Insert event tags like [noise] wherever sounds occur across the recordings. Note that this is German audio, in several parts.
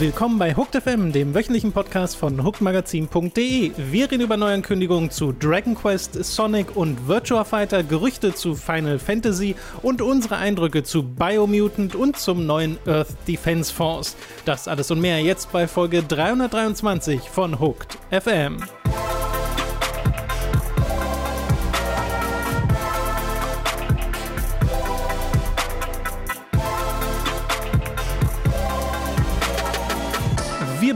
Willkommen bei Hooked FM, dem wöchentlichen Podcast von hookedmagazin.de. Wir reden über Neuankündigungen zu Dragon Quest, Sonic und Virtua Fighter, Gerüchte zu Final Fantasy und unsere Eindrücke zu Biomutant und zum neuen Earth Defense Force. Das alles und mehr jetzt bei Folge 323 von Hooked FM.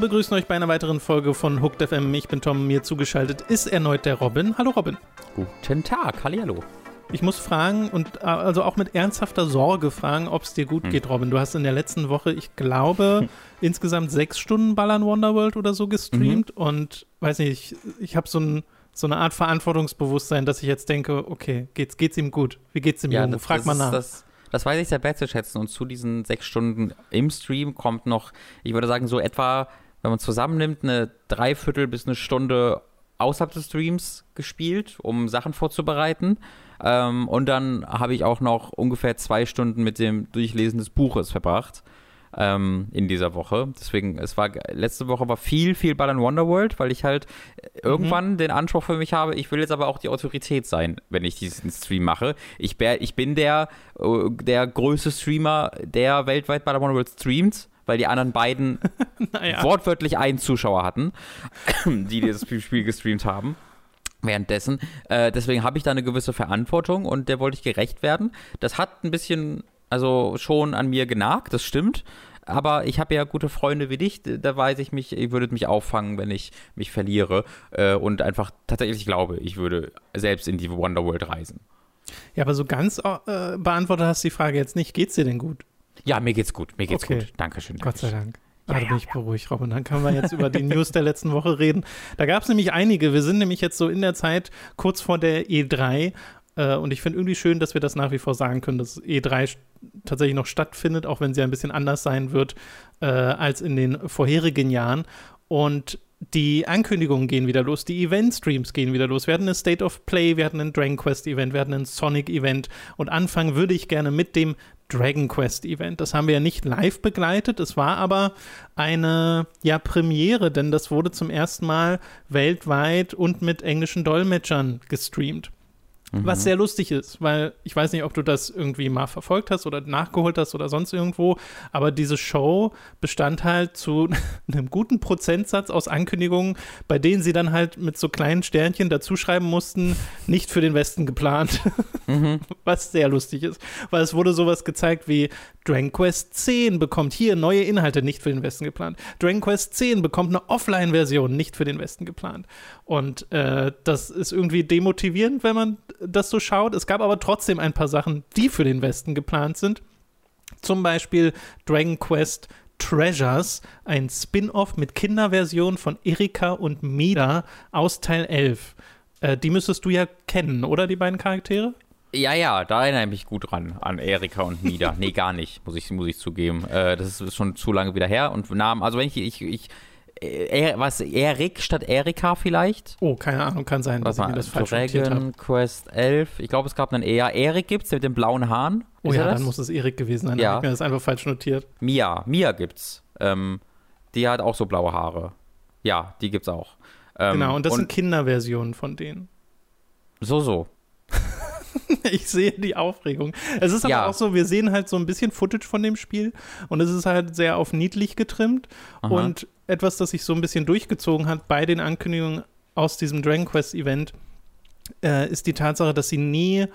Begrüßen euch bei einer weiteren Folge von Hooked FM. Ich bin Tom, mir zugeschaltet ist erneut der Robin. Hallo Robin. Guten Tag, hallihallo. Ich muss fragen und äh, also auch mit ernsthafter Sorge fragen, ob es dir gut hm. geht, Robin. Du hast in der letzten Woche, ich glaube, hm. insgesamt sechs Stunden Ballern Wonderworld oder so gestreamt mhm. und weiß nicht, ich, ich habe so, ein, so eine Art Verantwortungsbewusstsein, dass ich jetzt denke, okay, geht's, geht's ihm gut? Wie geht's dem ja, Jungen? Frag mal nach. Das, das weiß ich sehr bad zu schätzen. Und zu diesen sechs Stunden im Stream kommt noch, ich würde sagen, so etwa wenn man zusammennimmt, eine Dreiviertel bis eine Stunde außerhalb des Streams gespielt, um Sachen vorzubereiten. Ähm, und dann habe ich auch noch ungefähr zwei Stunden mit dem Durchlesen des Buches verbracht ähm, in dieser Woche. Deswegen, es war letzte Woche war viel, viel Ball in Wonderworld, weil ich halt mhm. irgendwann den Anspruch für mich habe, ich will jetzt aber auch die Autorität sein, wenn ich diesen Stream mache. Ich, ich bin der, äh, der größte Streamer, der weltweit Ball in Wonderworld streamt weil die anderen beiden [laughs] naja. wortwörtlich einen Zuschauer hatten, [coughs] die dieses Spiel gestreamt haben. Währenddessen. Äh, deswegen habe ich da eine gewisse Verantwortung und der wollte ich gerecht werden. Das hat ein bisschen, also schon an mir genagt, das stimmt. Aber ich habe ja gute Freunde wie dich, da weiß ich mich, ihr würdet mich auffangen, wenn ich mich verliere. Äh, und einfach tatsächlich glaube, ich würde selbst in die Wonderworld reisen. Ja, aber so ganz äh, beantwortet hast du die Frage jetzt nicht. Geht's dir denn gut? Ja, mir geht's gut. Mir geht's okay. gut. Dankeschön. Gott sei Dank. Ja, ah, da bin ich ja, beruhigt, Robin. Dann können wir jetzt [laughs] über die News der letzten Woche reden. Da gab es nämlich einige. Wir sind nämlich jetzt so in der Zeit kurz vor der E3. Äh, und ich finde irgendwie schön, dass wir das nach wie vor sagen können, dass E3 tatsächlich noch stattfindet, auch wenn sie ein bisschen anders sein wird äh, als in den vorherigen Jahren. Und die Ankündigungen gehen wieder los, die Event-Streams gehen wieder los. Wir hatten ein State of Play, wir hatten ein Dragon Quest-Event, wir hatten ein Sonic-Event. Und anfangen würde ich gerne mit dem Dragon Quest Event. Das haben wir ja nicht live begleitet, es war aber eine ja Premiere, denn das wurde zum ersten Mal weltweit und mit englischen Dolmetschern gestreamt. Mhm. Was sehr lustig ist, weil ich weiß nicht, ob du das irgendwie mal verfolgt hast oder nachgeholt hast oder sonst irgendwo, aber diese Show bestand halt zu [laughs] einem guten Prozentsatz aus Ankündigungen, bei denen sie dann halt mit so kleinen Sternchen dazuschreiben mussten, nicht für den Westen geplant. [laughs] Mhm. Was sehr lustig ist, weil es wurde sowas gezeigt wie Dragon Quest 10 bekommt hier neue Inhalte, nicht für den Westen geplant. Dragon Quest 10 bekommt eine Offline-Version, nicht für den Westen geplant. Und äh, das ist irgendwie demotivierend, wenn man das so schaut. Es gab aber trotzdem ein paar Sachen, die für den Westen geplant sind. Zum Beispiel Dragon Quest Treasures, ein Spin-off mit Kinderversion von Erika und Mida aus Teil 11. Äh, die müsstest du ja kennen, oder die beiden Charaktere? Ja, ja, da erinnere ich mich gut dran, an Erika und Mida. [laughs] nee, gar nicht, muss ich, muss ich zugeben. Äh, das ist schon zu lange wieder her. Und Namen, also wenn ich, ich, ich er, was, Erik statt Erika vielleicht? Oh, keine Ahnung, kann sein, dass ich mir das falsch Dragon Quest 11. Ich glaube, es gab einen eher. Erik gibt's mit den blauen Haaren. Oh Ist ja, dann muss es Erik gewesen sein. Ja. Ich mir das einfach falsch notiert. Mia, Mia gibt's. Ähm, die hat auch so blaue Haare. Ja, die gibt's auch. Ähm, genau, und das und sind Kinderversionen von denen. So, so. [laughs] ich sehe die Aufregung. Es ist aber ja. auch so, wir sehen halt so ein bisschen Footage von dem Spiel und es ist halt sehr auf niedlich getrimmt Aha. und etwas, das sich so ein bisschen durchgezogen hat bei den Ankündigungen aus diesem Dragon Quest Event, äh, ist die Tatsache, dass sie nie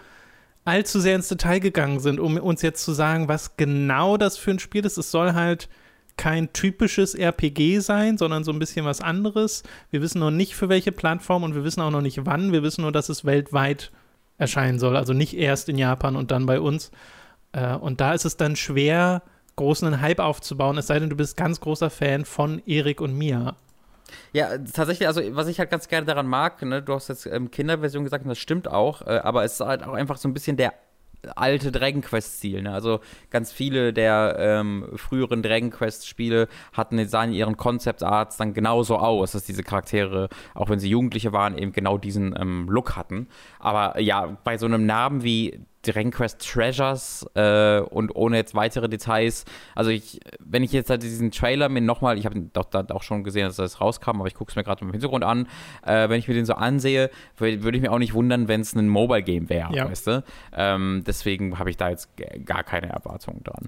allzu sehr ins Detail gegangen sind, um uns jetzt zu sagen, was genau das für ein Spiel ist. Es soll halt kein typisches RPG sein, sondern so ein bisschen was anderes. Wir wissen noch nicht für welche Plattform und wir wissen auch noch nicht wann. Wir wissen nur, dass es weltweit erscheinen soll. Also nicht erst in Japan und dann bei uns. Äh, und da ist es dann schwer, großen Hype aufzubauen, es sei denn, du bist ganz großer Fan von Erik und Mia. Ja, tatsächlich, also was ich halt ganz gerne daran mag, ne, du hast jetzt ähm, Kinderversion gesagt und das stimmt auch, äh, aber es ist halt auch einfach so ein bisschen der alte Dragon Quest-Stil. Ne? Also ganz viele der ähm, früheren Dragon Quest-Spiele hatten, sahen ihren Concept Arts dann genauso aus, dass diese Charaktere, auch wenn sie Jugendliche waren, eben genau diesen ähm, Look hatten. Aber ja, bei so einem Namen wie Dragon Quest Treasures äh, und ohne jetzt weitere Details. Also ich, wenn ich jetzt halt diesen Trailer mir nochmal, ich habe doch da auch schon gesehen, dass das rauskam, aber ich gucke es mir gerade im Hintergrund an. Äh, wenn ich mir den so ansehe, würde ich mir auch nicht wundern, wenn es ein Mobile Game wäre, ja. weißt du? Ähm, deswegen habe ich da jetzt gar keine Erwartungen dran.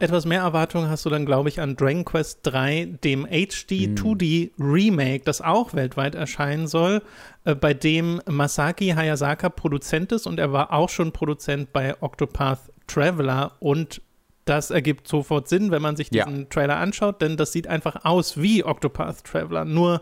Etwas mehr Erwartungen hast du dann, glaube ich, an Dragon Quest 3, dem HD 2D Remake, das auch weltweit erscheinen soll, äh, bei dem Masaki Hayasaka Produzent ist und er war auch schon Produzent bei Octopath Traveler und das ergibt sofort Sinn, wenn man sich diesen ja. Trailer anschaut, denn das sieht einfach aus wie Octopath Traveler, nur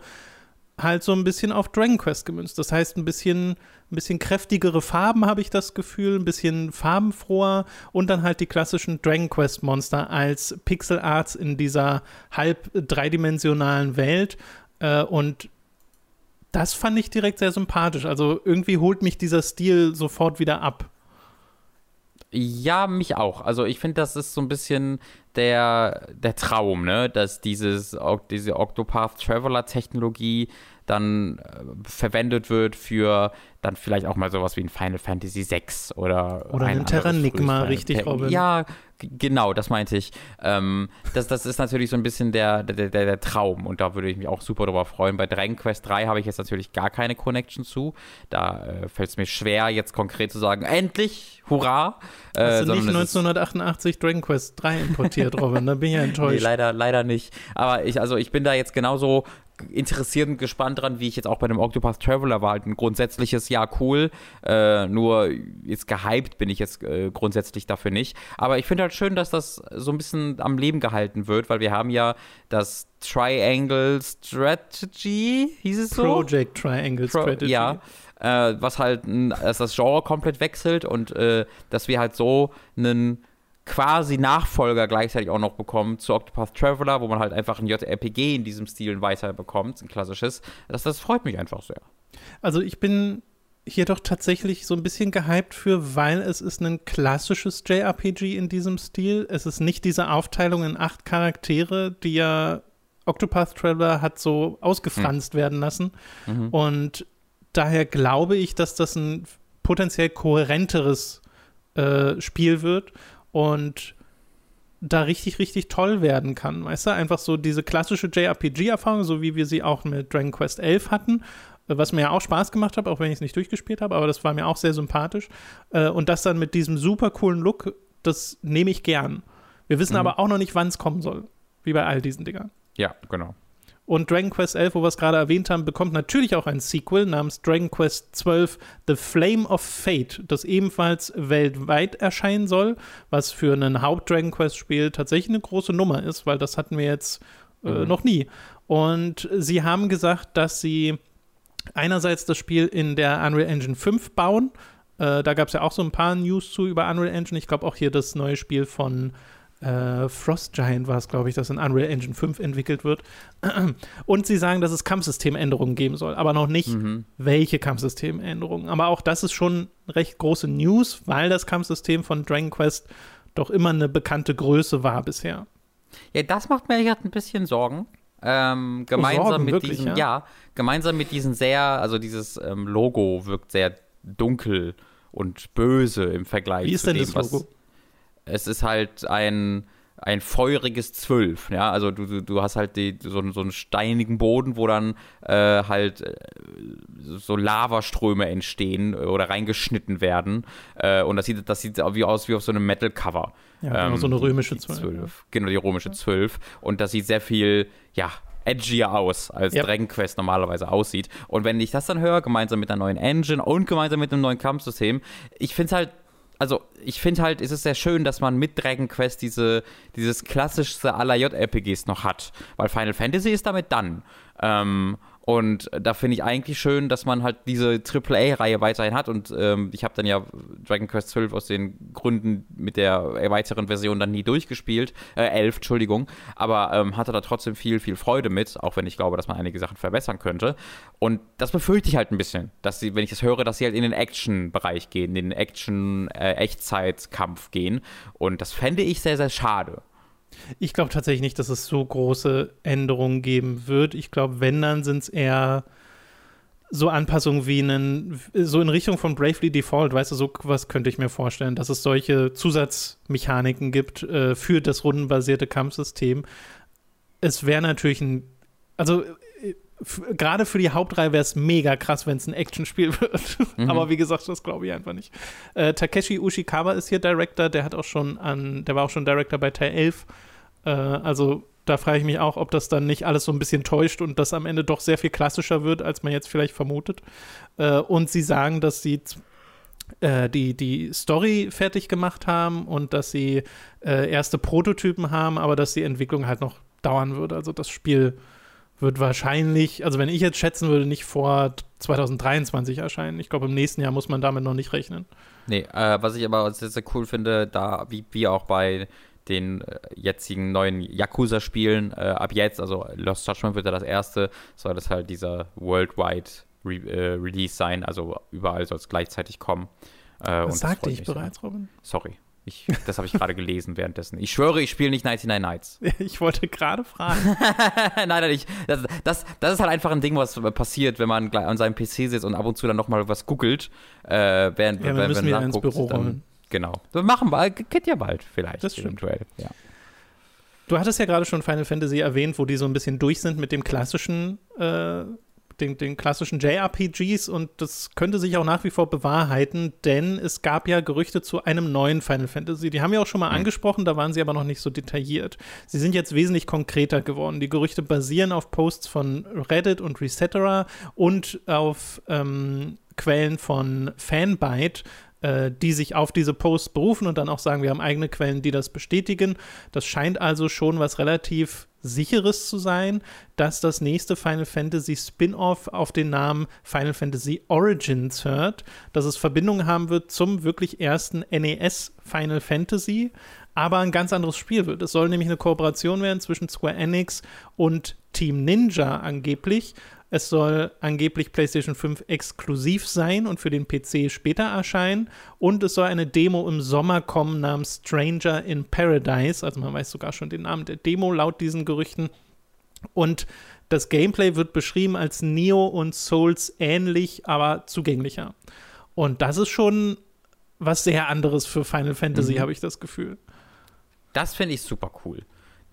halt so ein bisschen auf Dragon Quest gemünzt. Das heißt, ein bisschen, ein bisschen kräftigere Farben habe ich das Gefühl, ein bisschen farbenfroher und dann halt die klassischen Dragon Quest Monster als Pixel Arts in dieser halb dreidimensionalen Welt. Äh, und das fand ich direkt sehr sympathisch. Also irgendwie holt mich dieser Stil sofort wieder ab. Ja, mich auch. Also ich finde, das ist so ein bisschen der, der Traum, ne? dass dieses, diese Octopath Traveler Technologie dann äh, verwendet wird für dann vielleicht auch mal sowas wie ein Final Fantasy VI oder oder ein, ein Terranigma, richtig, Robin. Ja, genau, das meinte ich. Ähm, das, das ist natürlich so ein bisschen der, der, der, der Traum und da würde ich mich auch super drüber freuen. Bei Dragon Quest 3 habe ich jetzt natürlich gar keine Connection zu. Da äh, fällt es mir schwer, jetzt konkret zu sagen, endlich, hurra. Äh, Hast du nicht 1988 Dragon Quest 3 importiert, Robin? Da bin ich ja [laughs] enttäuscht. Nee, leider, leider nicht. Aber ich, also ich bin da jetzt genauso interessiert und gespannt dran, wie ich jetzt auch bei dem Octopath Traveler war. Halt ein grundsätzliches Ja, cool. Äh, nur jetzt gehypt bin ich jetzt äh, grundsätzlich dafür nicht. Aber ich finde halt schön, dass das so ein bisschen am Leben gehalten wird, weil wir haben ja das Triangle Strategy, hieß es so? Project Triangle Pro Strategy. Ja. Äh, was halt dass das Genre komplett wechselt und äh, dass wir halt so einen quasi Nachfolger gleichzeitig auch noch bekommen zu Octopath Traveler, wo man halt einfach ein JRPG in diesem Stil weiter bekommt, ein klassisches. Das, das freut mich einfach sehr. Also ich bin hier doch tatsächlich so ein bisschen gehypt für, weil es ist ein klassisches JRPG in diesem Stil. Es ist nicht diese Aufteilung in acht Charaktere, die ja Octopath Traveler hat so ausgefranst hm. werden lassen. Mhm. Und daher glaube ich, dass das ein potenziell kohärenteres äh, Spiel wird und da richtig, richtig toll werden kann. Weißt du, einfach so diese klassische JRPG-Erfahrung, so wie wir sie auch mit Dragon Quest 11 hatten, was mir ja auch Spaß gemacht hat, auch wenn ich es nicht durchgespielt habe, aber das war mir auch sehr sympathisch. Äh, und das dann mit diesem super coolen Look, das nehme ich gern. Wir wissen mhm. aber auch noch nicht, wann es kommen soll, wie bei all diesen Dingern. Ja, genau. Und Dragon Quest 11, wo wir es gerade erwähnt haben, bekommt natürlich auch ein Sequel namens Dragon Quest 12 The Flame of Fate, das ebenfalls weltweit erscheinen soll, was für ein Haupt-Dragon Quest-Spiel tatsächlich eine große Nummer ist, weil das hatten wir jetzt äh, mhm. noch nie. Und sie haben gesagt, dass sie einerseits das Spiel in der Unreal Engine 5 bauen. Äh, da gab es ja auch so ein paar News zu über Unreal Engine. Ich glaube auch hier das neue Spiel von äh, Frost Giant war es, glaube ich, das in Unreal Engine 5 entwickelt wird. [clears throat] Und sie sagen, dass es Kampfsystemänderungen geben soll, aber noch nicht, mhm. welche Kampfsystemänderungen. Aber auch das ist schon recht große News, weil das Kampfsystem von Dragon Quest doch immer eine bekannte Größe war bisher. Ja, das macht mir gerade ein bisschen Sorgen. Ähm, gemeinsam oh, Sorgen, mit wirklich, diesen, ja? ja? gemeinsam mit diesen sehr, also dieses ähm, Logo wirkt sehr dunkel und böse im Vergleich Wie ist zu denn dem, das Logo? Es ist halt ein, ein feuriges Zwölf, ja, also du, du, du hast halt die, so, so einen steinigen Boden, wo dann äh, halt äh, so Lavaströme entstehen oder reingeschnitten werden äh, und das sieht, das sieht wie aus wie auf so einem Metal-Cover. Ja, genau, ähm, so eine römische Zwölf. Ja. Genau, die römische Zwölf und das sieht sehr viel, ja, edgier aus, als yep. Dragon Quest normalerweise aussieht. Und wenn ich das dann höre, gemeinsam mit einer neuen Engine und gemeinsam mit einem neuen Kampfsystem, ich finde es halt also ich finde halt, ist es sehr schön, dass man mit Dragon Quest diese, dieses klassischste aller JRPGs noch hat. Weil Final Fantasy ist damit dann. Ähm, und da finde ich eigentlich schön, dass man halt diese AAA-Reihe weiterhin hat. Und ähm, ich habe dann ja Dragon Quest 12 aus den Gründen mit der weiteren Version dann nie durchgespielt. Äh, 11, Entschuldigung. Aber ähm, hatte da trotzdem viel, viel Freude mit, auch wenn ich glaube, dass man einige Sachen verbessern könnte. Und das befürchte ich halt ein bisschen, dass sie, wenn ich das höre, dass sie halt in den Action-Bereich gehen, in den Action-Echtzeitkampf äh, gehen. Und das fände ich sehr, sehr schade. Ich glaube tatsächlich nicht, dass es so große Änderungen geben wird. Ich glaube, wenn, dann sind es eher so Anpassungen wie einen, so in Richtung von Bravely Default, weißt du, so was könnte ich mir vorstellen, dass es solche Zusatzmechaniken gibt äh, für das rundenbasierte Kampfsystem. Es wäre natürlich ein, also gerade für die Hauptreihe wäre es mega krass, wenn es ein Actionspiel [laughs] wird. Mhm. Aber wie gesagt, das glaube ich einfach nicht. Äh, Takeshi Ushikawa ist hier Director, der hat auch schon an, der war auch schon Director bei Teil 11. Äh, also da frage ich mich auch, ob das dann nicht alles so ein bisschen täuscht und das am Ende doch sehr viel klassischer wird, als man jetzt vielleicht vermutet. Äh, und sie sagen, dass sie äh, die, die Story fertig gemacht haben und dass sie äh, erste Prototypen haben, aber dass die Entwicklung halt noch dauern würde. Also das Spiel wird wahrscheinlich, also wenn ich jetzt schätzen würde, nicht vor 2023 erscheinen. Ich glaube, im nächsten Jahr muss man damit noch nicht rechnen. Nee, äh, was ich aber sehr, sehr cool finde, da, wie, wie auch bei den äh, jetzigen neuen Yakuza-Spielen äh, ab jetzt, also Lost Judgment wird ja das erste, soll das halt dieser Worldwide Re äh, Release sein, also überall soll es gleichzeitig kommen. Äh, das sagte ich bereits, sein. Robin. Sorry. Ich, das habe ich gerade gelesen währenddessen. Ich schwöre, ich spiele nicht 99 Nights. [laughs] Ich wollte gerade fragen. [laughs] nein, nein, ich, das, das, das, ist halt einfach ein Ding, was passiert, wenn man an seinem PC sitzt und ab und zu dann nochmal was googelt. Äh, während, ja, wir müssen wieder ins Büro rollen. Genau. Das machen wir, geht ja bald vielleicht. Das eventuell, ja. Du hattest ja gerade schon Final Fantasy erwähnt, wo die so ein bisschen durch sind mit dem klassischen, äh, den, den klassischen JRPGs und das könnte sich auch nach wie vor bewahrheiten, denn es gab ja Gerüchte zu einem neuen Final Fantasy. Die haben wir auch schon mal mhm. angesprochen, da waren sie aber noch nicht so detailliert. Sie sind jetzt wesentlich konkreter geworden. Die Gerüchte basieren auf Posts von Reddit und Resetera und auf ähm, Quellen von Fanbyte, äh, die sich auf diese Posts berufen und dann auch sagen, wir haben eigene Quellen, die das bestätigen. Das scheint also schon was relativ sicheres zu sein, dass das nächste Final Fantasy Spin-off auf den Namen Final Fantasy Origins hört, dass es Verbindungen haben wird zum wirklich ersten NES Final Fantasy, aber ein ganz anderes Spiel wird. Es soll nämlich eine Kooperation werden zwischen Square Enix und Team Ninja angeblich es soll angeblich PlayStation 5 exklusiv sein und für den PC später erscheinen. Und es soll eine Demo im Sommer kommen namens Stranger in Paradise. Also man weiß sogar schon den Namen der Demo laut diesen Gerüchten. Und das Gameplay wird beschrieben als Neo und Souls ähnlich, aber zugänglicher. Und das ist schon was sehr anderes für Final Fantasy, mhm. habe ich das Gefühl. Das finde ich super cool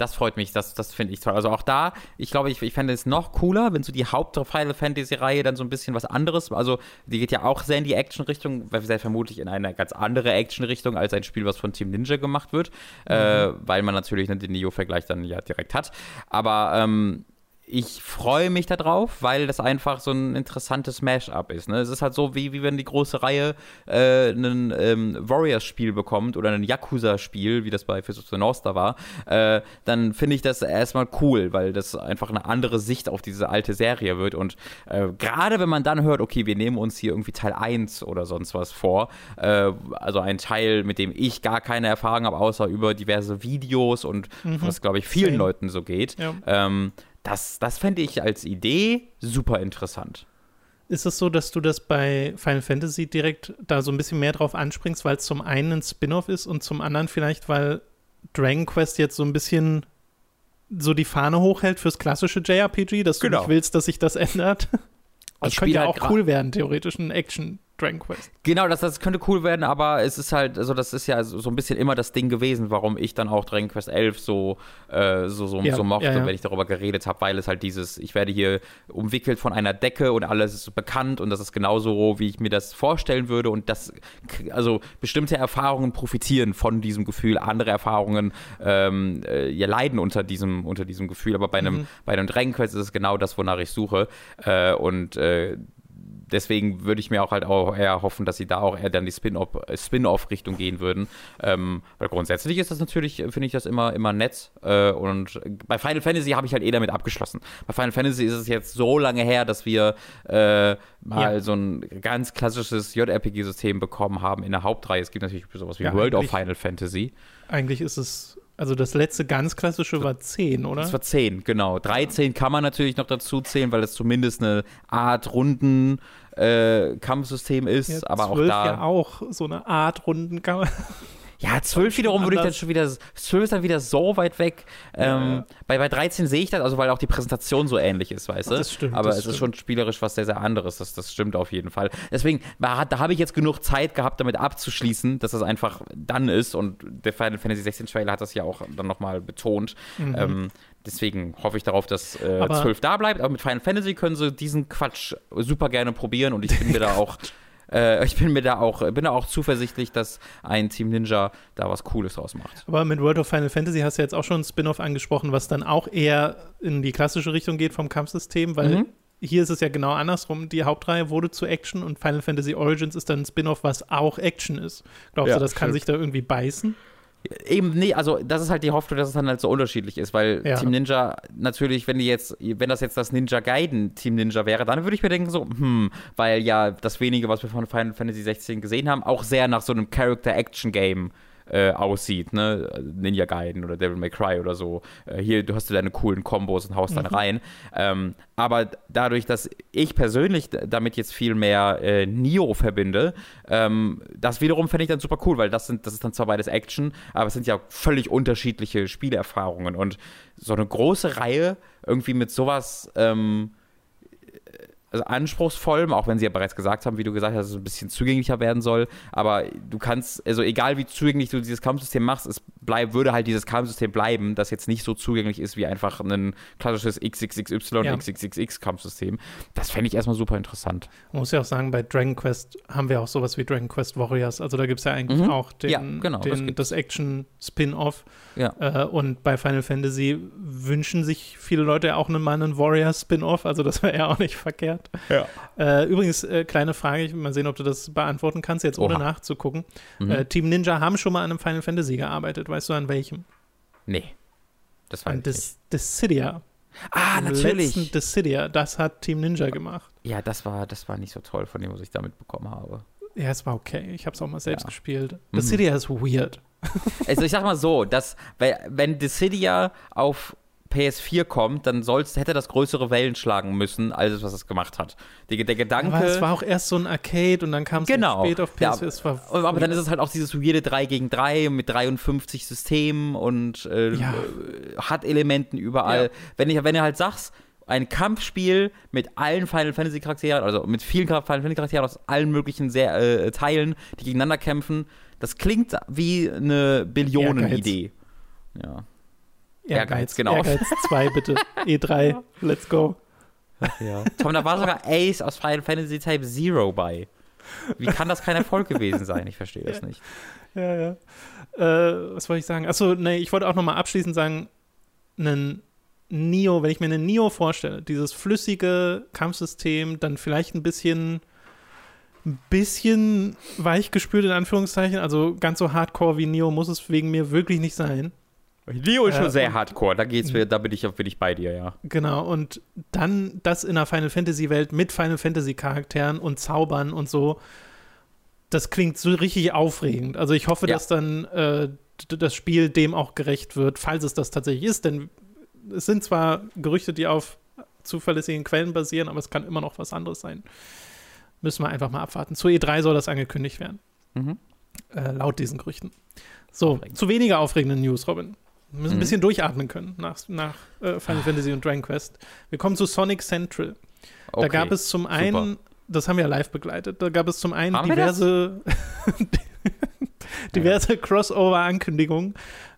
das freut mich, das, das finde ich toll. Also auch da, ich glaube, ich, ich fände es noch cooler, wenn so die Haupt-Final Fantasy-Reihe dann so ein bisschen was anderes, also die geht ja auch sehr in die Action-Richtung, sehr vermutlich in eine ganz andere Action-Richtung als ein Spiel, was von Team Ninja gemacht wird, mhm. äh, weil man natürlich den Neo-Vergleich dann ja direkt hat. Aber ähm, ich freue mich darauf, weil das einfach so ein interessantes Mash-up ist. Ne? Es ist halt so, wie, wie wenn die große Reihe äh, ein ähm, Warriors-Spiel bekommt oder ein Yakuza-Spiel, wie das bei Fist of the North Star war, äh, dann finde ich das erstmal cool, weil das einfach eine andere Sicht auf diese alte Serie wird. Und äh, gerade wenn man dann hört, okay, wir nehmen uns hier irgendwie Teil 1 oder sonst was vor, äh, also ein Teil, mit dem ich gar keine Erfahrung habe, außer über diverse Videos und mhm. was, glaube ich, vielen Same. Leuten so geht. Ja. Ähm, das, das fände ich als Idee super interessant. Ist es so, dass du das bei Final Fantasy direkt da so ein bisschen mehr drauf anspringst, weil es zum einen ein Spin-off ist und zum anderen vielleicht, weil Dragon Quest jetzt so ein bisschen so die Fahne hochhält fürs klassische JRPG, dass du genau. nicht willst, dass sich das [laughs] ändert? Das könnte ja halt auch cool werden, theoretisch ein Action Dragon Quest. Genau, das, das könnte cool werden, aber es ist halt, also das ist ja so, so ein bisschen immer das Ding gewesen, warum ich dann auch Dragon Quest 11 so, äh, so, so, ja, so mochte, ja, ja. wenn ich darüber geredet habe, weil es halt dieses, ich werde hier umwickelt von einer Decke und alles ist bekannt und das ist genauso, wie ich mir das vorstellen würde und das, also bestimmte Erfahrungen profitieren von diesem Gefühl, andere Erfahrungen ähm, äh, ja, leiden unter diesem, unter diesem Gefühl, aber bei einem, mhm. bei einem Dragon Quest ist es genau das, wonach ich suche äh, und äh, deswegen würde ich mir auch halt auch eher hoffen, dass sie da auch eher dann die Spin-off-Richtung gehen würden. Ähm, weil grundsätzlich ist das natürlich, finde ich das immer, immer nett. Äh, und bei Final Fantasy habe ich halt eh damit abgeschlossen. Bei Final Fantasy ist es jetzt so lange her, dass wir äh, mal ja. so ein ganz klassisches JRPG-System bekommen haben in der Hauptreihe. Es gibt natürlich sowas wie ja, World of Final Fantasy. Eigentlich ist es also das letzte ganz klassische war 10, oder? Das war 10, genau. 13 kann man natürlich noch dazu zählen, weil es zumindest eine Art Runden äh, Kampfsystem ist, ja, aber auch da ja auch so eine Art Rundenkampf. Ja, 12 wiederum würde ich dann schon wieder, 12 ist dann wieder so weit weg. Ja, ähm. Bei, bei 13 sehe ich das, also weil auch die Präsentation so ähnlich ist, weißt du? Das stimmt. Aber das es stimmt. ist schon spielerisch was sehr, sehr anderes. Das, das stimmt auf jeden Fall. Deswegen, da habe ich jetzt genug Zeit gehabt, damit abzuschließen, dass das einfach dann ist. Und der Final Fantasy 16 Trailer hat das ja auch dann nochmal betont. Mhm. Ähm, deswegen hoffe ich darauf, dass äh, 12 da bleibt. Aber mit Final Fantasy können sie diesen Quatsch super gerne probieren und ich bin mir da [laughs] auch äh, ich bin mir da auch, bin da auch zuversichtlich, dass ein Team Ninja da was Cooles draus macht. Aber mit World of Final Fantasy hast du jetzt auch schon ein Spin-off angesprochen, was dann auch eher in die klassische Richtung geht vom Kampfsystem, weil mhm. hier ist es ja genau andersrum. Die Hauptreihe wurde zu Action und Final Fantasy Origins ist dann ein Spin-off, was auch Action ist. Glaubst ja, du, das stimmt. kann sich da irgendwie beißen? Eben, nee, also das ist halt die Hoffnung, dass es dann halt so unterschiedlich ist, weil ja. Team Ninja natürlich, wenn die jetzt, wenn das jetzt das Ninja Gaiden Team Ninja wäre, dann würde ich mir denken so, hm, weil ja das wenige, was wir von Final Fantasy 16 gesehen haben, auch sehr nach so einem Character-Action-Game äh, aussieht, ne? Ninja Gaiden oder Devil May Cry oder so. Äh, hier, du hast du deine coolen Kombos und haust mhm. dann rein. Ähm, aber dadurch, dass ich persönlich damit jetzt viel mehr äh, Nio verbinde, ähm, das wiederum fände ich dann super cool, weil das sind, das ist dann zwar beides Action, aber es sind ja völlig unterschiedliche Spielerfahrungen und so eine große Reihe irgendwie mit sowas ähm, also anspruchsvoll, auch wenn sie ja bereits gesagt haben, wie du gesagt hast, dass es ein bisschen zugänglicher werden soll. Aber du kannst, also egal wie zugänglich du dieses Kampfsystem machst, es bleib, würde halt dieses Kampfsystem bleiben, das jetzt nicht so zugänglich ist wie einfach ein klassisches XXXY, ja. XXXX Kampfsystem. Das fände ich erstmal super interessant. Man muss ja auch sagen, bei Dragon Quest haben wir auch sowas wie Dragon Quest Warriors. Also da gibt es ja eigentlich mhm. auch den, ja, genau, den, das, das Action-Spin-Off. Ja. Äh, und bei Final Fantasy wünschen sich viele Leute auch mal einen Warriors-Spin-Off. Also das wäre ja auch nicht verkehrt. Ja. Äh, übrigens, äh, kleine Frage, ich will mal sehen, ob du das beantworten kannst, jetzt ohne Oha. nachzugucken. Mhm. Äh, Team Ninja haben schon mal an einem Final Fantasy gearbeitet. Weißt du an welchem? Nee. Das war Dis Dissidia. Ah, natürlich. Letzten Dissidia, das hat Team Ninja gemacht. Ja, das war, das war nicht so toll von dem, was ich da mitbekommen habe. Ja, es war okay. Ich habe es auch mal selbst ja. gespielt. Dissidia mhm. ist weird. [laughs] Also ich sag mal so, dass, wenn Dissidia auf PS4 kommt, dann soll's, hätte das größere Wellen schlagen müssen, als was es gemacht hat. Die, der Gedanke. Aber es war auch erst so ein Arcade und dann kam es genau. spät auf PS4. Ja, aber dann ist es halt auch dieses weirde 3 gegen 3 mit 53 Systemen und äh, ja. hat Elementen überall. Ja. Wenn, ich, wenn du halt sagst, ein Kampfspiel mit allen Final Fantasy Charakteren, also mit vielen Final Fantasy Charakteren aus allen möglichen sehr, äh, Teilen, die gegeneinander kämpfen, das klingt wie eine Billionenidee. Ja. Ehrgeiz, genau. Ehrgeiz 2 bitte. [laughs] E3, let's go. Ja. Tom, da war sogar Ace aus Final Fantasy Type Zero bei. Wie kann das kein Erfolg gewesen sein? Ich verstehe das nicht. Ja, ja. Äh, was wollte ich sagen? Achso, nee, ich wollte auch nochmal abschließend sagen, einen Neo, wenn ich mir einen Neo vorstelle, dieses flüssige Kampfsystem, dann vielleicht ein bisschen ein bisschen weich gespürt in Anführungszeichen, also ganz so hardcore wie Neo muss es wegen mir wirklich nicht sein. Leo ist schon äh, sehr hardcore, da geht's mir, da bin ich, bin ich bei dir, ja. Genau, und dann das in einer Final Fantasy Welt mit Final Fantasy Charakteren und Zaubern und so, das klingt so richtig aufregend. Also ich hoffe, ja. dass dann äh, das Spiel dem auch gerecht wird, falls es das tatsächlich ist, denn es sind zwar Gerüchte, die auf zuverlässigen Quellen basieren, aber es kann immer noch was anderes sein. Müssen wir einfach mal abwarten. Zu E3 soll das angekündigt werden. Mhm. Äh, laut diesen Gerüchten. So, Aufregend. zu weniger aufregenden News, Robin. Wir müssen mhm. ein bisschen durchatmen können nach, nach äh, Final ah. Fantasy und Dragon Quest. Wir kommen zu Sonic Central. Okay. Da gab es zum einen, Super. das haben wir live begleitet, da gab es zum einen haben diverse, [laughs] diverse Crossover-Ankündigungen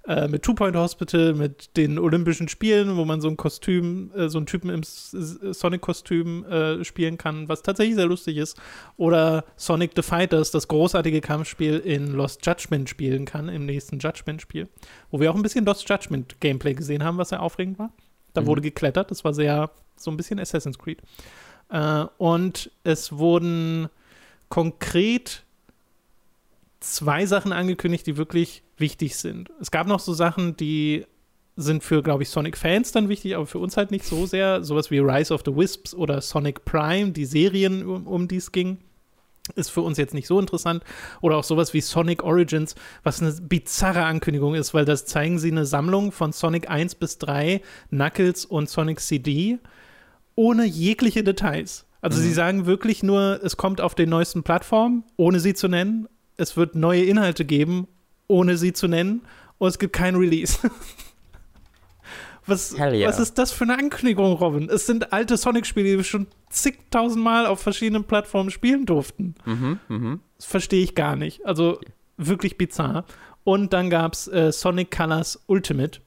äh, mit Two Point Hospital, mit den Olympischen Spielen, wo man so ein Kostüm, äh, so einen Typen im Sonic-Kostüm äh, spielen kann, was tatsächlich sehr lustig ist. Oder Sonic the Fighters, das großartige Kampfspiel in Lost Judgment spielen kann, im nächsten Judgment-Spiel. Wo wir auch ein bisschen Lost Judgment-Gameplay gesehen haben, was sehr aufregend war. Da mhm. wurde geklettert, das war sehr, so ein bisschen Assassin's Creed. Äh, und es wurden konkret zwei Sachen angekündigt, die wirklich wichtig sind. Es gab noch so Sachen, die sind für, glaube ich, Sonic-Fans dann wichtig, aber für uns halt nicht so sehr. Sowas wie Rise of the Wisps oder Sonic Prime, die Serien, um, um die es ging, ist für uns jetzt nicht so interessant. Oder auch sowas wie Sonic Origins, was eine bizarre Ankündigung ist, weil das zeigen sie eine Sammlung von Sonic 1 bis 3, Knuckles und Sonic CD ohne jegliche Details. Also mhm. sie sagen wirklich nur, es kommt auf den neuesten Plattformen, ohne sie zu nennen. Es wird neue Inhalte geben ohne sie zu nennen. Und es gibt kein Release. [laughs] Was, Yeah. was ist das für eine Ankündigung, Robin? Es sind alte Sonic-Spiele, die wir schon zigtausendmal auf verschiedenen Plattformen spielen durften. Mhm, mhm. Das verstehe ich gar nicht. Also wirklich bizarr. Und dann gab es äh, Sonic Colors Ultimate.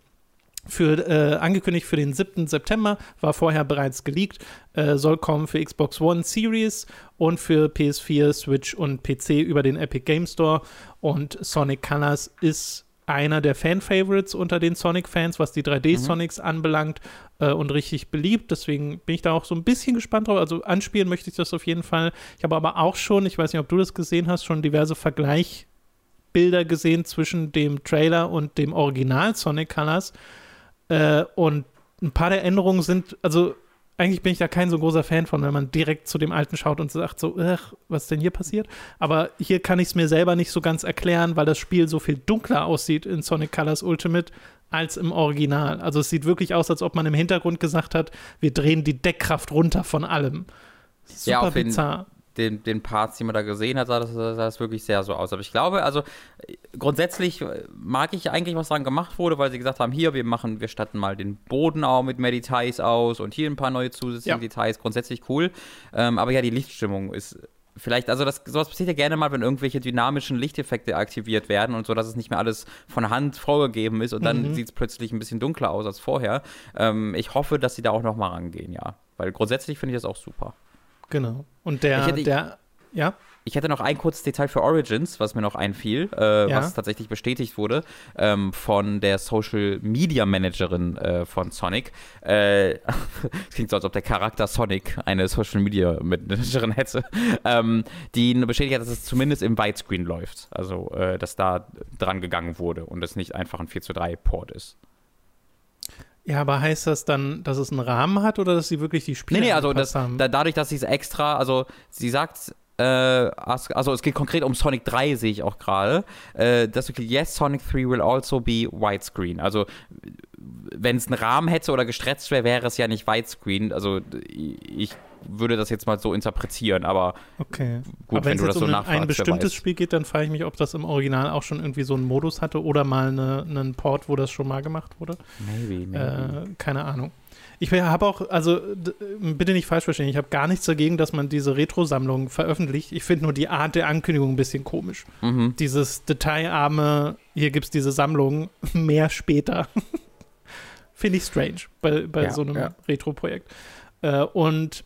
Für, äh, angekündigt für den 7. September, war vorher bereits geleakt, äh, soll kommen für Xbox One Series und für PS4, Switch und PC über den Epic Game Store. Und Sonic Colors ist einer der Fan-Favorites unter den Sonic-Fans, was die 3D-Sonics anbelangt äh, und richtig beliebt. Deswegen bin ich da auch so ein bisschen gespannt drauf. Also anspielen möchte ich das auf jeden Fall. Ich habe aber auch schon, ich weiß nicht, ob du das gesehen hast, schon diverse Vergleichbilder gesehen zwischen dem Trailer und dem Original Sonic Colors. Äh, und ein paar der Änderungen sind, also eigentlich bin ich da kein so großer Fan von, wenn man direkt zu dem Alten schaut und sagt so, ach, was denn hier passiert? Aber hier kann ich es mir selber nicht so ganz erklären, weil das Spiel so viel dunkler aussieht in Sonic Colors Ultimate als im Original. Also es sieht wirklich aus, als ob man im Hintergrund gesagt hat, wir drehen die Deckkraft runter von allem. Super Ja, auf bizarr. Den, den Parts, die man da gesehen hat, sah das, sah das wirklich sehr so aus. Aber ich glaube, also grundsätzlich äh, mag ich eigentlich, was daran gemacht wurde, weil sie gesagt haben, hier, wir machen, wir statten mal den Boden auch mit mehr Details aus und hier ein paar neue zusätzliche Ja. Details. Grundsätzlich cool. Ähm, aber ja, die Lichtstimmung ist vielleicht, also das, sowas passiert ja gerne mal, wenn irgendwelche dynamischen Lichteffekte aktiviert werden und so, dass es nicht mehr alles von Hand vorgegeben ist und dann Mhm. sieht es plötzlich ein bisschen dunkler aus als vorher. Ähm, ich hoffe, dass sie da auch noch mal rangehen, ja. Weil grundsätzlich finde ich das auch super. Genau. Und der, Ich hätte- der, ja, Ich hätte noch ein kurzes Detail für Origins, was mir noch einfiel, äh, Ja. was tatsächlich bestätigt wurde ähm, von der Social Media Managerin äh, von Sonic. Äh, [laughs] Es klingt so, als ob der Charakter Sonic eine Social Media Managerin [laughs] hätte, ähm, die bestätigt hat, dass es zumindest im Widescreen läuft. Also, äh, dass da dran gegangen wurde und es nicht einfach ein 4 zu 3 Port ist. Ja, aber heißt das dann, dass es einen Rahmen hat oder dass sie wirklich die Spiele Nee, nee, also das, haben? da, dadurch, dass sie es extra, also sie sagt, äh, also es geht konkret um Sonic 3, sehe ich auch gerade, äh, dass wirklich, yes, Sonic 3 will also be widescreen. Also wenn es einen Rahmen hätte oder gestretzt wäre, wäre es ja nicht widescreen. Also ich würde das jetzt mal so interpretieren, aber Okay. gut, Aber wenn wenn es du das so um ein, nachfragst, ein wer bestimmtes. Spiel geht, dann frage ich mich, ob das im Original auch schon irgendwie so einen Modus hatte oder mal eine, einen Port, wo das schon mal gemacht wurde. Maybe, maybe. Äh, keine Ahnung. Ich habe auch, also d- bitte nicht falsch verstehen, ich habe gar nichts dagegen, dass man diese Retro-Sammlung veröffentlicht. Ich finde nur die Art der Ankündigung ein bisschen komisch. mhm. Dieses detailarme, hier gibt es diese Sammlung, [laughs] mehr später. [laughs] finde ich strange bei, bei Ja, so einem ja. Retro-Projekt. Äh, und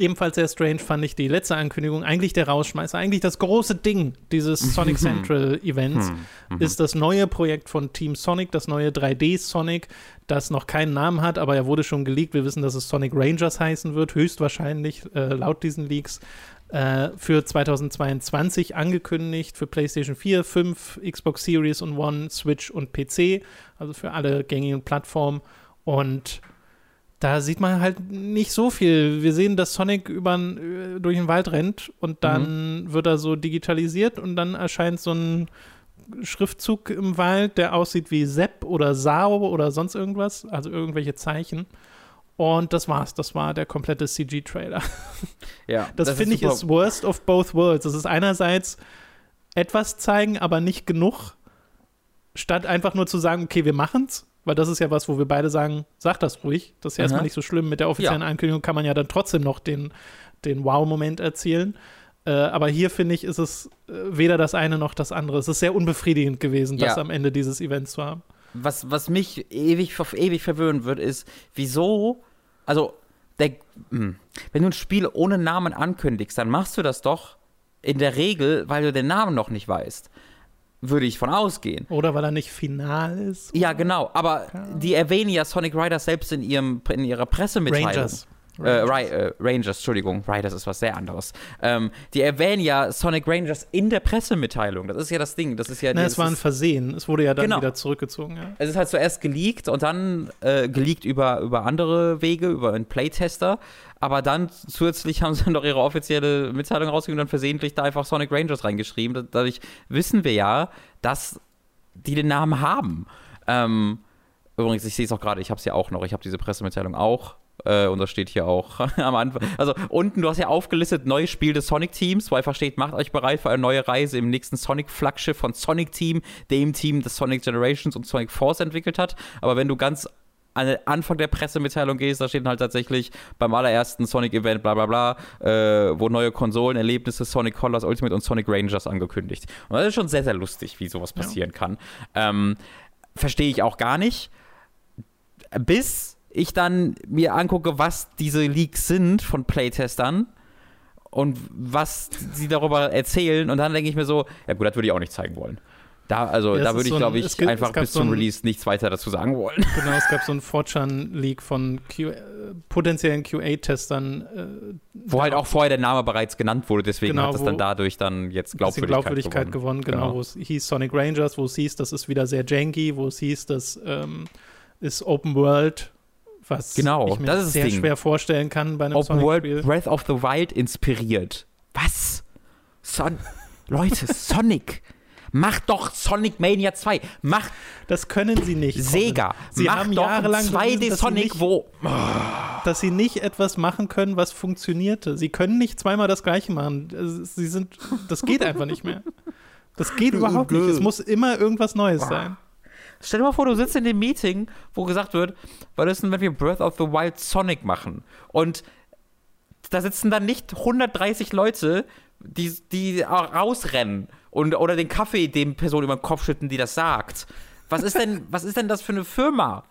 ebenfalls sehr strange fand ich die letzte Ankündigung, eigentlich der Rausschmeißer, eigentlich das große Ding dieses Sonic Central Events Hm. Mhm. ist das neue Projekt von Team Sonic, das neue 3D Sonic, das noch keinen Namen hat, aber er wurde schon geleakt. Wir wissen, dass es Sonic Rangers heißen wird, höchstwahrscheinlich äh, laut diesen Leaks. Äh, für 2022 angekündigt für PlayStation 4, 5, Xbox Series und One, Switch und PC, also für alle gängigen Plattformen. Und da sieht man halt nicht so viel. Wir sehen, dass Sonic übern, äh, durch den Wald rennt und dann wird er so digitalisiert und dann erscheint so ein Schriftzug im Wald, der aussieht wie Sepp oder Sao oder sonst irgendwas, also irgendwelche Zeichen. Und das war's. Das war der komplette CG-Trailer. [laughs] ja, Das, ist finde ich ist worst of both worlds. Das ist einerseits etwas zeigen, aber nicht genug, statt einfach nur zu sagen, okay, wir machen's. Weil das ist ja was, wo wir beide sagen, sag das ruhig. Das ist ja erstmal nicht so schlimm. Mit der offiziellen Ankündigung kann man ja dann trotzdem noch den, den Wow-Moment erzielen. Äh, aber hier finde ich, ist es äh, weder das eine noch das andere. Es ist sehr unbefriedigend gewesen, das Ja. am Ende dieses Events zu haben. was, was mich ewig, ewig verwirren wird, ist, wieso, also, der, hm, wenn du ein Spiel ohne Namen ankündigst, dann machst du das doch in der Regel, weil du den Namen noch nicht weißt. Würde ich von ausgehen. Oder weil er nicht final ist. Ja, genau, aber die erwähnen ja Sonic Riders selbst in, ihrem, in ihrer Pressemitteilung. Rangers. Äh, Ri äh, Rangers, Entschuldigung, Riders ist was sehr anderes. Ähm, die erwähnen ja Sonic Rangers in der Pressemitteilung. Das ist ja das Ding. Das ist ja Na, es war ein Versehen. Es wurde ja dann Genau. wieder zurückgezogen. Ja. es ist halt zuerst geleakt und dann äh, geleakt über, über andere Wege, über einen Playtester. Aber dann zusätzlich haben sie [laughs] noch ihre offizielle Mitteilung rausgegeben und dann versehentlich da einfach Sonic Rangers reingeschrieben. Da- Dadurch wissen wir ja, dass die den Namen haben. Ähm, übrigens, ich sehe es auch gerade, ich habe es ja auch noch. Ich habe diese Pressemitteilung auch. Äh, und das steht hier auch [laughs] am Anfang. Also unten, du hast ja aufgelistet, neues Spiel des Sonic-Teams, wo einfach steht, macht euch bereit für eine neue Reise im nächsten Sonic-Flaggschiff von Sonic Team, dem Team, das Sonic Generations und Sonic Force entwickelt hat. Aber wenn du ganz an den Anfang der Pressemitteilung gehst, da steht halt tatsächlich beim allerersten Sonic-Event, bla bla bla, äh, wo neue Konsolen, Erlebnisse, Sonic Colors Ultimate und Sonic Rangers angekündigt. Und das ist schon sehr, sehr lustig, wie sowas passieren ja. kann. Ähm, Verstehe ich auch gar nicht. Bis ich dann mir angucke, was diese Leaks sind von Playtestern und was sie darüber erzählen. Und dann denke ich mir so, ja gut, das würde ich auch nicht zeigen wollen. Da, also, ja, da würde ich, so glaube ich, gibt, einfach bis so zum Release nichts weiter dazu sagen wollen. [laughs] Genau, es gab so einen Fortran-Leak von Q, äh, potenziellen QA-Testern. Äh, Wo halt auch vorher der Name bereits genannt wurde, deswegen genau, hat es dann dadurch dann jetzt Glaubwürdigkeit, Glaubwürdigkeit gewonnen. gewonnen. Genau, genau. wo es hieß Sonic Rangers, wo es hieß, das ist wieder sehr janky, wo es hieß, das ähm, ist Open World was genau, ich mir sehr schwer vorstellen kann bei einem Open World Breath of the Wild inspiriert. Was? Son [laughs] Leute, Sonic. Macht doch Sonic Mania 2. Macht. Das können sie nicht. Sega. Sie macht haben doch jahrelang 2D Sonic, nicht, wo. Dass sie nicht etwas machen können, was funktionierte. Sie können nicht zweimal das gleiche machen. Sie sind. Das geht einfach nicht mehr. Das geht [laughs] überhaupt nicht. Es muss immer irgendwas Neues sein. Stell dir mal vor, du sitzt in dem Meeting, wo gesagt wird, was ist denn, wenn wir Breath of the Wild Sonic machen? Und da sitzen dann nicht 130 Leute, die, die rausrennen und, oder den Kaffee dem Person über den Kopf schütten, die das sagt. Was ist denn, was ist denn das für eine Firma?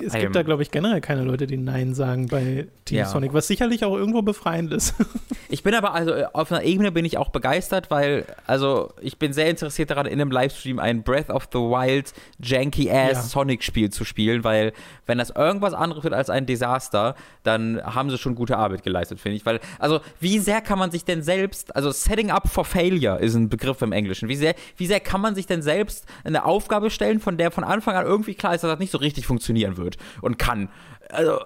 Es gibt da, glaube ich, generell keine Leute, die Nein sagen bei Team ja. Sonic, was sicherlich auch irgendwo befreiend ist. [laughs] ich bin aber, also auf einer Ebene bin ich auch begeistert, weil, also ich bin sehr interessiert daran, in einem Livestream ein Breath of the Wild janky-ass ja. Sonic-Spiel zu spielen, weil wenn das irgendwas anderes wird als ein Desaster, dann haben sie schon gute Arbeit geleistet, finde ich. Weil, also wie sehr kann man sich denn selbst, also Setting up for Failure ist ein Begriff im Englischen, wie sehr, wie sehr kann man sich denn selbst eine Aufgabe stellen, von der von Anfang an irgendwie klar ist, dass das nicht so richtig funktionieren wird und kann. Also,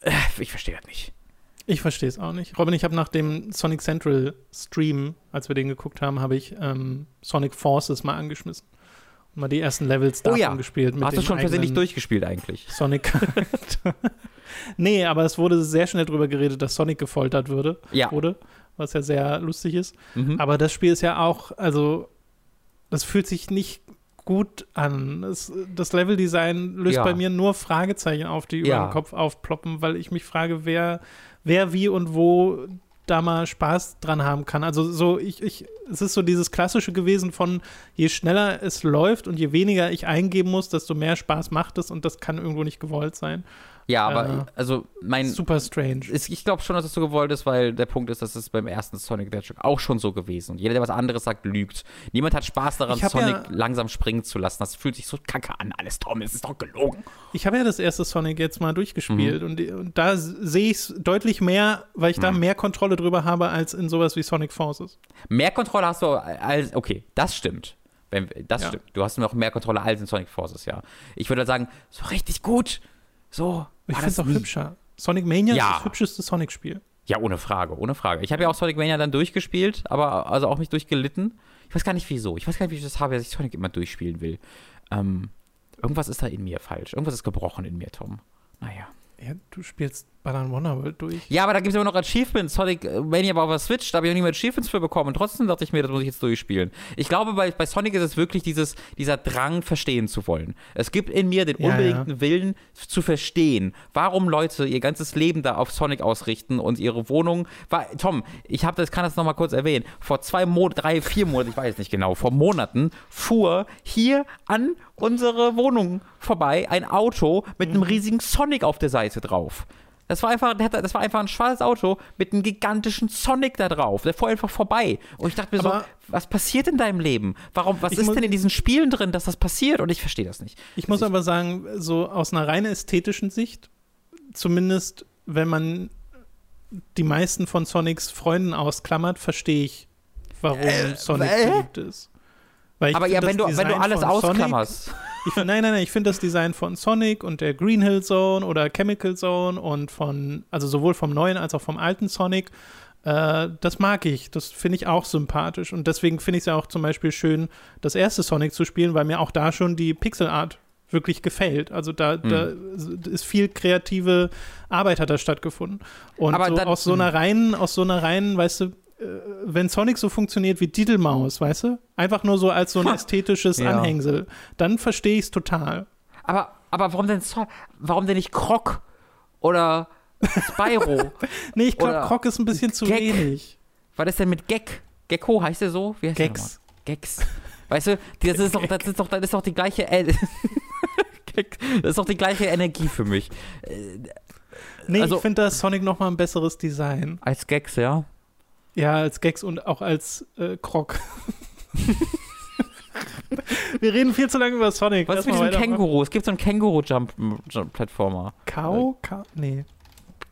äh, ich verstehe das nicht. Ich verstehe es auch nicht. Robin, ich habe nach dem Sonic Central Stream, als wir den geguckt haben, habe ich ähm, Sonic Forces mal angeschmissen. Und mal die ersten Levels davon oh ja. gespielt. Hast du schon versehentlich durchgespielt eigentlich? Sonic. [laughs] nee, aber es wurde sehr schnell darüber geredet, dass Sonic gefoltert würde, ja. wurde, was ja sehr lustig ist. Mhm. Aber das Spiel ist ja auch, also, das fühlt sich nicht gut an. Es, das Leveldesign löst ja. bei mir nur Fragezeichen auf, die ja. über den Kopf aufploppen, weil ich mich frage, wer, wer wie und wo da mal Spaß dran haben kann. Also so, ich, ich, es ist so dieses Klassische gewesen von, je schneller es läuft und je weniger ich eingeben muss, desto mehr Spaß macht es und das kann irgendwo nicht gewollt sein. Ja, aber äh, also mein. Super strange. Ist, ich glaube schon, dass es so gewollt ist, weil der Punkt ist, dass es beim ersten Sonic the Hedgehog auch schon so gewesen. Und jeder, der was anderes sagt, lügt. Niemand hat Spaß daran, Sonic ja, langsam springen zu lassen. Das fühlt sich so kacke an, alles Tom, es ist doch gelogen. Ich habe ja das erste Sonic jetzt mal durchgespielt mhm. und, und, da sehe ich es deutlich mehr, weil ich da mhm. mehr Kontrolle drüber habe als in sowas wie Sonic Forces. Mehr Kontrolle hast du als. Okay, das stimmt. Wenn, das ja. stimmt. Du hast noch mehr Kontrolle als in Sonic Forces, ja. Ich würde sagen, so richtig gut. So, ich finde es auch hübscher. Sonic Mania ja. ist das hübscheste Sonic-Spiel. Ja, ohne Frage, ohne Frage. Ich habe ja auch Sonic Mania dann durchgespielt, aber also auch mich durchgelitten. Ich weiß gar nicht wieso. Ich weiß gar nicht, wie ich das habe, dass ich Sonic immer durchspielen will. Ähm, irgendwas ist da in mir falsch. Irgendwas ist gebrochen in mir, Tom. Naja. Ja, du spielst Ballern Wonderworld durch. Ja, aber da gibt es immer noch Achievements. Sonic Mania war auf der Switch, da habe ich auch nie mehr Achievements für bekommen. Und trotzdem dachte ich mir, das muss ich jetzt durchspielen. Ich glaube, bei, bei Sonic ist es wirklich dieses, dieser Drang, verstehen zu wollen. Es gibt in mir den ja, unbedingten ja. Willen zu verstehen, warum Leute ihr ganzes Leben da auf Sonic ausrichten und ihre Wohnung. War, Tom, ich habe das, kann das nochmal kurz erwähnen. Vor zwei Monaten, drei, vier Monaten, ich weiß nicht genau, vor Monaten fuhr hier an unsere Wohnung vorbei ein Auto mit einem mhm. riesigen Sonic auf der Seite drauf. Das war einfach, das war einfach ein schwarzes Auto mit einem gigantischen Sonic da drauf. Der fuhr einfach vorbei. Und ich dachte mir Aber so, was passiert in deinem Leben? Warum, was ist denn in diesen Spielen drin, dass das passiert? Und ich verstehe das nicht. Ich muss aber sagen, so aus einer rein ästhetischen Sicht, zumindest wenn man die meisten von Sonics Freunden ausklammert, verstehe ich, warum äh, Sonic äh? beliebt ist. aber ja, wenn du, wenn du alles ausklammerst. Sonic, ich, nein, nein, nein, ich finde das Design von Sonic und der Green Hill Zone oder Chemical Zone und von, also sowohl vom neuen als auch vom alten Sonic, äh, das mag ich. Das finde ich auch sympathisch. Und deswegen finde ich es ja auch zum Beispiel schön, das erste Sonic zu spielen, weil mir auch da schon die Pixel Art wirklich gefällt. Also da, Hm. da ist viel kreative Arbeit hat da stattgefunden. Und so dann- aus so einer reinen, aus so einer reinen, weißt du, wenn Sonic so funktioniert wie Diddlemaus, weißt du? Einfach nur so als so ein ästhetisches Ja. Anhängsel, dann verstehe ich es total. Aber, aber warum denn so, warum denn nicht Krog oder Spyro? [laughs] Nee, ich glaube, Croc ist ein bisschen zu Gek. wenig. Was ist denn mit Gek? Gecko heißt der so? Wie heißt der Gex. nochmal? Gex. Weißt du, das ist doch, das ist doch, das ist doch die gleiche. Äh, [laughs] das ist doch die gleiche Energie für mich. Äh, Nee, Also- ich finde da Sonic noch mal ein besseres Design. Als Gex, ja. Ja, als Gex und auch als äh, Croc. [laughs] Wir reden viel zu lange über Sonic. Was Lass ist mit diesem. Känguru? Es gibt so einen Känguru-Jump-Plattformer. Kau? Ka nee.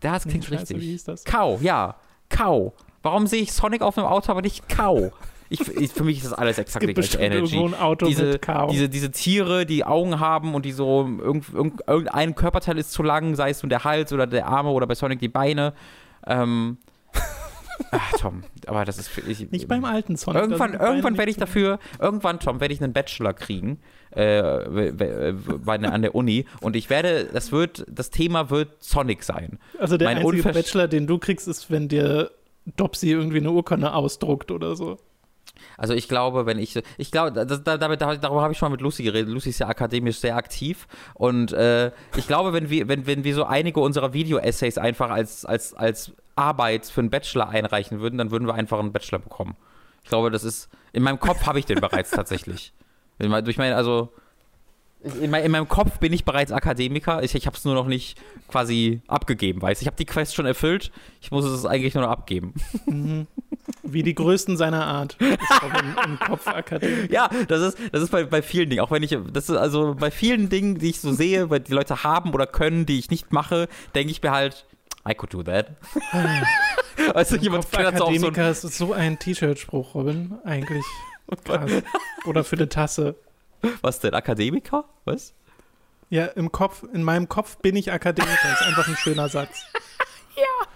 Das nee klingt scheiße, wie richtig. hieß das? Kau, ja. Kau. Warum sehe ich Sonic auf einem Auto, aber nicht Kau? Ich, ich, für mich ist das alles Es exakt die gleiche Energy. ein Auto diese, Kau. diese, diese Tiere, die Augen haben und die so, irgend, irgend, irgendein Körperteil ist zu lang, sei es nun der Hals oder der Arme oder bei Sonic die Beine. Ähm, ach, Tom, aber das ist für ich, nicht beim alten Sonic. Irgendwann, irgendwann werde ich dafür, irgendwann, Tom, werde ich einen Bachelor kriegen äh, w- bei, an der Uni und ich werde, das wird, das Thema wird Sonic sein. Also der mein einzige Unver- Bachelor, den du kriegst, ist, wenn dir Dopsy irgendwie eine Urkunde ausdruckt oder so. Also ich glaube, wenn ich, ich glaube, das, da, damit, darüber habe ich schon mal mit Lucy geredet. Lucy ist ja akademisch sehr aktiv und äh, ich glaube, wenn wir, wenn, wenn wir so einige unserer Video-Essays einfach als, als, als Arbeit für einen Bachelor einreichen würden, dann würden wir einfach einen Bachelor bekommen. Ich glaube, das ist, in meinem Kopf habe ich den bereits tatsächlich. Durch meine, also in, mein, in meinem Kopf bin ich bereits Akademiker. Ich, ich habe es nur noch nicht quasi abgegeben, weißt du. Ich habe die Quest schon erfüllt. Ich muss es eigentlich nur noch abgeben. Mhm. Wie die Größten seiner Art. Im, im Kopf Akademiker. Ja, das ist, das ist bei, bei vielen Dingen. Auch wenn ich, das ist also bei vielen Dingen, die ich so sehe, weil die Leute haben oder können, die ich nicht mache, denke ich mir halt, I could do that. [laughs] also jemand Kopf so auf so ein, Akademiker ist so ein T-Shirt-Spruch, Robin. Eigentlich. [laughs] Krass. Oder für eine Tasse. was denn, Akademiker? Was? Ja, im Kopf, in meinem Kopf bin ich Akademiker. Ist einfach ein schöner Satz. [laughs] ja.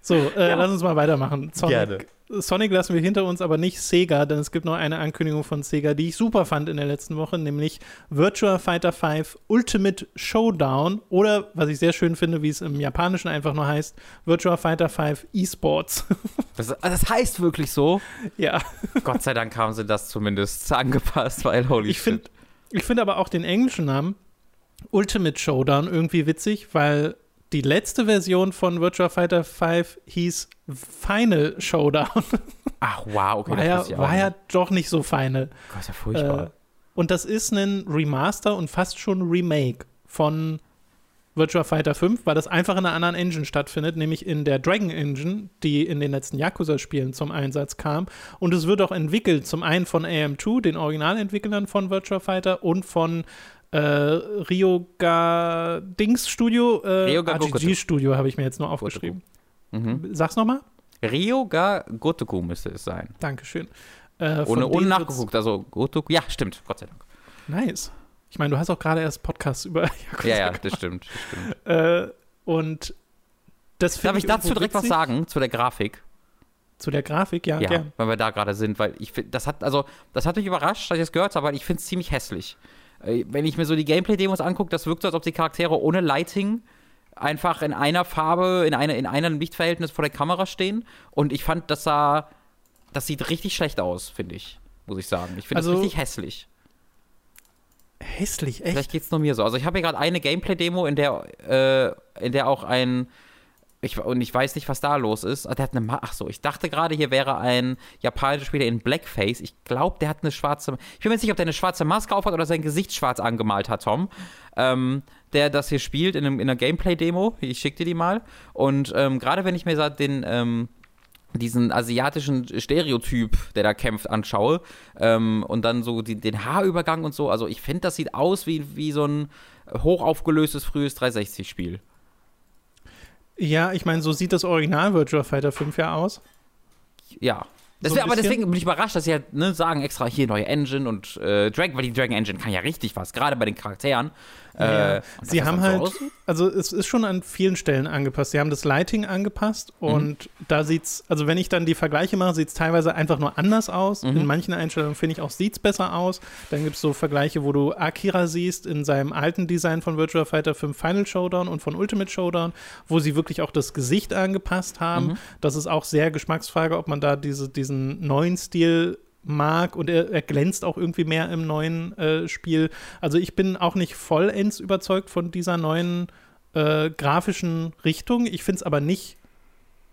So, äh, lass uns mal weitermachen. Sonic. Gerne. Sonic lassen wir hinter uns, aber nicht Sega, denn es gibt noch eine Ankündigung von Sega, die ich super fand in der letzten Woche, nämlich Virtua Fighter 5 Ultimate Showdown oder, was ich sehr schön finde, wie es im Japanischen einfach nur heißt, Virtua Fighter 5 Esports. [laughs] Das, das heißt wirklich so. ja, Gott sei Dank haben sie das zumindest [laughs] angepasst, weil holy ich finde shit. ich find aber auch den englischen Namen Ultimate Showdown irgendwie witzig, weil die letzte Version von Virtua Fighter 5 hieß Final Showdown. Ach wow, okay, war ja, war ja doch nicht so final. Gott, ist ja furchtbar. Äh, und das ist ein Remaster und fast schon Remake von Virtua Fighter 5, weil das einfach in einer anderen Engine stattfindet, nämlich in der Dragon Engine, die in den letzten Yakuza-Spielen zum Einsatz kam. Und es wird auch entwickelt, zum einen von AM2, den Originalentwicklern von Virtua Fighter, und von äh, Ryoga Dings Studio, äh, Ryoga. RGG Studio habe ich mir jetzt nur aufgeschrieben. mhm. Sag's nochmal. Ryoga Gotoku müsste es sein. Dankeschön. Äh, Ohne, ohne nachgeguckt. Also Gotoku, ja, stimmt, Gott sei Dank. Nice. Ich meine, du hast auch gerade erst Podcasts über [laughs] Yakuza Ja, ja, das stimmt. Das stimmt. Äh, und das finde Darf ich dazu irgendwo direkt was witzig. sagen? Zu der Grafik? Zu der Grafik, ja, Ja, gern. weil wir da gerade sind, weil ich das hat, also, das hat mich überrascht, dass ich das gehört habe, weil ich finde es ziemlich hässlich. Äh, Wenn ich mir so die Gameplay-Demos angucke, das wirkt so, als ob die Charaktere ohne Lighting einfach in einer Farbe, in, eine, in einem Lichtverhältnis vor der Kamera stehen. Und ich fand, das sah, das sieht richtig schlecht aus, finde ich, muss ich sagen. Ich finde Also- das richtig hässlich. Hässlich, echt. Vielleicht geht es nur mir so. Also ich habe hier gerade eine Gameplay-Demo, in der, äh, in der auch ein ich, und ich weiß nicht, was da los ist. Der hat eine Ach so, ich dachte gerade, hier wäre ein japanischer Spieler in Blackface. Ich glaube, der hat eine schwarze. Ich bin mir nicht, ob der eine schwarze Maske aufhat oder sein Gesicht schwarz angemalt hat, Tom. Ähm, der das hier spielt in, einem, in einer Gameplay-Demo. Ich schick dir die mal. Und ähm, gerade wenn ich mir den. Ähm, diesen asiatischen Stereotyp, der da kämpft, anschaue ähm, und dann so die, den Haarübergang und so. Also ich finde, das sieht aus wie, wie so ein hochaufgelöstes frühes 360-Spiel. Ja, ich meine, so sieht das Original Virtua Fighter 5 ja aus. Ja. Das So wär, aber deswegen bin ich überrascht, dass sie halt ne, sagen extra hier neue Engine und äh, Dragon, weil die Dragon Engine kann ja richtig was, gerade bei den Charakteren. Ja, äh, sie haben halt, so also es ist schon an vielen Stellen angepasst. Sie haben das Lighting angepasst mhm. und da sieht's, also wenn ich dann die Vergleiche mache, sieht es teilweise einfach nur anders aus. Mhm. In manchen Einstellungen finde ich auch, sieht es besser aus. Dann gibt es so Vergleiche, wo du Akira siehst in seinem alten Design von Virtual Fighter 5 Final Showdown und von Ultimate Showdown, wo sie wirklich auch das Gesicht angepasst haben. Mhm. Das ist auch sehr Geschmacksfrage, ob man da diese, diesen neuen Stil mag und er, er, glänzt auch irgendwie mehr im neuen äh, Spiel. Also ich bin auch nicht vollends überzeugt von dieser neuen äh, grafischen Richtung. Ich finde es aber nicht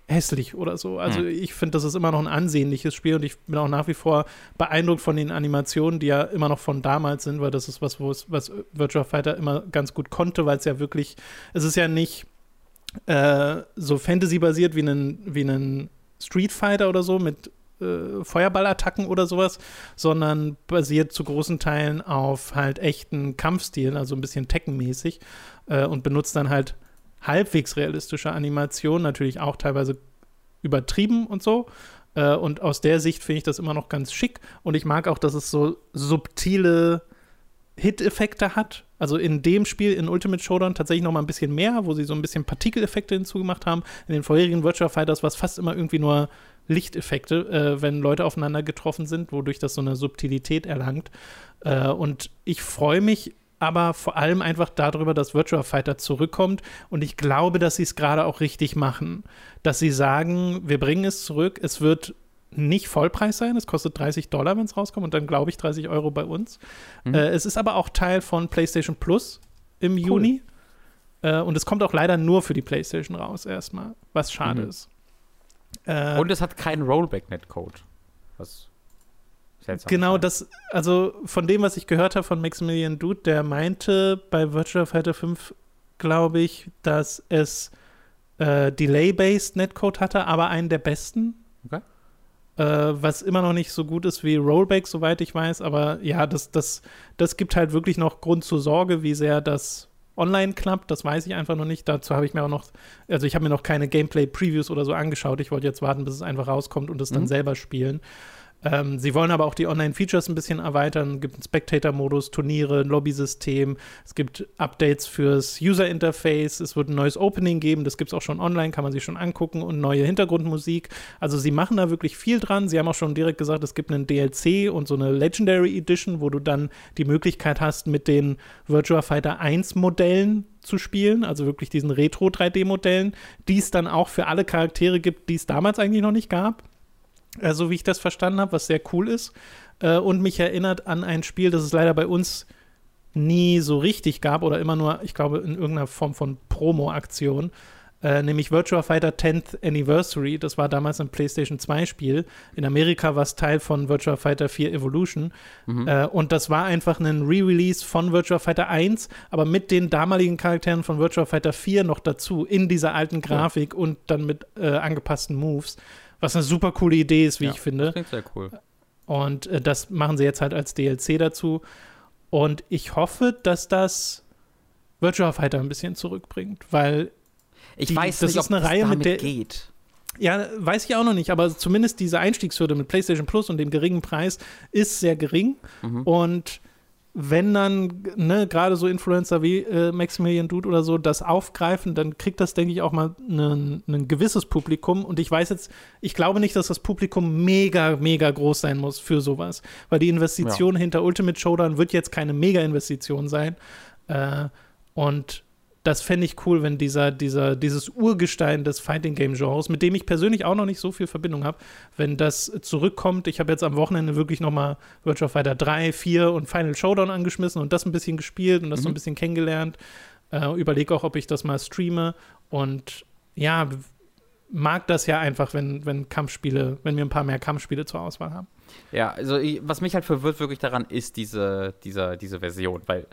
hässlich oder so. Also hm. ich finde, das ist immer noch ein ansehnliches Spiel und ich bin auch nach wie vor beeindruckt von den Animationen, die ja immer noch von damals sind, weil das ist was, wo es, was Virtua Fighter immer ganz gut konnte, weil es ja wirklich, es ist ja nicht äh, so Fantasy-basiert wie ein, wie ein Street Fighter oder so mit äh, Feuerballattacken oder sowas, sondern basiert zu großen Teilen auf halt echten Kampfstilen, also ein bisschen Tekken-mäßig äh, und benutzt dann halt halbwegs realistische Animationen, natürlich auch teilweise übertrieben und so. Äh, und aus der Sicht finde ich das immer noch ganz schick und ich mag auch, dass es so subtile Hit-Effekte hat. Also in dem Spiel, in Ultimate Showdown, tatsächlich noch mal ein bisschen mehr, wo sie so ein bisschen Partikeleffekte hinzugemacht haben. In den vorherigen Virtual Fighters war es fast immer irgendwie nur Lichteffekte, äh, wenn Leute aufeinander getroffen sind, wodurch das so eine Subtilität erlangt. Äh, und ich freue mich aber vor allem einfach darüber, dass Virtua Fighter zurückkommt. Und ich glaube, dass sie es gerade auch richtig machen. Dass sie sagen, wir bringen es zurück. Es wird nicht Vollpreis sein. Es kostet 30 Dollar, wenn es rauskommt. Und dann glaube ich 30 Euro bei uns. Mhm. Äh, es ist aber auch Teil von PlayStation Plus im cool. Juni. Äh, und es kommt auch leider nur für die PlayStation raus, erstmal. Was schade mhm. ist. Äh, und es hat keinen Rollback-Netcode. Was seltsam Genau, ist. das, also von dem, was ich gehört habe von Maximilian Dude, der meinte bei Virtual Fighter 5, glaube ich, dass es äh, Delay-Based Netcode hatte, aber einen der besten. Okay. Äh, was immer noch nicht so gut ist wie Rollback, soweit ich weiß. Aber ja, das, das, das gibt halt wirklich noch Grund zur Sorge, wie sehr das online klappt, das weiß ich einfach noch nicht. Dazu habe ich mir auch noch, also ich habe mir noch keine Gameplay-Previews oder so angeschaut. Ich wollte jetzt warten, bis es einfach rauskommt und es dann mhm. selber spielen. Ähm, sie wollen aber auch die Online-Features ein bisschen erweitern. Es gibt einen Spectator-Modus, Turniere, ein Lobby-System. Es gibt Updates fürs User-Interface. Es wird ein neues Opening geben. Das gibt es auch schon online, kann man sich schon angucken. Und neue Hintergrundmusik. Also sie machen da wirklich viel dran. Sie haben auch schon direkt gesagt, es gibt einen DLC und so eine Legendary Edition, wo du dann die Möglichkeit hast, mit den Virtua Fighter 1 Modellen zu spielen, also wirklich diesen Retro 3D-Modellen, die es dann auch für alle Charaktere gibt, die es damals eigentlich noch nicht gab äh, so wie ich das verstanden habe, was sehr cool ist. Äh, und mich erinnert an ein Spiel, das es leider bei uns nie so richtig gab oder immer nur, ich glaube, in irgendeiner Form von Promo-Aktion. Äh, nämlich Virtua Fighter 10th Anniversary. Das war damals ein PlayStation 2 Spiel. In Amerika war es Teil von Virtua Fighter 4 Evolution. Mhm. Äh, und das war einfach ein Re-Release von Virtua Fighter 1, aber mit den damaligen Charakteren von Virtua Fighter 4 noch dazu, in dieser alten Grafik cool. und dann mit äh, angepassten Moves. Was eine super coole Idee ist, wie ja, ich finde. Das klingt sehr cool. Und äh, das machen sie jetzt halt als DLC dazu. Und ich hoffe, dass das Virtual Fighter ein bisschen zurückbringt, weil ich die, weiß das nicht, ist eine ob Reihe, mit der geht. Ja, weiß ich auch noch nicht, aber zumindest diese Einstiegshürde mit PlayStation Plus und dem geringen Preis ist sehr gering. Mhm. Und wenn dann, ne, gerade so Influencer wie äh, Maximilian Dude oder so das aufgreifen, dann kriegt das, denke ich, auch mal ein gewisses Publikum. Und ich weiß jetzt, ich glaube nicht, dass das Publikum mega, mega groß sein muss für sowas. Weil die Investition ja. hinter Ultimate Showdown wird jetzt keine Mega-Investition sein. Äh, und das fände ich cool, wenn dieser, dieser, dieses Urgestein des Fighting Game Genres, mit dem ich persönlich auch noch nicht so viel Verbindung habe, wenn das zurückkommt. Ich habe jetzt am Wochenende wirklich nochmal Virtual Fighter 3, 4 und Final Showdown angeschmissen und das ein bisschen gespielt und das mhm. so ein mhm. bisschen kennengelernt. Äh, Überlege auch, ob ich das mal streame und ja, mag das ja einfach, wenn, wenn Kampfspiele, wenn wir ein paar mehr Kampfspiele zur Auswahl haben. Ja, also ich, was mich halt verwirrt wirklich daran ist diese, diese, diese Version, weil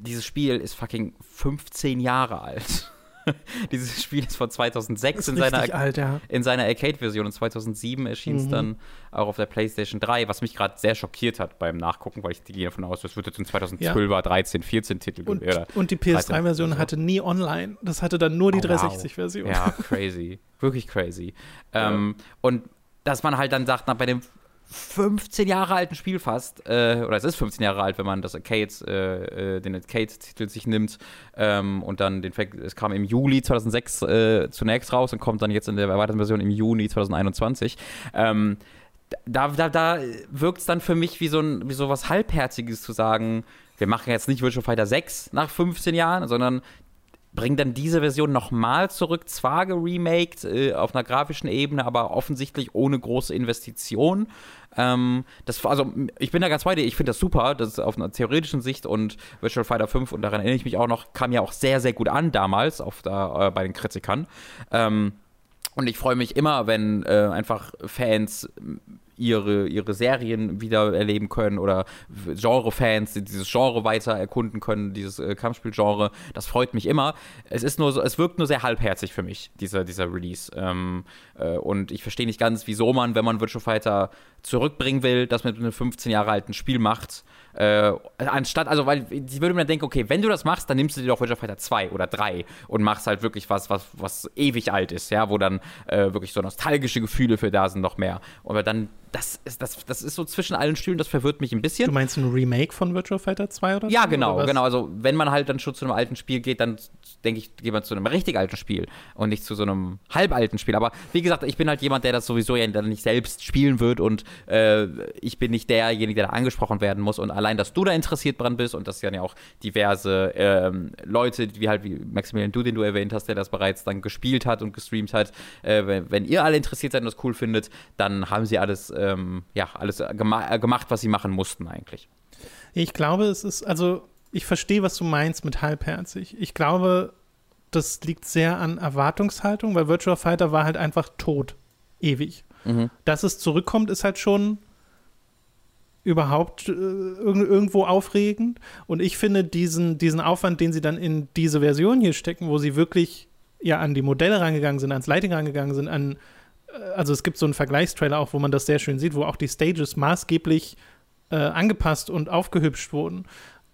dieses Spiel ist fucking 15 Jahre alt. [laughs] dieses Spiel ist von 2006 in seiner, alt, ja. seiner Arcade-Version und 2007 erschien es mhm. dann auch auf der PlayStation 3, was mich gerade sehr schockiert hat beim Nachgucken, weil ich gehe davon aus, das wird jetzt ein 2012er, ja. 13, 14 Titel und, und die PS3-Version so. hatte nie online. Das hatte dann nur die oh, 360-Version. Wow. Ja, crazy. Wirklich crazy. [laughs] Ja. Ähm, und dass man halt dann sagt, na, bei dem 15 Jahre alten Spiel fast, äh, oder es ist 15 Jahre alt, wenn man das Arcade, äh, äh, den Arcade-Titel sich nimmt ähm, und dann den Fact, es kam im Juli 2006 äh, zunächst raus und kommt dann jetzt in der erweiterten Version im Juni 2021. Ähm, da, da, da wirkt es dann für mich wie so, ein, wie so was Halbherziges zu sagen, wir machen jetzt nicht Virtual Fighter 6 nach 15 Jahren, sondern bringen dann diese Version nochmal zurück, zwar geremaked äh, auf einer grafischen Ebene, aber offensichtlich ohne große Investition. Ähm, das, also ich bin da ganz bei dir, ich finde das super, das ist auf einer theoretischen Sicht und Virtual Fighter 5, und daran erinnere ich mich auch noch, kam ja auch sehr, sehr gut an damals auf der, äh, bei den Kritikern. Ähm, und ich freue mich immer, wenn äh, einfach Fans ihre, ihre Serien wieder erleben können oder Genre-Fans, die dieses Genre weiter erkunden können, dieses äh, Kampfspiel-Genre. Das freut mich immer. Es ist nur so, es wirkt nur sehr halbherzig für mich, dieser, dieser Release. Ähm, äh, und ich verstehe nicht ganz, wieso man, wenn man Virtual Fighter zurückbringen will, das mit einem 15 Jahre alten Spiel macht. Äh, anstatt, also, weil ich würde mir denken, okay, wenn du das machst, dann nimmst du dir doch Virtual Fighter 2 oder 3 und machst halt wirklich was, was, was ewig alt ist, ja, wo dann äh, wirklich so nostalgische Gefühle für da sind noch mehr. Und dann das ist, das, das ist so zwischen allen Stühlen, das verwirrt mich ein bisschen. Du meinst ein Remake von Virtual Fighter 2 oder Ja, genau, oder genau. Also wenn man halt dann schon zu einem alten Spiel geht, dann denke ich, geht man zu einem richtig alten Spiel und nicht zu so einem halbalten Spiel. Aber wie gesagt, ich bin halt jemand, der das sowieso ja dann nicht selbst spielen wird und äh, ich bin nicht derjenige, der da angesprochen werden muss. Und allein, dass du da interessiert dran bist und dass ja auch diverse ähm, Leute, wie halt wie Maximilian Du, den du erwähnt hast, der das bereits dann gespielt hat und gestreamt hat, äh, wenn, wenn, ihr alle interessiert seid und das cool findet, dann haben sie alles äh, ähm, ja, alles gema äh, gemacht, was sie machen mussten eigentlich. Ich glaube, es ist, also ich verstehe, was du meinst mit halbherzig. Ich glaube, das liegt sehr an Erwartungshaltung, weil Virtual Fighter war halt einfach tot. Ewig. Mhm. Dass es zurückkommt, ist halt schon überhaupt äh, irgendwo aufregend. Und ich finde diesen, diesen Aufwand, den sie dann in diese Version hier stecken, wo sie wirklich ja an die Modelle rangegangen sind, ans Lighting rangegangen sind, an äh, also es gibt so einen Vergleichstrailer auch, wo man das sehr schön sieht, wo auch die Stages maßgeblich äh, angepasst und aufgehübscht wurden,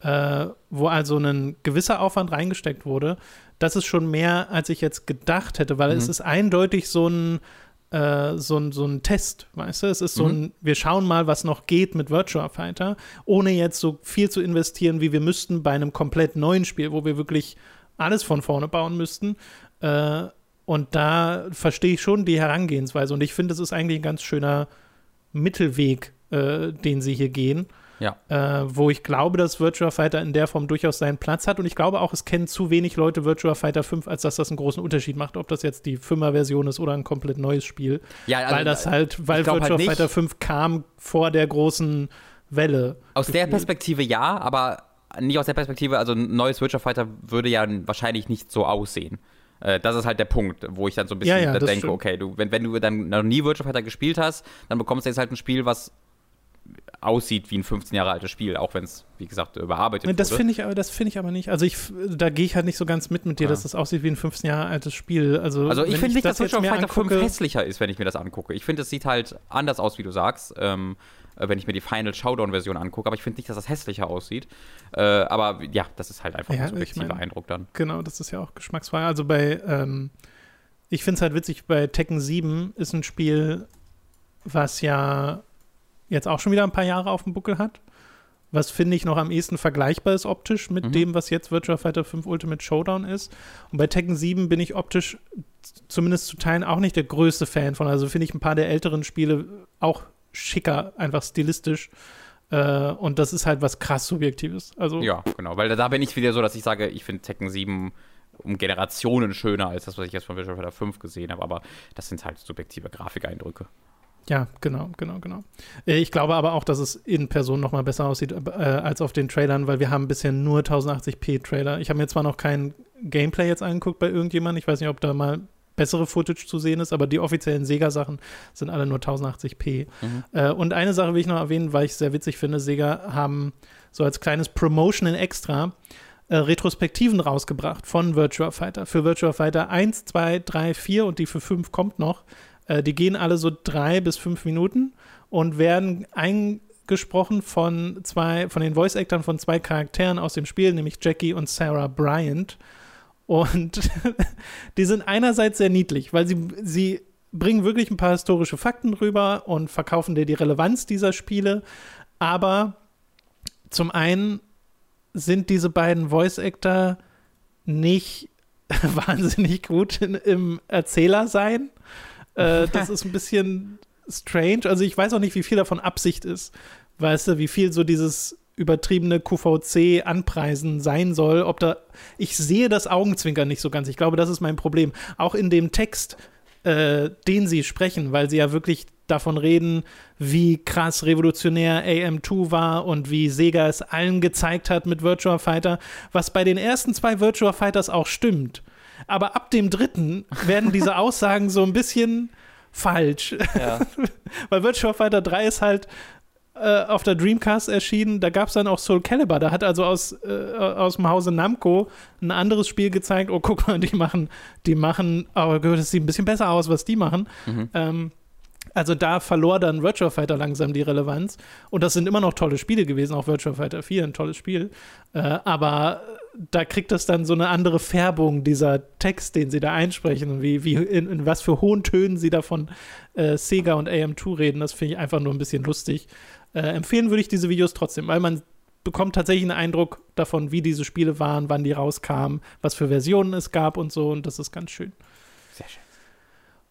äh, wo also ein gewisser Aufwand reingesteckt wurde. Das ist schon mehr, als ich jetzt gedacht hätte, weil mhm. es ist eindeutig so ein äh, so, ein, so ein Test, weißt du? Es ist so mhm. ein, wir schauen mal, was noch geht mit Virtua Fighter, ohne jetzt so viel zu investieren, wie wir müssten bei einem komplett neuen Spiel, wo wir wirklich alles von vorne bauen müssten. Äh, und da verstehe ich schon die Herangehensweise. Und ich finde, es ist eigentlich ein ganz schöner Mittelweg, äh, den sie hier gehen. Ja. Äh, wo ich glaube, dass Virtua Fighter in der Form durchaus seinen Platz hat. Und ich glaube auch, es kennen zu wenig Leute Virtua Fighter 5, als dass das einen großen Unterschied macht, ob das jetzt die 5er-Version ist oder ein komplett neues Spiel. Ja, also, weil das halt, weil Virtua halt Fighter 5 kam vor der großen Welle. Aus gefühlt. der Perspektive ja, aber nicht aus der Perspektive, also ein neues Virtua Fighter würde ja wahrscheinlich nicht so aussehen. Äh, das ist halt der Punkt, wo ich dann so ein bisschen ja, ja, denke, okay, du, wenn, wenn du dann noch nie Virtual Fighter gespielt hast, dann bekommst du jetzt halt ein Spiel, was aussieht wie ein 15 Jahre altes Spiel, auch wenn es, wie gesagt, überarbeitet nee, das wurde. Ich, das finde ich aber nicht. Also ich, da gehe ich halt nicht so ganz mit mit dir, ja. dass das aussieht wie ein 15 Jahre altes Spiel. Also, also ich finde nicht, dass Virtual Fighter 5 hässlicher ist, wenn ich mir das angucke. Ich finde, es sieht halt anders aus, wie du sagst. Ähm, äh, wenn ich mir die Final Showdown-Version angucke. Aber ich finde nicht, dass das hässlicher aussieht. Äh, aber ja, das ist halt einfach ja, ein subjektiver ich mein, Eindruck dann. Genau, das ist ja auch Geschmacksfrage. Also bei, ähm, ich finde es halt witzig, bei Tekken 7 ist ein Spiel, was ja jetzt auch schon wieder ein paar Jahre auf dem Buckel hat. Was finde ich noch am ehesten vergleichbar ist optisch mit mhm. dem, was jetzt Virtua Fighter 5 Ultimate Showdown ist. Und bei Tekken 7 bin ich optisch zumindest zu Teilen auch nicht der größte Fan von. Also finde ich ein paar der älteren Spiele auch schicker, einfach stilistisch. Äh, und das ist halt was krass Subjektives. Also, ja, genau, weil da bin ich wieder so, dass ich sage, ich finde Tekken 7 um Generationen schöner als das, was ich jetzt von Visual Fighter 5 gesehen habe, aber das sind halt subjektive Grafikeindrücke. Ja, genau, genau, genau. Äh, ich glaube aber auch, dass es in Person noch mal besser aussieht äh, als auf den Trailern, weil wir haben bisher nur 1080p Trailer. Ich habe mir zwar noch kein Gameplay jetzt angeguckt bei irgendjemandem. Ich weiß nicht, ob da mal bessere Footage zu sehen ist, aber die offiziellen Sega-Sachen sind alle nur 1080p. Mhm. Äh, und eine Sache will ich noch erwähnen, weil ich es sehr witzig finde: Sega haben so als kleines Promotion in Extra äh, Retrospektiven rausgebracht von Virtua Fighter. Für Virtua Fighter 1, 2, 3, 4 und die für 5 kommt noch. Äh, die gehen alle so drei bis fünf Minuten und werden eingesprochen von zwei, von den Voice-Actern von zwei Charakteren aus dem Spiel, nämlich Jackie und Sarah Bryant. Und [laughs] die sind einerseits sehr niedlich, weil sie, sie bringen wirklich ein paar historische Fakten rüber und verkaufen dir die Relevanz dieser Spiele. Aber zum einen sind diese beiden Voice-Actor nicht [laughs] wahnsinnig gut in, im Erzähler sein. Äh, das ist ein bisschen strange. Also ich weiß auch nicht, wie viel davon Absicht ist. Weißt du, wie viel so dieses übertriebene QVC-Anpreisen sein soll. Ob da, ich sehe das Augenzwinkern nicht so ganz. Ich glaube, das ist mein Problem. Auch in dem Text, äh, den sie sprechen, weil sie ja wirklich davon reden, wie krass revolutionär AM2 war und wie Sega es allen gezeigt hat mit Virtua Fighter, was bei den ersten zwei Virtua Fighters auch stimmt. Aber ab dem dritten werden diese Aussagen so ein bisschen falsch. Ja. [laughs] Weil Virtua Fighter 3 ist halt äh, auf der Dreamcast erschienen. Da gab es dann auch Soul Calibur. Da hat also aus, äh, aus dem Hause Namco ein anderes Spiel gezeigt. Oh, guck mal, die machen, die machen, aber oh, das sieht ein bisschen besser aus, was die machen. Mhm. Ähm, also da verlor dann Virtua Fighter langsam die Relevanz. Und das sind immer noch tolle Spiele gewesen, auch Virtua Fighter 4, ein tolles Spiel. Äh, aber da kriegt das dann so eine andere Färbung, dieser Text, den sie da einsprechen und wie, wie in, in was für hohen Tönen sie da von äh, Sega und AM2 reden. Das finde ich einfach nur ein bisschen lustig. Äh, empfehlen würde ich diese Videos trotzdem, weil man bekommt tatsächlich einen Eindruck davon, wie diese Spiele waren, wann die rauskamen, was für Versionen es gab und so. Und das ist ganz schön. Sehr schön.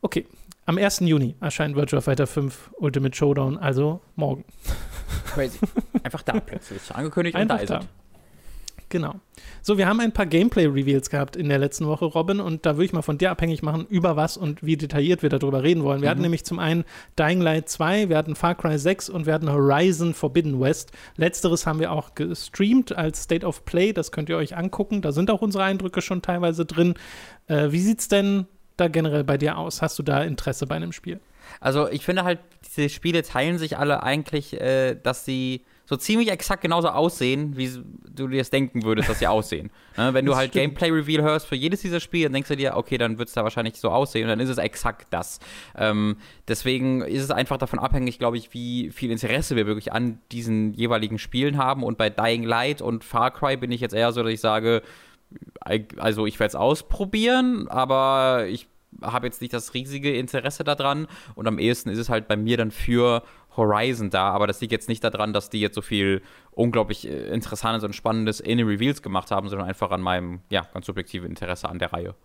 Okay, am 1. Juni erscheint Virtua Fighter 5 Ultimate Showdown, also morgen. Crazy. Einfach da plötzlich. [laughs] Angekündigt Einfach und da ist da. Genau. So, wir haben ein paar Gameplay-Reveals gehabt in der letzten Woche, Robin, und da würde ich mal von dir abhängig machen, über was und wie detailliert wir darüber reden wollen. Wir mhm. hatten nämlich zum einen Dying Light 2, wir hatten Far Cry 6 und wir hatten Horizon Forbidden West. Letzteres haben wir auch gestreamt als State of Play, das könnt ihr euch angucken. Da sind auch unsere Eindrücke schon teilweise drin. Äh, wie es denn da generell bei dir aus? Hast du da Interesse bei einem Spiel? Also, ich finde halt, diese Spiele teilen sich alle eigentlich, äh, dass sie so ziemlich exakt genauso aussehen, wie du dir das denken würdest, dass sie [laughs] aussehen. Ne? Wenn du halt Gameplay-Reveal hörst für jedes dieser Spiele, dann denkst du dir, okay, dann wird es da wahrscheinlich so aussehen und dann ist es exakt das. Ähm, deswegen ist es einfach davon abhängig, glaube ich, wie viel Interesse wir wirklich an diesen jeweiligen Spielen haben. Und bei Dying Light und Far Cry bin ich jetzt eher so, dass ich sage, also ich werde es ausprobieren, aber ich habe jetzt nicht das riesige Interesse daran und am ehesten ist es halt bei mir dann für Horizon da, aber das liegt jetzt nicht daran, dass die jetzt so viel unglaublich äh, Interessantes und Spannendes in den Reveals gemacht haben, sondern einfach an meinem, ja, ganz subjektiven Interesse an der Reihe.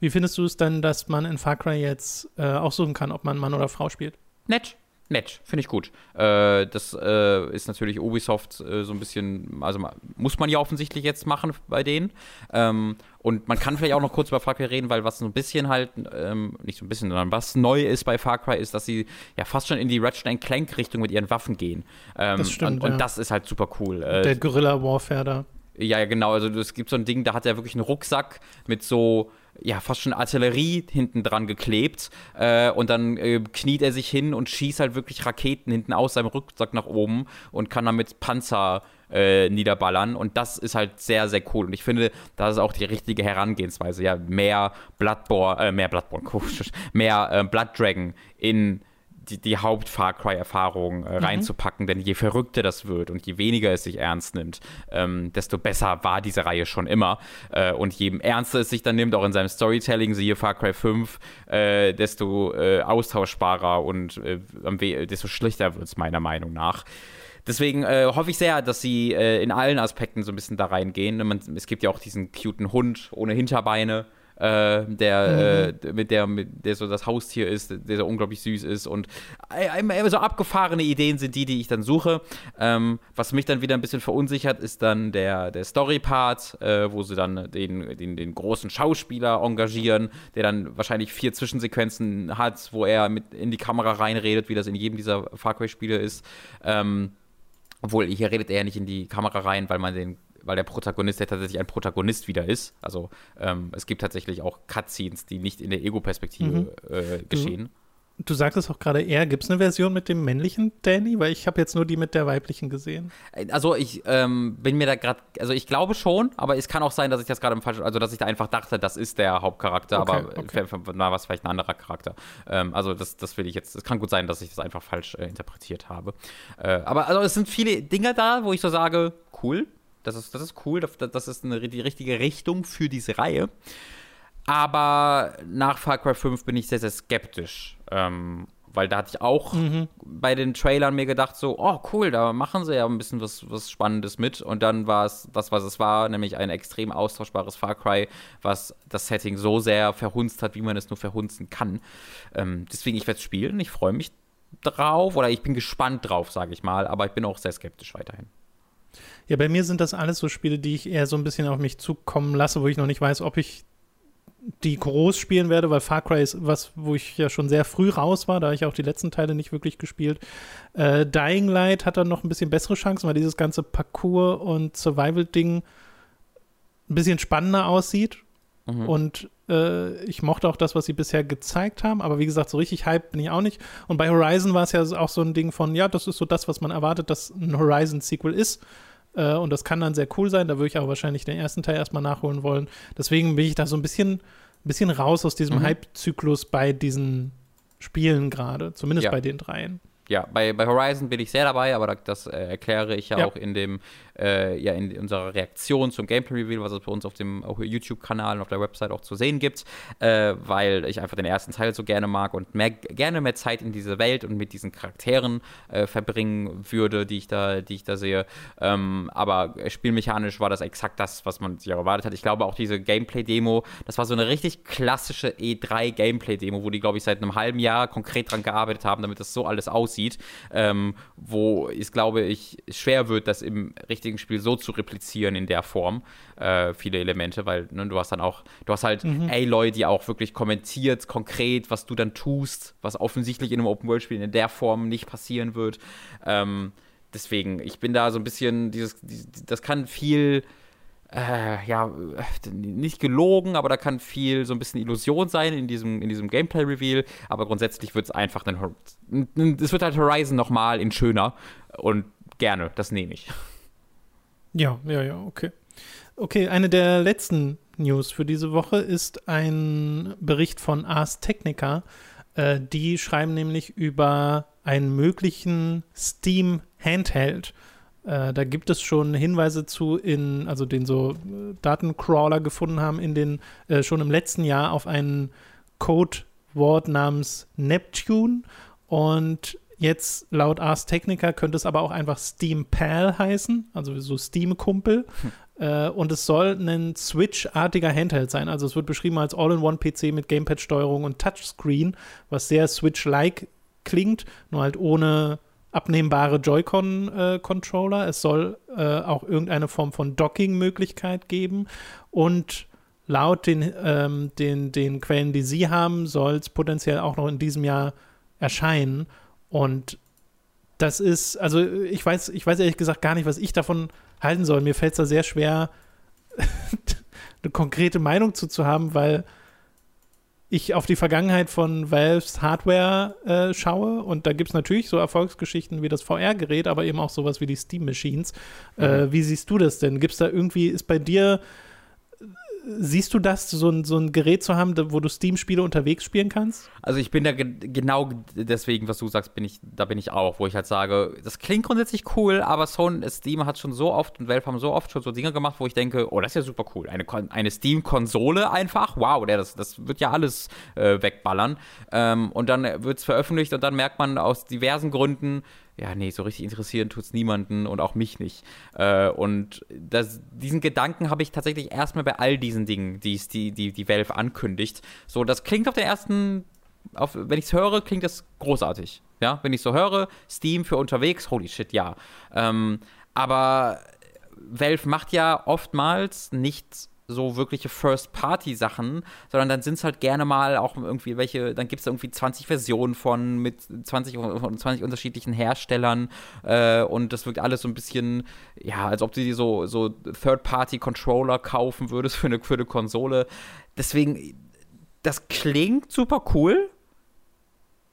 Wie findest du es denn, dass man in Far Cry jetzt äh, aussuchen kann, ob man Mann oder Frau spielt? Nett nett, finde ich gut. Äh, das äh, ist natürlich Ubisoft äh, so ein bisschen, also muss man ja offensichtlich jetzt machen bei denen. Ähm, und man kann vielleicht auch noch kurz über Far Cry reden, weil was so ein bisschen halt, ähm, nicht so ein bisschen, sondern was neu ist bei Far Cry, ist, dass sie ja fast schon in die Ratchet Clank Richtung mit ihren Waffen gehen. Ähm, das stimmt. Und, und ja. das ist halt super cool. Äh, Der Guerilla Warfare da. Ja, genau. Also es gibt so ein Ding, da hat er wirklich einen Rucksack mit so ja, fast schon Artillerie hinten dran geklebt. Äh, und dann äh, kniet er sich hin und schießt halt wirklich Raketen hinten aus seinem Rucksack nach oben und kann damit Panzer äh, niederballern. Und das ist halt sehr, sehr cool. Und ich finde, das ist auch die richtige Herangehensweise. Ja, mehr Bloodborne, äh, mehr Bloodborne, [laughs] mehr äh, Blood Dragon in die, die Haupt-Far Cry-Erfahrung äh, mhm. reinzupacken, denn je verrückter das wird und je weniger es sich ernst nimmt, ähm, desto besser war diese Reihe schon immer. Äh, und je ernster es sich dann nimmt, auch in seinem Storytelling, siehe Far Cry 5, äh, desto äh, austauschbarer und äh, desto schlichter wird es meiner Meinung nach. Deswegen äh, hoffe ich sehr, dass sie äh, in allen Aspekten so ein bisschen da reingehen. Man, es gibt ja auch diesen cuten Hund ohne Hinterbeine, äh, der, mhm. äh, mit der, mit der so das Haustier ist, der so unglaublich süß ist und äh, so abgefahrene Ideen sind die, die ich dann suche. Ähm, was mich dann wieder ein bisschen verunsichert, ist dann der, der Story-Part, äh, wo sie dann den, den, den großen Schauspieler engagieren, der dann wahrscheinlich vier Zwischensequenzen hat, wo er mit in die Kamera reinredet, wie das in jedem dieser Far Cry-Spiele ist. Ähm, obwohl, hier redet er ja nicht in die Kamera rein, weil man den weil der Protagonist ja tatsächlich ein Protagonist wieder ist. Also ähm, es gibt tatsächlich auch Cutscenes, die nicht in der Ego-Perspektive mhm. äh, geschehen. Du, du sagtest auch gerade eher, gibt es eine Version mit dem männlichen Danny? Weil ich habe jetzt nur die mit der weiblichen gesehen. Äh, also ich ähm, bin mir da gerade, also ich glaube schon, aber es kann auch sein, dass ich das gerade im falschen, also dass ich da einfach dachte, das ist der Hauptcharakter, okay, aber okay. war es vielleicht ein anderer Charakter. Ähm, also das, das will ich jetzt, es kann gut sein, dass ich das einfach falsch äh, interpretiert habe. Äh, aber also es sind viele Dinge da, wo ich so sage, cool, das ist, das ist cool, das, ist eine, die richtige Richtung für diese Reihe. Aber nach Far Cry 5 bin ich sehr, sehr skeptisch. Ähm, weil da hatte ich auch mhm. bei den Trailern mir gedacht, so, oh cool, da machen sie ja ein bisschen was, was Spannendes mit. Und dann war es das, was es war, nämlich ein extrem austauschbares Far Cry, was das Setting so sehr verhunzt hat, wie man es nur verhunzen kann. Ähm, deswegen, ich werde es spielen, ich freue mich drauf oder ich bin gespannt drauf, sage ich mal, aber ich bin auch sehr skeptisch weiterhin. Ja, bei mir sind das alles so Spiele, die ich eher so ein bisschen auf mich zukommen lasse, wo ich noch nicht weiß, ob ich die groß spielen werde, weil Far Cry ist was, wo ich ja schon sehr früh raus war, da ich auch die letzten Teile nicht wirklich gespielt. Äh, Dying Light hat dann noch ein bisschen bessere Chancen, weil dieses ganze Parcours- und Survival-Ding ein bisschen spannender aussieht. Mhm. Und äh, ich mochte auch das, was sie bisher gezeigt haben, aber wie gesagt, so richtig Hype bin ich auch nicht. Und bei Horizon war es ja auch so ein Ding von, ja, das ist so das, was man erwartet, dass ein Horizon-Sequel ist. Äh, und das kann dann sehr cool sein. Da würde ich aber wahrscheinlich den ersten Teil erstmal nachholen wollen. Deswegen bin ich da so ein bisschen, ein bisschen raus aus diesem mhm. Hype-Zyklus bei diesen Spielen gerade. Zumindest ja. bei den dreien. Ja, bei, bei Horizon bin ich sehr dabei, aber das äh, erkläre ich ja, ja, auch in dem äh, ja in unserer Reaktion zum Gameplay Reveal, was es bei uns auf dem YouTube-Kanal und auf der Website auch zu sehen gibt, äh, weil ich einfach den ersten Teil so gerne mag und mehr, gerne mehr Zeit in diese Welt und mit diesen Charakteren äh, verbringen würde, die ich da, die ich da sehe. Ähm, aber spielmechanisch war das exakt das, was man sich erwartet hat. Ich glaube auch diese Gameplay-Demo, das war so eine richtig klassische E3-Gameplay-Demo, wo die, glaube ich, seit einem halben Jahr konkret dran gearbeitet haben, damit das so alles aussieht, ähm, wo es, glaube ich, schwer wird, das im richtigen richtigen Spiel so zu replizieren in der Form, äh, viele Elemente, weil ne, du hast dann auch, du hast halt mhm. Aloy, die auch wirklich kommentiert, konkret, was du dann tust, was offensichtlich in einem Open-World-Spiel in der Form nicht passieren wird. Ähm, deswegen, ich bin da so ein bisschen, dieses, das kann viel. Äh, ja, nicht gelogen, aber da kann viel so ein bisschen Illusion sein in diesem, in diesem Gameplay-Reveal. Aber grundsätzlich wird es einfach ein, es wird halt Horizon nochmal in schöner und gerne, das nehme ich. Ja, ja, ja, okay. Okay, eine der letzten News für diese Woche ist ein Bericht von Ars Technica. Äh, die schreiben nämlich über einen möglichen Steam Handheld. Äh, da gibt es schon Hinweise zu, in, also den so äh, Datencrawler gefunden haben, in den äh, schon im letzten Jahr auf einen Codewort namens Neptune. Und Jetzt laut Ars Technica könnte es aber auch einfach Steam Pal heißen, also so Steam-Kumpel. Hm. Äh, und es soll ein Switch-artiger Handheld sein. Also es wird beschrieben als All-in-One-PC mit Gamepad-Steuerung und Touchscreen, was sehr Switch-like klingt, nur halt ohne abnehmbare Joy-Con-Controller. Äh, es soll äh, auch irgendeine Form von Docking-Möglichkeit geben und laut den, ähm, den, den Quellen, die sie haben, soll es potenziell auch noch in diesem Jahr erscheinen. Und das ist, also ich weiß, ich weiß ehrlich gesagt gar nicht, was ich davon halten soll. Mir fällt es da sehr schwer, [laughs] eine konkrete Meinung zu, zu haben, weil ich auf die Vergangenheit von Valves Hardware äh, schaue und da gibt es natürlich so Erfolgsgeschichten wie das VR-Gerät, aber eben auch sowas wie die Steam Machines. Äh, mhm. Äh, wie siehst du das denn? Gibt es da irgendwie, ist bei dir siehst du das, so ein, so ein Gerät zu haben, wo du Steam-Spiele unterwegs spielen kannst? Also ich bin da ge genau deswegen, was du sagst, bin ich, da bin ich auch, wo ich halt sage, das klingt grundsätzlich cool, aber Sony, Steam hat schon so oft und Valve haben so oft schon so Dinge gemacht, wo ich denke, oh, das ist ja super cool. Eine, eine Steam-Konsole einfach, wow, das, das wird ja alles äh, wegballern. Ähm, und dann wird es veröffentlicht und dann merkt man aus diversen Gründen, ja, nee, so richtig interessieren tut es niemanden und auch mich nicht. Äh, und das, diesen Gedanken habe ich tatsächlich erstmal bei all diesen Dingen, die die, die, Valve ankündigt. So, das klingt auf der ersten, auf, wenn ich es höre, klingt das großartig. Ja, wenn ich so höre, Steam für unterwegs, holy shit, ja. Ähm, aber Valve macht ja oftmals nichts so wirkliche First-Party-Sachen, sondern dann sind es halt gerne mal auch irgendwie welche, dann gibt es irgendwie 20 Versionen von mit 20, von 20 unterschiedlichen Herstellern äh, und das wirkt alles so ein bisschen, ja, als ob du dir so, so Third-Party-Controller kaufen würdest für eine, für eine Konsole. Deswegen, das klingt super cool,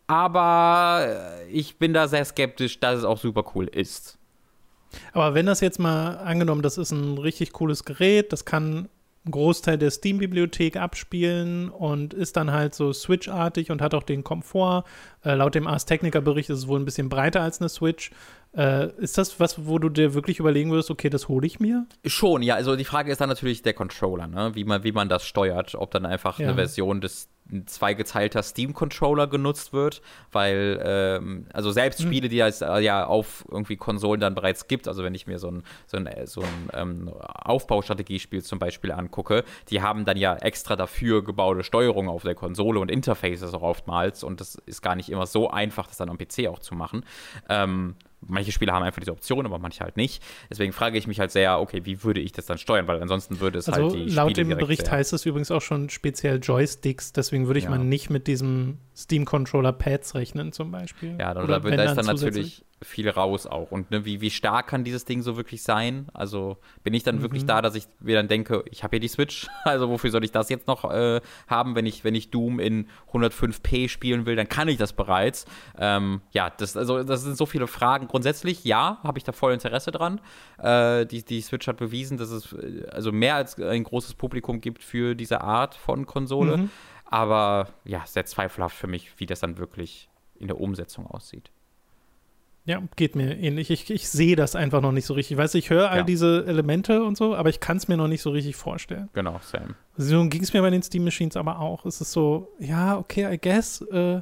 aber ich bin da sehr skeptisch, dass es auch super cool ist. Aber wenn das jetzt mal angenommen, das ist ein richtig cooles Gerät, das kann einen Großteil der Steam-Bibliothek abspielen und ist dann halt so Switch-artig und hat auch den Komfort. Äh, laut dem Ars Technica-Bericht ist es wohl ein bisschen breiter als eine Switch. Äh, ist das was, wo du dir wirklich überlegen würdest, okay, das hole ich mir? Schon, ja. Also die Frage ist dann natürlich der Controller, ne? wie, man, wie man das steuert. Ob dann einfach ja. eine Version des ein zweigeteilter Steam-Controller genutzt wird, weil, ähm, also selbst hm. Spiele, die es äh, ja auf irgendwie Konsolen dann bereits gibt, also wenn ich mir so ein, so ein, so ein ähm, Aufbaustrategiespiel zum Beispiel angucke, die haben dann ja extra dafür gebaute Steuerung auf der Konsole und Interfaces auch oftmals und das ist gar nicht immer so einfach, das dann am PC auch zu machen. Ähm, manche Spiele haben einfach diese Option, aber manche halt nicht. Deswegen frage ich mich halt sehr, okay, wie würde ich das dann steuern? Weil ansonsten würde es also halt die Laut dem Bericht heißt es übrigens auch schon speziell Joysticks, deswegen würde ich ja. mal nicht mit diesem Steam-Controller Pads rechnen zum Beispiel. Ja, da, da, da ist dann natürlich viel raus auch. Und ne, wie, wie stark kann dieses Ding so wirklich sein? Also bin ich dann mhm. wirklich da, dass ich mir dann denke, ich habe hier die Switch, [laughs] also wofür soll ich das jetzt noch äh, haben, wenn ich, wenn ich Doom in 105p spielen will, dann kann ich das bereits. Ähm, ja, das, also, das sind so viele Fragen. Grundsätzlich, ja, habe ich da voll Interesse dran. Äh, die, die Switch hat bewiesen, dass es äh, also mehr als ein großes Publikum gibt für diese Art von Konsole. Mhm. Aber ja, sehr zweifelhaft für mich, wie das dann wirklich in der Umsetzung aussieht. Ja, geht mir ähnlich. Ich, ich sehe das einfach noch nicht so richtig. Weißt du, ich höre all ja. diese Elemente und so, aber ich kann es mir noch nicht so richtig vorstellen. Genau, same. So ging es mir bei den Steam Machines aber auch. Es ist so, ja, okay, I guess. Äh,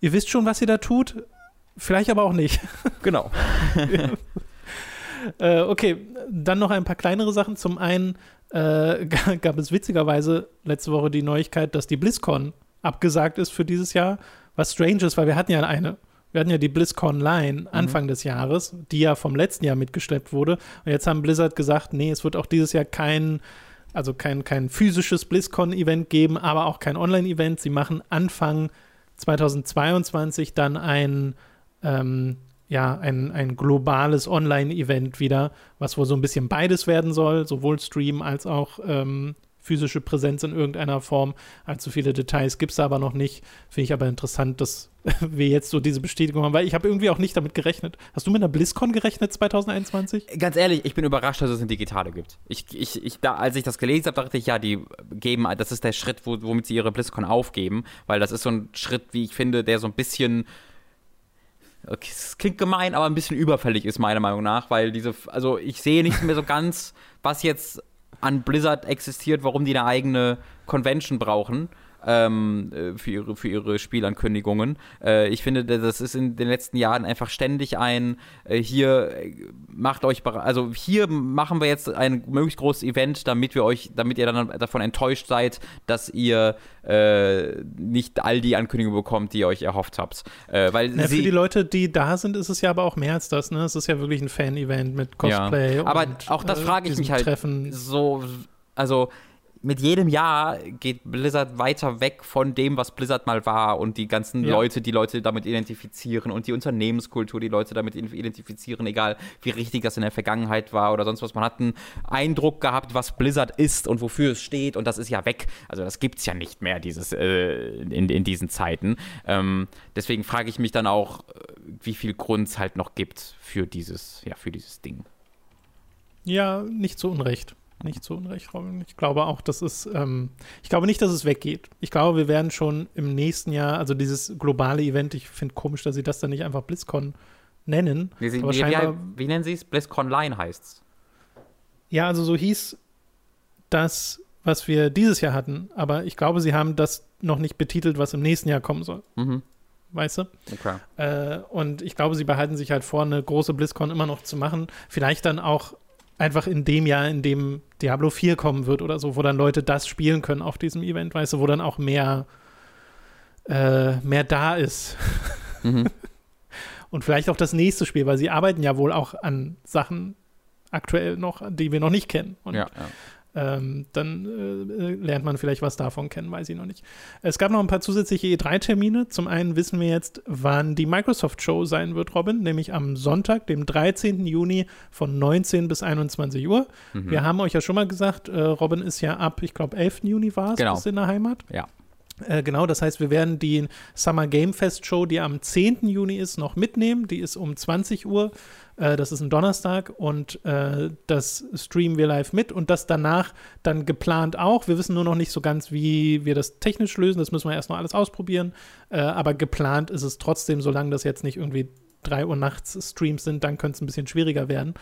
ihr wisst schon, was ihr da tut. Vielleicht aber auch nicht. [laughs] Genau. [laughs] äh, okay, dann noch ein paar kleinere Sachen. Zum einen äh, [laughs] gab es witzigerweise letzte Woche die Neuigkeit, dass die BlizzCon abgesagt ist für dieses Jahr. Was strange ist, weil wir hatten ja eine wir hatten ja die BlizzCon Line mhm. Anfang mhm. des Jahres, die ja vom letzten Jahr mitgeschleppt wurde. Und jetzt haben Blizzard gesagt, nee, es wird auch dieses Jahr kein, also kein, kein physisches BlizzCon-Event geben, aber auch kein Online-Event. Sie machen Anfang 2022 dann ein, ähm, ja, ein, ein globales Online-Event wieder, was wohl so ein bisschen beides werden soll, sowohl Stream als auch ähm, physische Präsenz in irgendeiner Form. Allzu viele Details gibt es aber noch nicht. Finde ich aber interessant, dass [laughs] wir jetzt so diese Bestätigung haben, weil ich habe irgendwie auch nicht damit gerechnet. Hast du mit einer BlizzCon gerechnet 2021? Ganz ehrlich, ich bin überrascht, dass es eine digitale gibt. Ich, ich, ich, da, als ich das gelesen habe, dachte ich, ja, die geben, das ist der Schritt, wo, womit sie ihre BlizzCon aufgeben, weil das ist so ein Schritt, wie ich finde, der so ein bisschen okay, es klingt gemein, aber ein bisschen überfällig ist, meiner Meinung nach, weil diese, also ich sehe nicht mehr so ganz, was jetzt an Blizzard existiert, warum die eine eigene Convention brauchen ähm, äh, für, ihre, für ihre Spielankündigungen. Äh, ich finde, das ist in den letzten Jahren einfach ständig ein, äh, hier äh, macht euch, also hier machen wir jetzt ein möglichst großes Event, damit wir euch, damit ihr dann davon enttäuscht seid, dass ihr äh, nicht all die Ankündigungen bekommt, die ihr euch erhofft habt. Äh, weil Na, für die Leute, die da sind, ist es ja aber auch mehr als das, ne? Es ist ja wirklich ein Fan-Event mit Cosplay. Ja. Aber und, auch das frage ich mich halt Treffen. so, also mit jedem Jahr geht Blizzard weiter weg von dem, was Blizzard mal war und die ganzen ja. Leute, die Leute damit identifizieren und die Unternehmenskultur, die Leute damit identifizieren, egal wie richtig das in der Vergangenheit war oder sonst was. Man hat einen Eindruck gehabt, was Blizzard ist und wofür es steht und das ist ja weg. Also das gibt es ja nicht mehr dieses, äh, in, in diesen Zeiten. Ähm, deswegen frage ich mich dann auch, äh, wie viel Grund es halt noch gibt für dieses, ja, für dieses Ding. Ja, nicht zu Unrecht nicht zu Unrecht, Robin. Ich glaube auch, dass es, ähm, ich glaube nicht, dass es weggeht. Ich glaube, wir werden schon im nächsten Jahr, also dieses globale Event, ich finde komisch, dass sie das dann nicht einfach BlizzCon nennen. Wie, sie, wie, wie, wie nennen sie es? BlizzCon Line heißt es. Ja, also so hieß das, was wir dieses Jahr hatten, aber ich glaube, sie haben das noch nicht betitelt, was im nächsten Jahr kommen soll. Mhm. Weißt du? Okay. Äh, und ich glaube, sie behalten sich halt vor, eine große BlizzCon immer noch zu machen. Vielleicht dann auch einfach in dem Jahr, in dem Diablo 4 kommen wird oder so, wo dann Leute das spielen können auf diesem Event, weißt du, wo dann auch mehr, äh, mehr da ist. Mhm. [laughs] Und vielleicht auch das nächste Spiel, weil sie arbeiten ja wohl auch an Sachen aktuell noch, die wir noch nicht kennen. Und ja, ja ähm, dann äh, lernt man vielleicht was davon kennen, weiß ich noch nicht. Es gab noch ein paar zusätzliche E3-Termine. Zum einen wissen wir jetzt, wann die Microsoft-Show sein wird, Robin, nämlich am Sonntag, dem 13. Juni von 19 bis 21 Uhr. Mhm. Wir haben euch ja schon mal gesagt, äh, Robin ist ja ab, ich glaube, 11. Juni war es, genau. in der Heimat. Ja. Äh, genau, das heißt, wir werden die Summer Game Fest Show, die am 10. Juni ist, noch mitnehmen. Die ist um 20 Uhr. Äh, das ist ein Donnerstag und äh, das streamen wir live mit und das danach dann geplant auch. Wir wissen nur noch nicht so ganz, wie wir das technisch lösen. Das müssen wir erst noch alles ausprobieren. Äh, aber geplant ist es trotzdem, solange das jetzt nicht irgendwie 3 Uhr nachts Streams sind, dann könnte es ein bisschen schwieriger werden.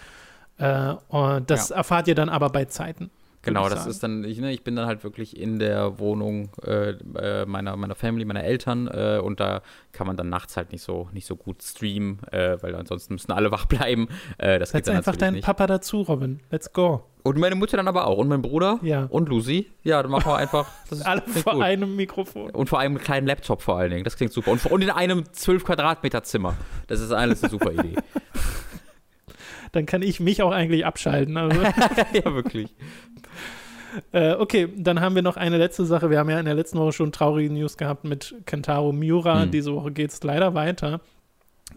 Äh, und das ja. erfahrt ihr dann aber bei Zeiten. Genau, das ist dann, ich, ne, ich bin dann halt wirklich in der Wohnung äh, äh, meiner, meiner Family, meiner Eltern äh, und da kann man dann nachts halt nicht so, nicht so gut streamen, äh, weil ansonsten müssen alle [laughs] wach bleiben. Äh, das Setz einfach deinen nicht. Papa dazu, Robin. Let's go. Und meine Mutter dann aber auch. Und mein Bruder ja. und Lucy. Ja, dann machen wir einfach. [laughs] Das Alle vor gut. einem Mikrofon. Und vor einem kleinen Laptop vor allen Dingen. Das klingt super. Und, und in einem 12 Quadratmeter Zimmer. Das ist alles eine super Idee. [laughs] dann kann ich mich auch eigentlich abschalten. Also. [laughs] ja, [laughs] wirklich. Äh, okay, dann haben wir noch eine letzte Sache. Wir haben ja in der letzten Woche schon traurige News gehabt mit Kentaro Miura. Hm. Diese Woche geht es leider weiter.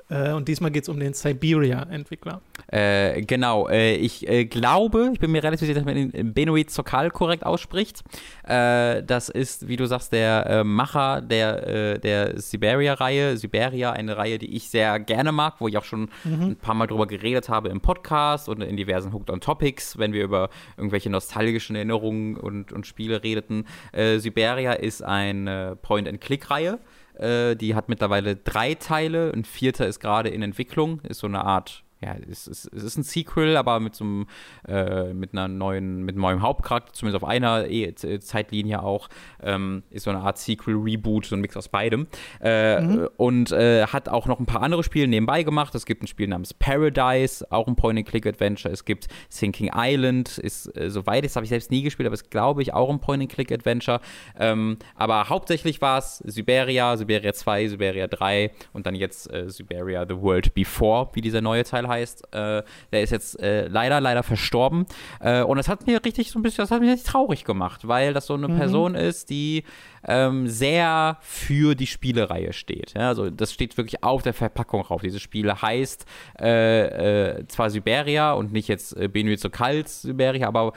Äh, und diesmal geht es um den Siberia-Entwickler. Äh, genau, äh, ich äh, glaube, ich bin mir relativ sicher, dass man den Benoit Zokal korrekt ausspricht. Äh, das ist, wie du sagst, der äh, Macher der, der Siberia-Reihe. Siberia, eine Reihe, die ich sehr gerne mag, wo ich auch schon mhm. ein paar Mal drüber geredet habe im Podcast und in diversen Hooked on Topics, wenn wir über irgendwelche nostalgischen Erinnerungen und, und Spiele redeten. Siberia ist eine Point-and-Click-Reihe. Äh, die hat mittlerweile drei Teile. Ein vierter ist gerade in Entwicklung. Ist so eine Art ja, es ist, es ist ein Sequel, aber mit so einem, äh, mit einer neuen, mit einem neuen Hauptcharakter, zumindest auf einer e Zeitlinie auch, ähm, ist so eine Art Sequel, Reboot, so ein Mix aus beidem. Äh, mhm. Und äh, hat auch noch ein paar andere Spiele nebenbei gemacht. Es gibt ein Spiel namens Paradise, auch ein Point-and-Click-Adventure. Es gibt Sinking Island, ist, äh, soweit ist, habe ich selbst nie gespielt, aber ist, glaube ich, auch ein Point-and-Click-Adventure. Ähm, aber hauptsächlich war es Siberia, Siberia 2, Siberia 3 und dann jetzt äh, Siberia The World Before, wie dieser neue Teil heißt. Äh, der ist jetzt äh, leider, leider verstorben. Äh, und das hat mir richtig so ein bisschen, das hat mich richtig traurig gemacht, weil das so eine mhm. Person ist, die ähm, sehr für die Spielereihe steht. Ja, also das steht wirklich auf der Verpackung drauf. Dieses Spiel heißt äh, äh, zwar Siberia und nicht jetzt äh, Benito Kalt Siberia, aber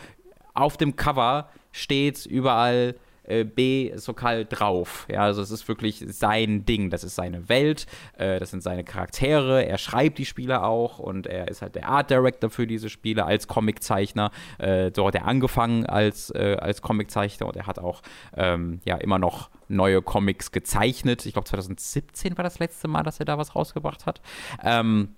auf dem Cover steht überall äh, B Sokal drauf. Ja, also es ist wirklich sein Ding, das ist seine Welt, äh, das sind seine Charaktere, er schreibt die Spiele auch und er ist halt der Art Director für diese Spiele als Comiczeichner. Äh, so hat er angefangen als, äh, als Comiczeichner und er hat auch ähm, ja immer noch neue Comics gezeichnet. Ich glaube 2017 war das letzte Mal, dass er da was rausgebracht hat. Ähm,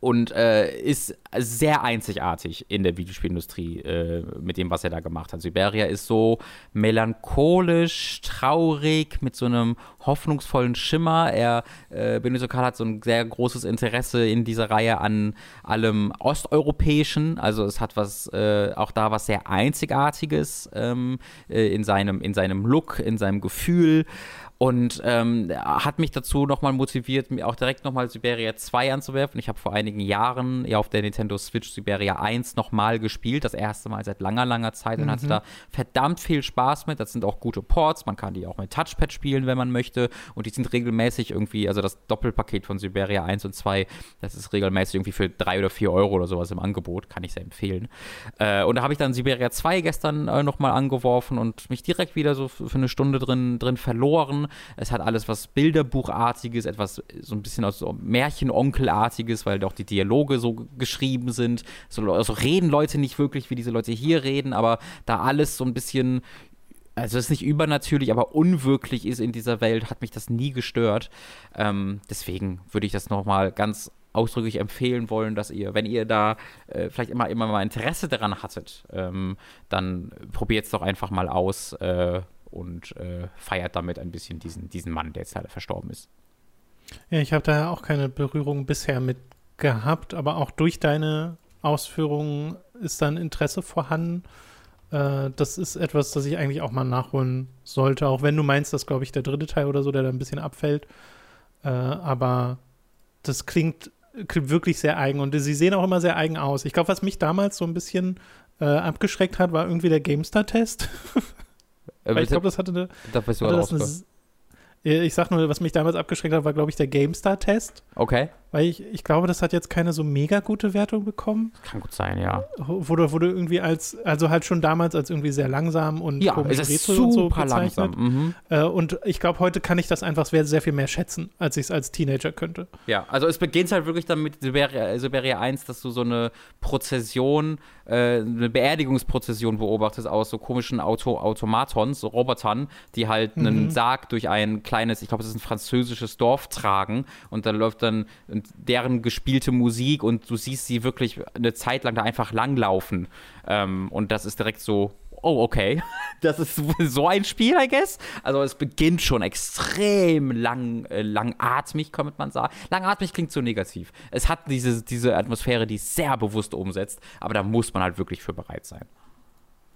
und äh, ist sehr einzigartig in der Videospielindustrie äh, mit dem, was er da gemacht hat. Siberia ist so melancholisch, traurig, mit so einem hoffnungsvollen Schimmer. Er, äh, Benito Karl hat so ein sehr großes Interesse in dieser Reihe an allem Osteuropäischen. Also es hat was, äh, auch da was sehr Einzigartiges ähm, äh, in, seinem, in seinem Look, in seinem Gefühl. Und ähm, hat mich dazu nochmal motiviert, mir auch direkt nochmal Siberia 2 anzuwerfen. Ich habe vor einigen Jahren ja auf der Nintendo Switch Siberia 1 nochmal gespielt, das erste Mal seit langer, langer Zeit und mhm. hatte da verdammt viel Spaß mit. Das sind auch gute Ports, man kann die auch mit Touchpad spielen, wenn man möchte. Und die sind regelmäßig irgendwie, also das Doppelpaket von Siberia 1 und 2, das ist regelmäßig irgendwie für 3 oder 4 Euro oder sowas im Angebot, kann ich sehr empfehlen. Äh, und da habe ich dann Siberia 2 gestern äh, nochmal angeworfen und mich direkt wieder so für eine Stunde drin, drin verloren. Es hat alles was Bilderbuchartiges, etwas so ein bisschen aus Märchenonkelartiges, weil doch die Dialoge so geschrieben sind. So also reden Leute nicht wirklich, wie diese Leute hier reden, aber da alles so ein bisschen also es ist nicht übernatürlich, aber unwirklich ist in dieser Welt, hat mich das nie gestört. Ähm, deswegen würde ich das nochmal ganz ausdrücklich empfehlen wollen, dass ihr, wenn ihr da äh, vielleicht immer, immer mal Interesse daran hattet, ähm, dann probiert es doch einfach mal aus. Äh, und äh, feiert damit ein bisschen diesen, diesen Mann, der jetzt leider verstorben ist. Ja, ich habe da auch keine Berührung bisher mit gehabt, aber auch durch deine Ausführungen ist dann Interesse vorhanden. Äh, das ist etwas, das ich eigentlich auch mal nachholen sollte, auch wenn du meinst, dass, glaube ich, der dritte Teil oder so, der da ein bisschen abfällt. Äh, aber das klingt, klingt, wirklich sehr eigen und sie sehen auch immer sehr eigen aus. Ich glaube, was mich damals so ein bisschen äh, abgeschreckt hat, war irgendwie der GameStar-Test. [laughs] Äh, ich glaube, das hatte eine. Da hatte das eine, ich sag nur, was mich damals abgeschreckt hat, war, glaube ich, der GameStar-Test. Okay. Weil ich, ich glaube, das hat jetzt keine so mega gute Wertung bekommen. Kann gut sein, ja. Wurde, wurde irgendwie als, also halt schon damals als irgendwie sehr langsam und ja, es ist super und so bezeichnet. langsam. Mhm. Äh, und ich glaube, heute kann ich das einfach sehr, sehr viel mehr schätzen, als ich es als Teenager könnte. Ja, also es beginnt halt wirklich damit, Siberia, Siberia 1, dass du so eine Prozession, äh, eine Beerdigungsprozession beobachtest aus so komischen Auto, Automatons, so Robotern, die halt mhm. einen Sarg durch ein kleines, ich glaube, es ist ein französisches Dorf tragen und dann läuft dann deren gespielte Musik und du siehst sie wirklich eine Zeit lang da einfach langlaufen. Ähm, und das ist direkt so, oh, okay, [laughs] das ist [laughs] so ein Spiel, I guess. Also es beginnt schon extrem lang, äh, langatmig, könnte man sagen. Langatmig klingt so negativ. Es hat diese, diese Atmosphäre, die sehr bewusst umsetzt, aber da muss man halt wirklich für bereit sein.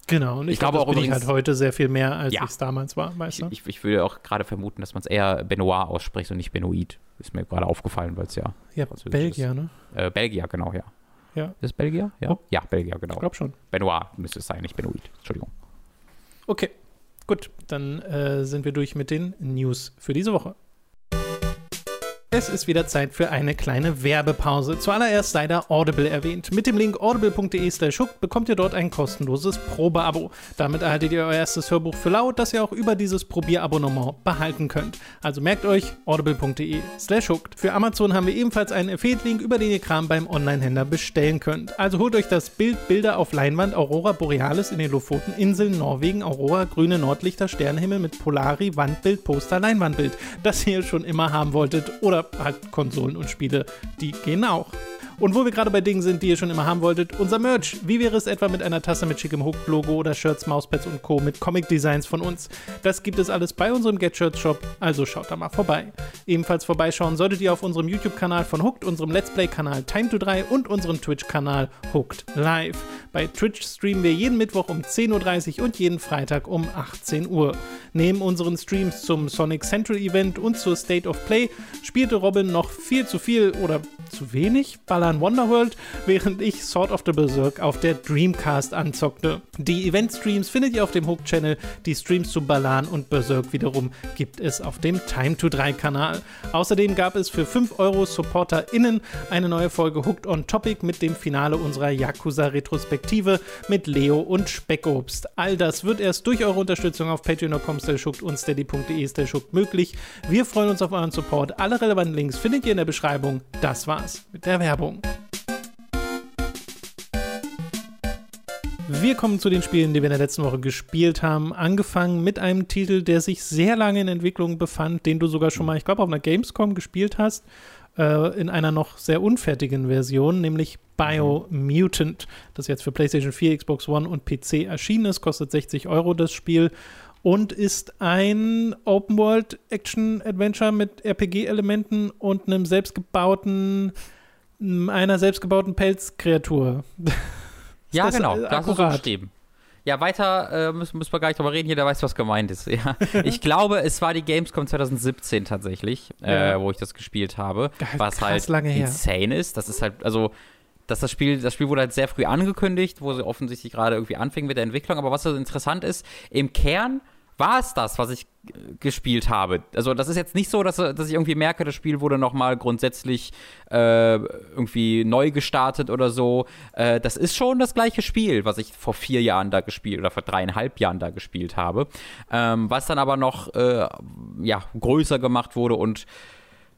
Genau, und ich, ich glaube auch bin übrigens, ich halt heute sehr viel mehr, als ja, ich es damals war, weißt du? Ich, ich, würde auch gerade vermuten, dass man es eher Benoit ausspricht und nicht Benoit. Ist mir gerade aufgefallen, weil es ja. Ja, Belgier, ist. ne? Äh, Belgier, genau, ja. Ja. Ist Belgier? Ja. Oh. Ja, Belgier, genau. Ich glaube schon. Benoit müsste es sein, nicht Benoit. Entschuldigung. Okay, gut. Dann äh, sind wir durch mit den News für diese Woche. Es ist wieder Zeit für eine kleine Werbepause. Zuallererst sei da Audible erwähnt. Mit dem Link audible.de slash bekommt ihr dort ein kostenloses Probeabo. Damit erhaltet ihr euer erstes Hörbuch für laut, das ihr auch über dieses Probierabonnement behalten könnt. Also merkt euch audible.de slash Für Amazon haben wir ebenfalls einen Affiliate-Link, über den ihr Kram beim Online-Händler bestellen könnt. Also holt euch das Bild Bilder auf Leinwand Aurora Borealis in den Lofoteninseln, Norwegen, Aurora, grüne Nordlichter, Sternenhimmel mit Polari, Wandbild, Poster, Leinwandbild, das ihr schon immer haben wolltet oder halt Konsolen und Spiele, die gehen auch. Und wo wir gerade bei Dingen sind, die ihr schon immer haben wolltet, unser Merch. Wie wäre es etwa mit einer Tasse mit schickem Hook-Logo oder Shirts, Mauspads und Co. mit Comic-Designs von uns? Das gibt es alles bei unserem Get Shirts Shop, also schaut da mal vorbei. Ebenfalls vorbeischauen solltet ihr auf unserem YouTube-Kanal von Hooked, unserem Let's Play-Kanal Time to 3 und unserem Twitch-Kanal Hooked Live. Bei Twitch streamen wir jeden Mittwoch um 10.30 Uhr und jeden Freitag um 18 Uhr. Neben unseren Streams zum Sonic Central Event und zur State of Play spielte Robin noch viel zu viel oder zu wenig Ballern Wonderworld, während ich Sword of the Berserk auf der Dreamcast anzockte. Die Event-Streams findet ihr auf dem Hook-Channel, die Streams zu Balan und Berserk wiederum gibt es auf dem Time to 3 Kanal. Außerdem gab es für 5 Euro SupporterInnen eine neue Folge Hooked on Topic mit dem Finale unserer Yakuza-Retrospektive mit Leo und Speckobst. All das wird erst durch eure Unterstützung auf patreon.com und steady.de möglich. Wir freuen uns auf euren Support. Alle relevanten Links findet ihr in der Beschreibung. Das war's mit der Werbung. Wir kommen zu den Spielen, die wir in der letzten Woche gespielt haben. Angefangen mit einem Titel, der sich sehr lange in Entwicklung befand, den du sogar schon mal, ich glaube, auf einer Gamescom gespielt hast, äh, in einer noch sehr unfertigen Version, nämlich Biomutant, das jetzt für PlayStation 4, Xbox One und PC erschienen ist, kostet 60 Euro das Spiel und ist ein Open-World-Action-Adventure mit RPG-Elementen und einem selbstgebauten, einer selbstgebauten Pelzkreatur. ja, das genau, das ist so beschrieben. Ja, weiter äh, müssen, müssen wir gar nicht drüber reden. Jeder weiß, was gemeint ist. [laughs] Ja. Ich glaube, es war die Gamescom 2017 tatsächlich, äh, ja. äh, wo ich das gespielt habe. Geil, was halt insane ist. Das ist halt, also dass das Spiel, das Spiel wurde halt sehr früh angekündigt, wo sie offensichtlich gerade irgendwie anfing mit der Entwicklung. Aber was so interessant ist, im Kern war es das, was ich gespielt habe. Also das ist jetzt nicht so, dass, dass ich irgendwie merke, das Spiel wurde nochmal grundsätzlich äh, irgendwie neu gestartet oder so. Äh, das ist schon das gleiche Spiel, was ich vor vier Jahren da gespielt oder vor dreieinhalb Jahren da gespielt habe. Ähm, was dann aber noch äh, ja, größer gemacht wurde und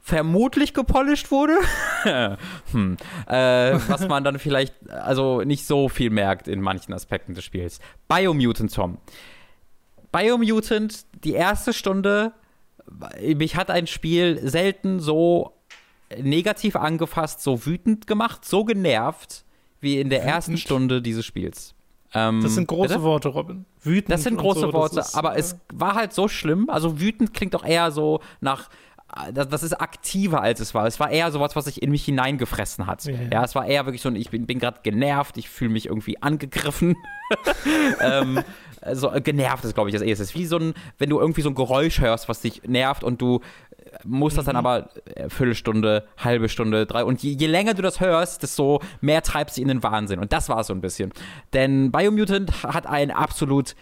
vermutlich gepolished wurde. [laughs] hm. äh, was man dann vielleicht also nicht so viel merkt in manchen Aspekten des Spiels. Biomutant Tom. Biomutant, die erste Stunde, mich hat ein Spiel selten so negativ angefasst, so wütend gemacht, so genervt, wie in der wütend. ersten Stunde dieses Spiels. Ähm, das sind große bitte? Worte, Robin. Wütend. Das sind große so, Worte, ist, aber äh, es war halt so schlimm. Also wütend klingt doch eher so nach das, das, ist aktiver als es war. Es war eher sowas, was sich in mich hineingefressen hat. Ja, ja. ja es war eher wirklich so, ich bin, bin gerade genervt, ich fühle mich irgendwie angegriffen. [laughs] ähm, so äh, genervt ist, glaube ich, das erstes. Wie so ein, wenn du irgendwie so ein Geräusch hörst, was dich nervt und du musst das dann mhm. aber äh, Viertelstunde, halbe Stunde, drei. Und je, je, länger du das hörst, desto mehr treibst du in den Wahnsinn. Und das war es so ein bisschen. Denn Biomutant hat einen absolut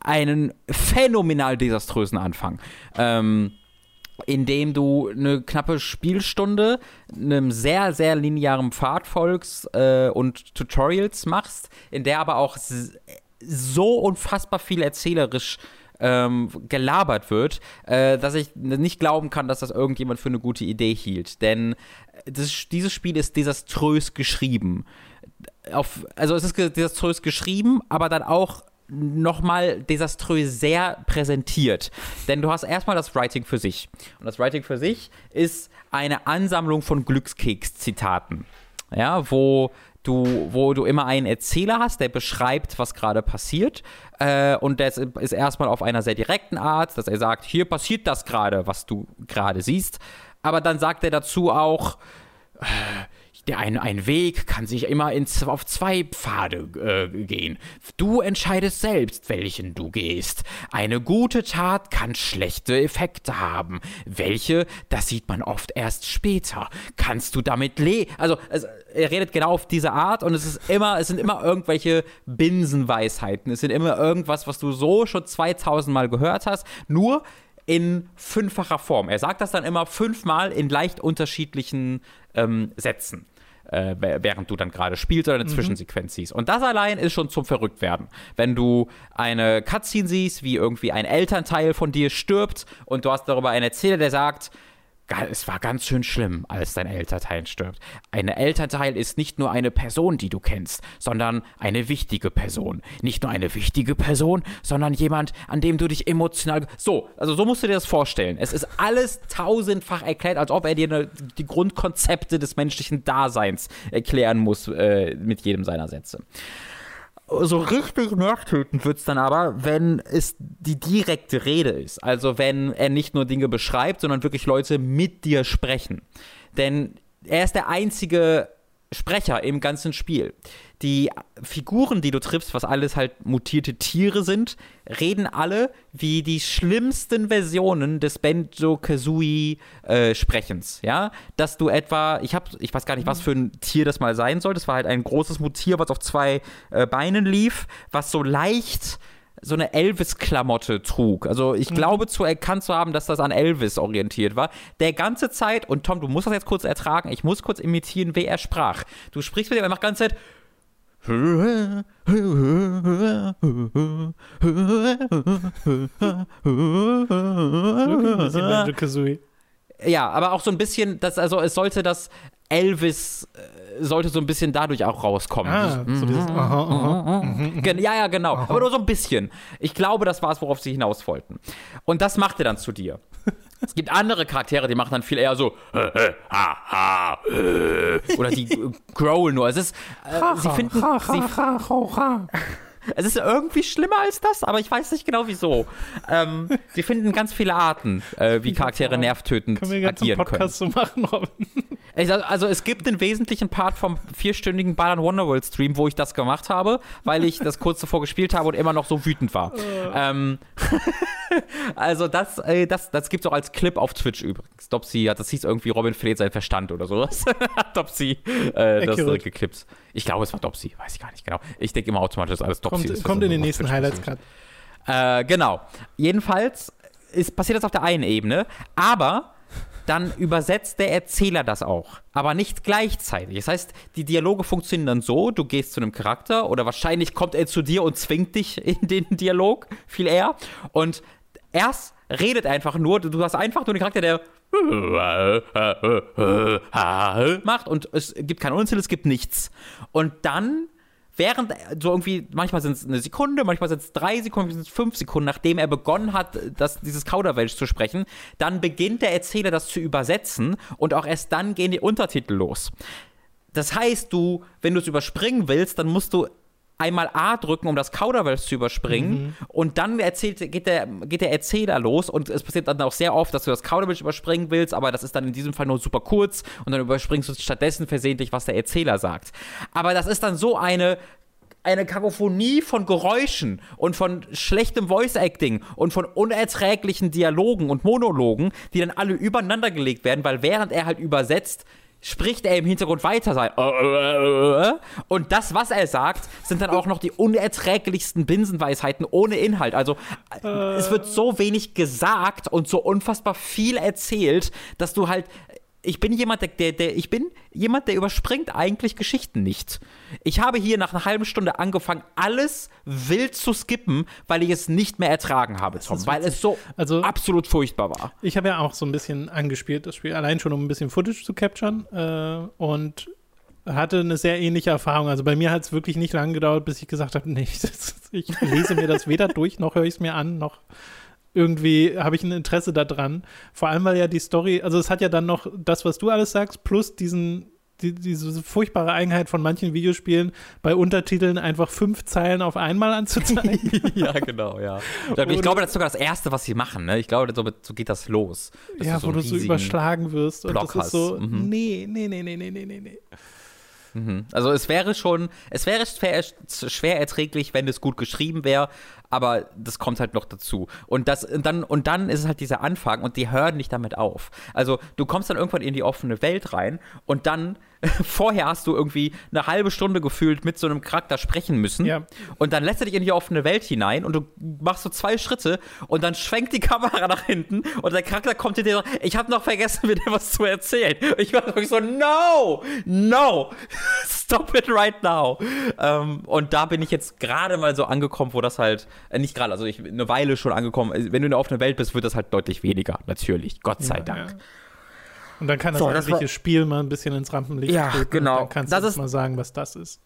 einen phänomenal desaströsen Anfang. Ähm, in dem du eine knappe Spielstunde einem sehr, sehr linearen Pfad folgst äh, und Tutorials machst, in der aber auch so unfassbar viel erzählerisch ähm, gelabert wird, äh, dass ich nicht glauben kann, dass das irgendjemand für eine gute Idee hielt. Denn das, dieses Spiel ist desaströs geschrieben. Auf, also es ist desaströs geschrieben, aber dann auch nochmal desaströs sehr präsentiert. Denn du hast erstmal das Writing für sich. Und das Writing für sich ist eine Ansammlung von Glückskeks-Zitaten. Ja, wo du, wo du immer einen Erzähler hast, der beschreibt, was gerade passiert. Äh, und das ist erstmal auf einer sehr direkten Art, dass er sagt, hier passiert das gerade, was du gerade siehst. Aber dann sagt er dazu auch, äh, der ein, ein Weg kann sich immer in, auf zwei Pfade äh, gehen. Du entscheidest selbst, welchen du gehst. Eine gute Tat kann schlechte Effekte haben. Welche, das sieht man oft erst später. Kannst du damit leben? Also, also, er redet genau auf diese Art und es ist immer, es sind immer irgendwelche Binsenweisheiten. Es sind immer irgendwas, was du so schon 2000 Mal gehört hast. Nur in fünffacher Form. Er sagt das dann immer fünfmal in leicht unterschiedlichen ähm, Sätzen äh, während du dann gerade spielst oder eine mhm. Zwischensequenz siehst. Und das allein ist schon zum Verrücktwerden. Wenn du eine Cutscene siehst, wie irgendwie ein Elternteil von dir stirbt und du hast darüber einen Erzähler, der sagt, es war ganz schön schlimm, als dein Elternteil stirbt. Ein Elternteil ist nicht nur eine Person, die du kennst, sondern eine wichtige Person. Nicht nur eine wichtige Person, sondern jemand, an dem du dich emotional. So, also so musst du dir das vorstellen. Es ist alles tausendfach erklärt, als ob er dir eine, die Grundkonzepte des menschlichen Daseins erklären muss äh, mit jedem seiner Sätze so richtig nervtötend wird es dann aber, wenn es die direkte Rede ist. Also wenn er nicht nur Dinge beschreibt, sondern wirklich Leute mit dir sprechen. Denn er ist der einzige Sprecher im ganzen Spiel. Die Figuren, die du triffst, was alles halt mutierte Tiere sind, reden alle wie die schlimmsten Versionen des Benjo-Kazooie-Sprechens. Äh, ja, dass du etwa, ich habe, ich weiß gar nicht, was für ein Tier das mal sein soll. Das war halt ein großes Mutier, was auf zwei äh, Beinen lief, was so leicht so eine Elvis-Klamotte trug. Also ich mhm. glaube zu erkannt zu haben, dass das an Elvis orientiert war. Der ganze Zeit, und Tom, du musst das jetzt kurz ertragen, ich muss kurz imitieren, wie er sprach. Du sprichst mit ihm, macht ganze Zeit. Ja, aber auch so ein bisschen, das, also es sollte das Elvis äh, sollte so ein bisschen dadurch auch rauskommen. Ah, so dieses. Ja, ja, genau. Aha. Aber nur so ein bisschen. Ich glaube, das war es, worauf sie hinaus wollten. Und das macht er dann zu dir. [laughs] Es gibt andere Charaktere, die machen dann viel eher so [laughs] oder die growlen nur. Es ist, äh, sie finden, sie, [laughs] es ist irgendwie schlimmer als das, aber ich weiß nicht genau wieso. Ähm, sie finden ganz viele Arten, äh, wie Charaktere nervtötend können wir agieren Podcast können. So machen, Robin? Also es gibt den wesentlichen Part vom vierstündigen Balan Wonderworld Stream, wo ich das gemacht habe, weil ich das kurz zuvor gespielt habe und immer noch so wütend war. ähm, [laughs] also das, äh, das, das gibt es auch als Clip auf Twitch übrigens. Dopsy hat, das hieß irgendwie Robin verliert seinen Verstand oder sowas. [laughs] Dopsy äh, das äh, geklippt. Ich glaube, es war Dopsy, weiß ich gar nicht genau. Ich denke immer automatisch, dass alles Dopsy kommt, ist. Kommt in den nächsten Highlights gerade. Äh, genau. Jedenfalls ist, passiert das auf der einen Ebene, aber dann übersetzt der Erzähler das auch, aber nicht gleichzeitig. Das heißt, die Dialoge funktionieren dann so, du gehst zu einem Charakter oder wahrscheinlich kommt er zu dir und zwingt dich in den Dialog, viel eher. Und erst redet einfach nur, du hast einfach nur den Charakter, der macht und es gibt kein Unsinn, es gibt nichts. Und dann während so irgendwie, manchmal sind es eine Sekunde, manchmal sind es drei Sekunden, manchmal sind es fünf Sekunden, nachdem er begonnen hat, das, dieses Kauderwelsch zu sprechen, dann beginnt der Erzähler das zu übersetzen und auch erst dann gehen die Untertitel los. Das heißt, du, wenn du es überspringen willst, dann musst du einmal A drücken, um das Kauderwelsch zu überspringen. Mhm. Und dann erzählt, geht, der, geht der Erzähler los. Und es passiert dann auch sehr oft, dass du das Kauderwelsch überspringen willst, aber das ist dann in diesem Fall nur super kurz. Und dann überspringst du stattdessen versehentlich, was der Erzähler sagt. Aber das ist dann so eine eine Kakophonie von Geräuschen und von schlechtem Voice-Acting und von unerträglichen Dialogen und Monologen, die dann alle übereinander gelegt werden, weil während er halt übersetzt, spricht er im Hintergrund weiter sein. Äh, äh, äh, und das, was er sagt, sind dann auch noch die unerträglichsten Binsenweisheiten ohne Inhalt. Also es wird so wenig gesagt und so unfassbar viel erzählt, dass du halt ich bin jemand, der, der, ich bin jemand, der überspringt eigentlich Geschichten nicht. Ich habe hier nach einer halben Stunde angefangen, alles wild zu skippen, weil ich es nicht mehr ertragen habe, Tom, weil es so also, absolut furchtbar war. Ich habe ja auch so ein bisschen angespielt, das Spiel, allein schon um ein bisschen Footage zu capturen äh, und hatte eine sehr ähnliche Erfahrung. Also bei mir hat es wirklich nicht lange gedauert, bis ich gesagt habe, nee, [laughs] ich lese mir das weder durch, noch höre ich es mir an, noch irgendwie habe ich ein Interesse daran. Vor allem, weil ja die Story, also es hat ja dann noch das, was du alles sagst, plus diesen, die, diese furchtbare Eigenheit von manchen Videospielen, bei Untertiteln einfach fünf Zeilen auf einmal anzuzeigen. [laughs] ja, genau, ja. Ich glaube, das ist sogar das Erste, was sie machen. Ne? Ich glaube, so, geht das los. Ja, so wo du so überschlagen wirst. Und Block das ist so, mhm. nee, nee, nee, nee, nee, nee, nee. Mhm. Also es wäre schon, es wäre schwer, schwer erträglich, wenn es gut geschrieben wäre, aber das kommt halt noch dazu. Und das und dann und dann ist es halt dieser Anfang und die hören nicht damit auf. Also du kommst dann irgendwann in die offene Welt rein und dann [laughs] vorher hast du irgendwie eine halbe Stunde gefühlt mit so einem Charakter sprechen müssen. Ja. Und dann lässt er dich in die offene Welt hinein und du machst so zwei Schritte und dann schwenkt die [laughs] Kamera nach hinten und der Charakter kommt dir so, ich habe noch vergessen, [laughs] mir was zu erzählen. Ich war wirklich so, no, no, stop it right now. Ähm, und da bin ich jetzt gerade mal so angekommen, wo das halt, äh, nicht gerade, also ich eine Weile schon angekommen, wenn du in der offenen Welt bist, wird das halt deutlich weniger, natürlich, Gott sei ja, Dank. Ja. Und dann kann das so, eigentliche Spiel mal ein bisschen ins Rampenlicht ja, treten. genau. dann kannst das du ist, mal sagen, was das ist.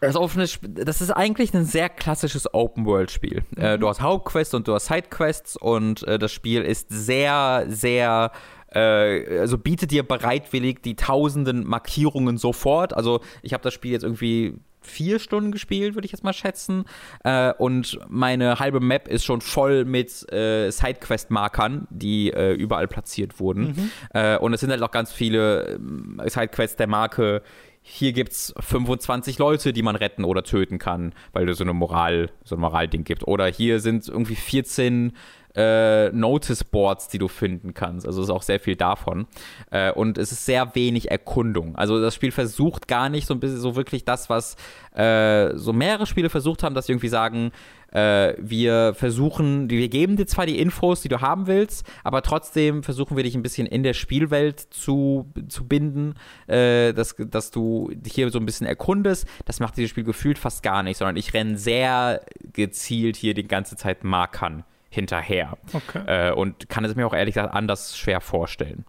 Das, offene das ist eigentlich ein sehr klassisches Open-World-Spiel. Äh, mhm. Äh, du hast Hauptquests und du hast Sidequests und äh, das Spiel ist sehr, sehr äh, also bietet dir bereitwillig die tausenden Markierungen sofort. Also ich habe das Spiel jetzt irgendwie vier Stunden gespielt, würde ich jetzt mal schätzen. Äh, und meine halbe Map ist schon voll mit äh, Sidequest-Markern, die äh, überall platziert wurden. Mhm. Äh, und es sind halt auch ganz viele ähm, Sidequests der Marke. Hier gibt es 25 Leute, die man retten oder töten kann, weil es so eine Moral, so ein Moralding gibt. Oder hier sind irgendwie 14 äh, Notice-Boards, die du finden kannst. Also ist auch sehr viel davon. Äh, und es ist sehr wenig Erkundung. Also das Spiel versucht gar nicht so ein bisschen so wirklich das, was äh, so mehrere Spiele versucht haben, dass sie irgendwie sagen, äh, wir versuchen, wir geben dir zwar die Infos, die du haben willst, aber trotzdem versuchen wir dich ein bisschen in der Spielwelt zu, zu binden, äh, dass, dass du hier so ein bisschen erkundest. Das macht dieses Spiel gefühlt fast gar nicht, sondern ich renne sehr gezielt hier die ganze Zeit Markern hinterher. Okay. Äh, und kann es mir auch ehrlich gesagt anders schwer vorstellen.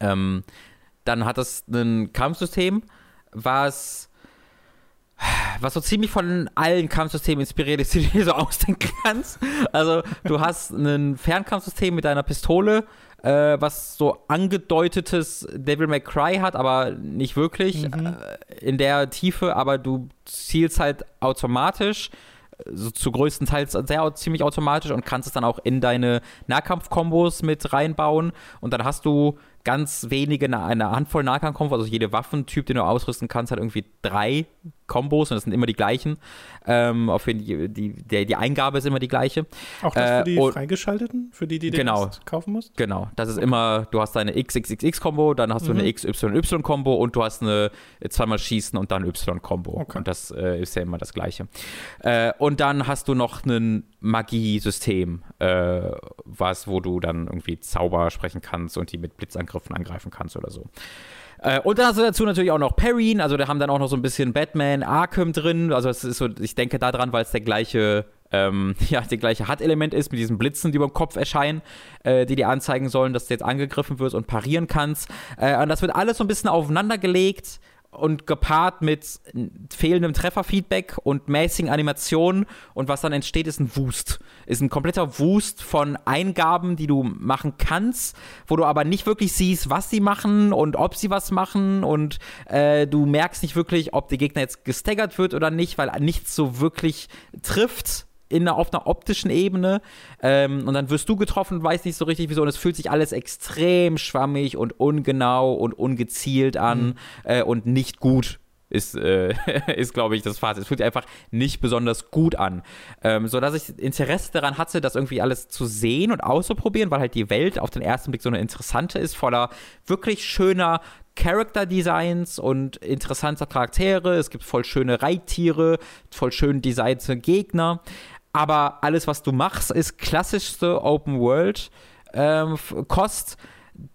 Ähm, dann hat es ein Kampfsystem, was was so ziemlich von allen Kampfsystemen inspiriert ist, die du dir so [laughs] ausdenken kannst. Also du hast ein Fernkampfsystem mit deiner Pistole, äh, was so angedeutetes Devil May Cry hat, aber nicht wirklich mhm. äh, in der Tiefe, aber du zielst halt automatisch so zu größten Teils sehr ziemlich automatisch und kannst es dann auch in deine Nahkampf-Kombos mit reinbauen. Und dann hast du ganz wenige, eine Handvoll Nahkampf-Kombos, also jede Waffentyp, den du ausrüsten kannst, hat irgendwie drei Kombos und das sind immer die gleichen. Ähm, auf die, die, die, die Eingabe ist immer die gleiche. Auch das für die äh, freigeschalteten, für die, die genau, kaufen musst? Genau, das ist okay. immer, du hast deine XXX-Kombo, dann hast du mhm. eine XYY-Kombo und du hast eine zweimal Schießen und dann Y-Kombo. Okay. Und das äh, ist ja immer das gleiche. Äh, und dann hast du noch ein Magiesystem, äh, was, wo du dann irgendwie Zauber sprechen kannst und die mit Blitzangriffen angreifen kannst oder so. Äh, und dann hast du dazu natürlich auch noch Perrin, also da haben dann auch noch so ein bisschen Batman, Arkham drin. Also es ist so, ich denke daran, weil es der gleiche ähm, [laughs] ja, der gleiche HUD-Element ist, mit diesen Blitzen, die über dem Kopf erscheinen, äh, die dir anzeigen sollen, dass du jetzt angegriffen wirst und parieren kannst. Äh, und das wird alles so ein bisschen aufeinandergelegt und gepaart mit fehlendem Trefferfeedback und mäßigen Animationen. Und was dann entsteht, ist ein Wust. Ist ein kompletter Wust von Eingaben, die du machen kannst, wo du aber nicht wirklich siehst, was sie machen und ob sie was machen. Und äh, du merkst nicht wirklich, ob der Gegner jetzt gestaggert wird oder nicht, weil nichts so wirklich trifft in, auf einer optischen Ebene. Ähm, und dann wirst du getroffen, weißt nicht so richtig wieso. Und es fühlt sich alles extrem schwammig und ungenau und ungezielt an mhm. äh, und nicht gut ist, äh, [laughs] ist glaube ich, das Fazit. Es fühlt sich einfach nicht besonders gut an. Ähm, so dass ich Interesse daran hatte, das irgendwie alles zu sehen und auszuprobieren, weil halt die Welt auf den ersten Blick so eine interessante ist, voller wirklich schöner Character Designs und interessante Charaktere. Es gibt voll schöne Reittiere, voll schön designte Gegner. Aber alles, was du machst, ist klassischste Open World ähm, Kost,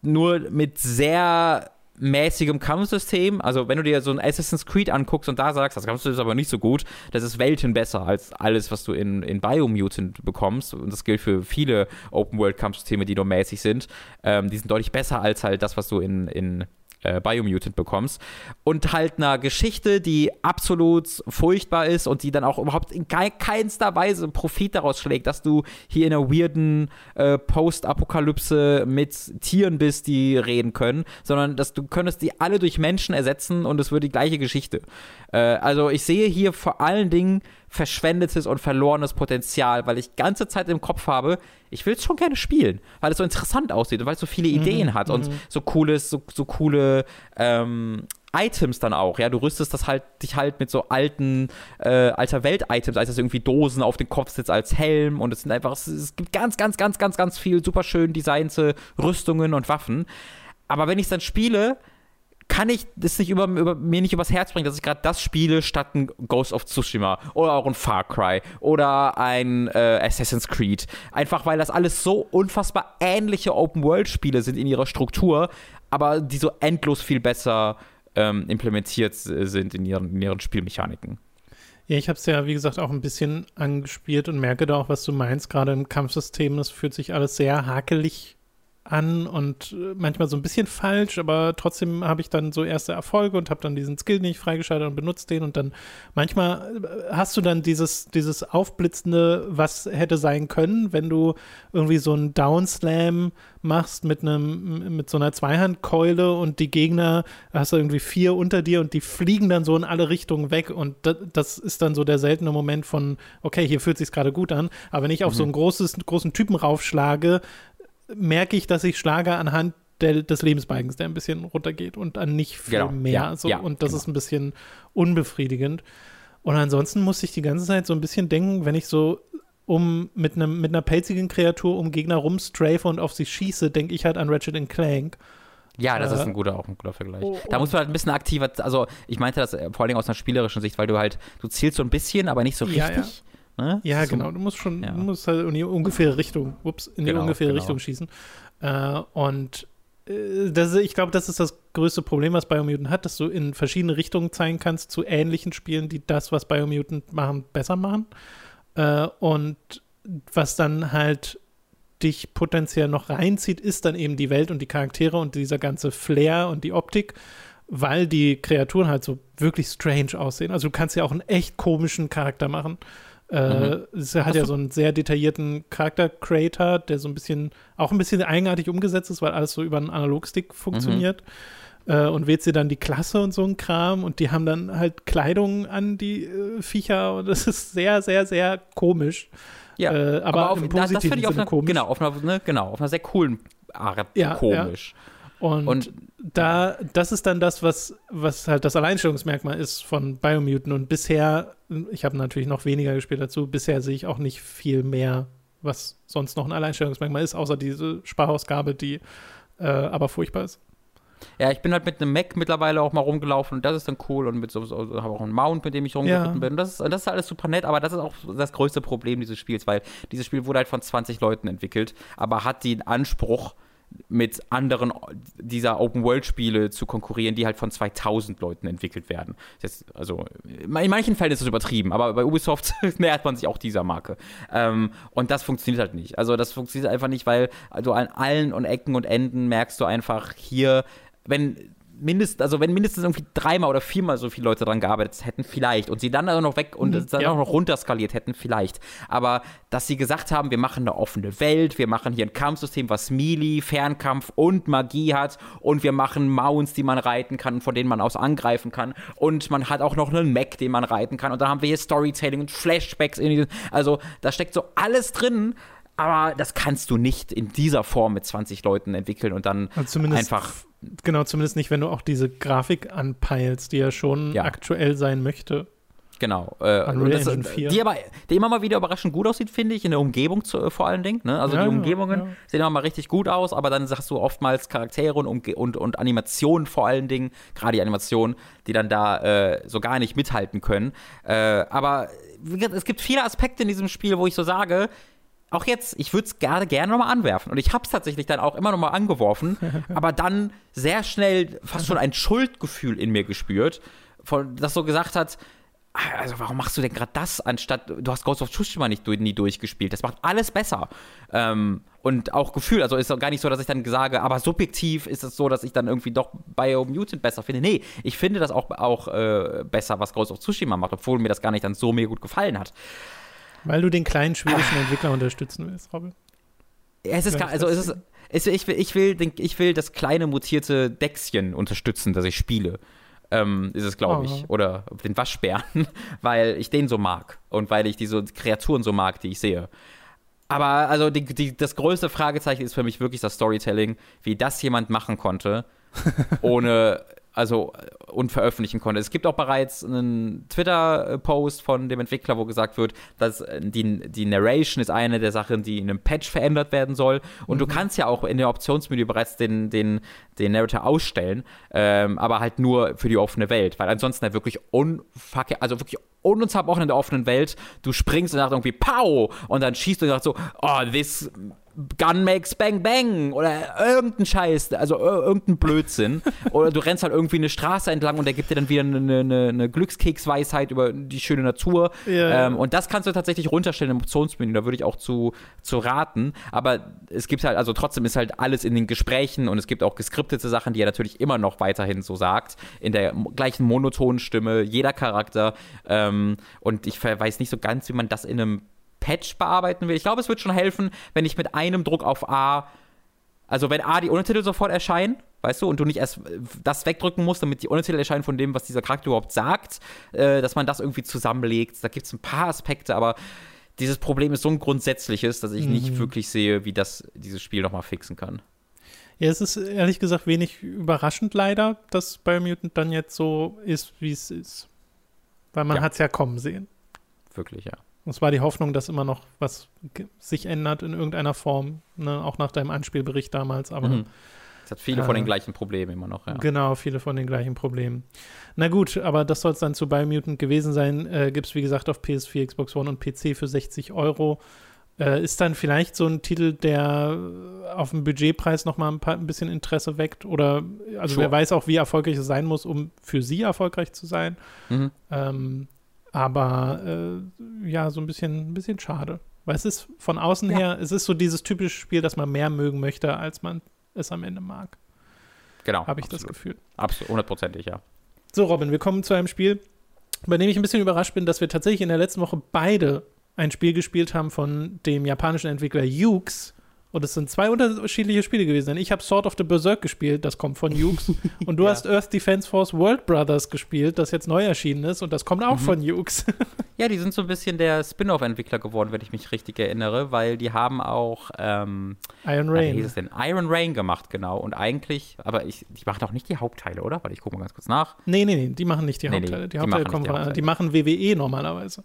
nur mit sehr mäßigem Kampfsystem. Also, wenn du dir so ein Assassin's Creed anguckst und da sagst, das Kampfsystem ist aber nicht so gut, das ist Welten besser als alles, was du in, in Biomutant bekommst. Und das gilt für viele Open-World-Kampfsysteme, die nur mäßig sind. Ähm, die sind deutlich besser als halt das, was du in, in äh, Biomutant bekommst. Und halt einer Geschichte, die absolut furchtbar ist und die dann auch überhaupt in keinster Weise Profit daraus schlägt, dass du hier in einer weirden äh, Post-Apokalypse mit Tieren bist, die reden können, sondern dass du könntest die alle durch Menschen ersetzen und es würde die gleiche Geschichte. Äh, also ich sehe hier vor allen Dingen verschwendetes und verlorenes Potenzial, weil ich ganze Zeit im Kopf habe, ich will es schon gerne spielen, weil es so interessant aussieht und weil es so viele mhm, Ideen mhm, hat und mhm. so cooles, so, so coole ähm, Items dann auch, ja, du rüstest das halt dich halt mit so alten äh, alter Welt-Items, als das irgendwie Dosen auf den Kopf sitzt als Helm und es sind einfach, es, es gibt ganz, ganz, ganz, ganz, ganz viel super schön designte Rüstungen und Waffen. Aber wenn ich es dann spiele, kann ich das nicht über, über, mir nicht übers Herz bringen, dass ich gerade das spiele statt ein Ghost of Tsushima oder auch ein Far Cry oder ein äh, Assassin's Creed. Einfach weil das alles so unfassbar ähnliche Open-World-Spiele sind in ihrer Struktur, aber die so endlos viel besser ähm, implementiert sind in ihren, in ihren Spielmechaniken. Ja, ich habe es ja, wie gesagt, auch ein bisschen angespielt und merke da auch, was du meinst. Gerade im Kampfsystem, das fühlt sich alles sehr hakelig an und äh, manchmal so ein bisschen falsch, aber trotzdem habe ich dann so erste Erfolge und habe dann diesen Skill nicht freigeschaltet und benutzt den und dann manchmal äh, hast du dann dieses, dieses aufblitzende, was hätte sein können, wenn du irgendwie so einen Downslam machst mit einem, mit so einer Zweihandkeule und die Gegner hast du irgendwie vier unter dir und die fliegen dann so in alle Richtungen weg und das, das ist dann so der seltene Moment von, okay, hier fühlt sich gerade gut an, aber wenn ich auf mhm. so einen großes, großen Typen raufschlage, merke ich, dass ich schlage anhand der, des Lebensbalkens, der ein bisschen runtergeht und an nicht viel genau. mehr. Ja, so, ja, und das genau. ist ein bisschen unbefriedigend. Und ansonsten muss ich die ganze Zeit so ein bisschen denken, wenn ich so um mit, einem, mit einer pelzigen Kreatur um Gegner rumstrafe und auf sie schieße, denke ich halt an Ratchet Clank. Ja, das äh, ist ein guter, auch ein guter Vergleich. Oh, da muss man halt ein bisschen aktiver, also ich meinte das äh, vor allem aus einer spielerischen Sicht, weil du halt, du zielst so ein bisschen, aber nicht so richtig. Ja, ja. Ne? Ja, so, genau. Du musst schon, ja. du musst halt in die ungefähre Richtung, ups, in die genau, ungefähre genau. Richtung schießen. Äh, und äh, das, ich glaube, das ist das größte Problem, was Biomutant hat, dass du in verschiedene Richtungen zeigen kannst zu ähnlichen Spielen, die das, was Biomutant machen, besser machen. Äh, und was dann halt dich potenziell noch reinzieht, ist dann eben die Welt und die Charaktere und dieser ganze Flair und die Optik, weil die Kreaturen halt so wirklich strange aussehen. Also du kannst ja auch einen echt komischen Charakter machen. Äh, mhm. Es hat ja so einen sehr detaillierten Charakter-Creator, der so ein bisschen, auch ein bisschen eigenartig umgesetzt ist, weil alles so über einen Analogstick funktioniert. Mhm. Äh, und wählt sie dann die Klasse und so ein Kram und die haben dann halt Kleidung an die äh, Viecher und das ist sehr, sehr, sehr komisch. Ja, äh, aber, aber auf, im positiven das, das Sinne komisch. Genau auf, einer, ne, genau, auf einer sehr coolen Art ja, komisch. Ja. Und, und, da, das ist dann das, was, was halt das Alleinstellungsmerkmal ist von Biomutant. Und bisher, ich habe natürlich noch weniger gespielt dazu, bisher sehe ich auch nicht viel mehr, was sonst noch ein Alleinstellungsmerkmal ist, außer diese Sparausgabe, die äh, aber furchtbar ist. Ja, ich bin halt mit einem Mac mittlerweile auch mal rumgelaufen und das ist dann cool und mit so, so habe auch einen Mount, mit dem ich rumgeritten ja. bin. Das ist, das ist alles super nett, aber das ist auch das größte Problem dieses Spiels, weil dieses Spiel wurde halt von 20 Leuten entwickelt, aber hat den Anspruch, mit anderen dieser Open-World-Spiele zu konkurrieren, die halt von 2000 Leuten entwickelt werden. Das, also in manchen Fällen ist das übertrieben, aber bei Ubisoft [laughs] nähert man sich auch dieser Marke. Ähm, und das funktioniert halt nicht. Also das funktioniert einfach nicht, weil du an allen und Ecken und Enden merkst du einfach hier, wenn mindestens, also wenn mindestens irgendwie dreimal oder viermal so viele Leute daran gearbeitet hätten, vielleicht. Und sie dann auch noch weg und mhm, dann ja. auch noch runterskaliert hätten, vielleicht. Aber dass sie gesagt haben, wir machen eine offene Welt, wir machen hier ein Kampfsystem, was Melee, Fernkampf und Magie hat und wir machen Mounts, die man reiten kann und von denen man aus angreifen kann. Und man hat auch noch einen Mech, den man reiten kann. Und dann haben wir hier Storytelling und Flashbacks in diesem. Also da steckt so alles drin aber das kannst du nicht in dieser Form mit 20 Leuten entwickeln und dann also einfach Genau, zumindest nicht, wenn du auch diese Grafik anpeilst, die ja schon ja. aktuell sein möchte. Genau. Äh, das, 4. Die aber, die immer mal wieder überraschend gut aussieht, finde ich, in der Umgebung zu, vor allen Dingen. Ne? Also Ja, die Umgebungen ja. sehen immer mal richtig gut aus, aber dann sagst du oftmals Charaktere und, und, und Animationen vor allen Dingen, gerade die Animationen, die dann da äh, so gar nicht mithalten können. Äh, aber es gibt viele Aspekte in diesem Spiel, wo ich so sage, auch jetzt, ich würde es gerne, gerne nochmal anwerfen. Und ich habe es tatsächlich dann auch immer nochmal angeworfen, [laughs] aber dann sehr schnell fast schon ein Schuldgefühl in mir gespürt, von, das so gesagt hat, also warum machst du denn gerade das, anstatt, du hast Ghost of Tsushima nicht nie durchgespielt. Das macht alles besser. Ähm, und auch Gefühl, also ist gar nicht so, dass ich dann sage, aber subjektiv ist es so, dass ich dann irgendwie doch Biomutant besser finde. Nee, ich finde das auch, auch äh, besser, was Ghost of Tsushima macht, obwohl mir das gar nicht dann so mega gut gefallen hat. Weil du den kleinen schwedischen Entwickler unterstützen willst, Robin. Es ist also es ist, es, ich, will, ich, will den, ich will das kleine mutierte Dexchen unterstützen, das ich spiele. Ähm, ist es, glaube ich. Oh. Oder den Waschbären, [laughs] weil ich den so mag und weil ich diese Kreaturen so mag, die ich sehe. Aber also die, die, das größte Fragezeichen ist für mich wirklich das Storytelling, wie das jemand machen konnte, [laughs] ohne, also äh, und veröffentlichen konnte. Es gibt auch bereits einen Twitter-Post von dem Entwickler, wo gesagt wird, dass äh, die, die Narration ist eine der Sachen, die in einem Patch verändert werden soll. Und du kannst ja auch in der Optionsmenü bereits den, den, den Narrator ausstellen, ähm, aber halt nur für die offene Welt, weil ansonsten halt wirklich unfuck, also wirklich ununterbrochen in der offenen Welt, du springst und sagst irgendwie Pow! Und dann schießt du und sagst so, oh, this gun makes bang bang oder irgendein Scheiß, also ir- irgendein Blödsinn. [laughs] oder du rennst halt irgendwie eine Straße entlang und der gibt dir dann wieder eine, eine, eine Glückskeksweisheit über die schöne Natur. Ja. Ähm, und das kannst du tatsächlich runterstellen im Optionsmenü, da würde ich auch zu, zu raten. Aber es gibt halt, also trotzdem ist halt alles in den Gesprächen und es gibt auch geskriptete Sachen, die er natürlich immer noch weiterhin so sagt, in der gleichen monotonen Stimme, jeder Charakter. Ähm, und ich weiß nicht so ganz, wie man das in einem Patch bearbeiten will. Ich glaube, es wird schon helfen, wenn ich mit einem Druck auf A, also wenn A die Untertitel sofort erscheinen, weißt du, und du nicht erst äh, das wegdrücken musst, damit die Untertitel erscheinen von dem, was dieser Charakter überhaupt sagt, äh, dass man das irgendwie zusammenlegt. Da gibt es ein paar Aspekte, aber dieses Problem ist so ein grundsätzliches, dass ich nicht wirklich sehe, wie das dieses Spiel nochmal fixen kann. Ja, es ist ehrlich gesagt wenig überraschend leider, dass Biomutant dann jetzt so ist, wie es ist. Weil man Ja. hat es ja kommen sehen. Wirklich, ja. Und es war die Hoffnung, dass immer noch was sich ändert in irgendeiner Form, ne? auch nach deinem Anspielbericht damals, aber Mhm. Es hat viele von Äh, den gleichen Problemen immer noch, ja. Genau, viele von den gleichen Problemen. Na gut, aber das soll es dann zu Biomutant gewesen sein. Äh, Gibt es, wie gesagt, auf PS4, Xbox One und PC für 60 Euro. Äh, ist dann vielleicht so ein Titel, der äh, auf dem Budgetpreis nochmal ein, paar- ein bisschen Interesse weckt? Oder, also Sure. wer weiß auch, wie erfolgreich es sein muss, um für sie erfolgreich zu sein. Mhm. Ähm, aber äh, ja, so ein bisschen, ein bisschen schade. Weil es ist von außen Ja. her, es ist so dieses typische Spiel, das man mehr mögen möchte, als man es am Ende mag. Genau. Habe ich das absolut. Gefühl. Absolut, hundertprozentig, ja. So, Robin, wir kommen zu einem Spiel, bei dem ich ein bisschen überrascht bin, dass wir tatsächlich in der letzten Woche beide ein Spiel gespielt haben von dem japanischen Entwickler Yuke's. Und es sind zwei unterschiedliche Spiele gewesen. Ich habe Sword of the Berserk gespielt, das kommt von Yuke's. [laughs] Und du Ja. hast Earth Defense Force World Brothers gespielt, das jetzt neu erschienen ist. Und das kommt auch Mhm. von Yuke's. [laughs] Ja, die sind so ein bisschen der Spin-off-Entwickler geworden, wenn ich mich richtig erinnere, weil die haben auch, ähm, Iron wie hieß Rain. es denn? Iron Rain gemacht, genau. Und eigentlich, aber ich, die machen auch nicht die Hauptteile, oder? Warte, ich gucke mal ganz kurz nach. Nee, nee, nee, die machen nicht die Nee, Hauptteile. die die Hauptteile kommen die von, Hauptteile. die machen WWE normalerweise.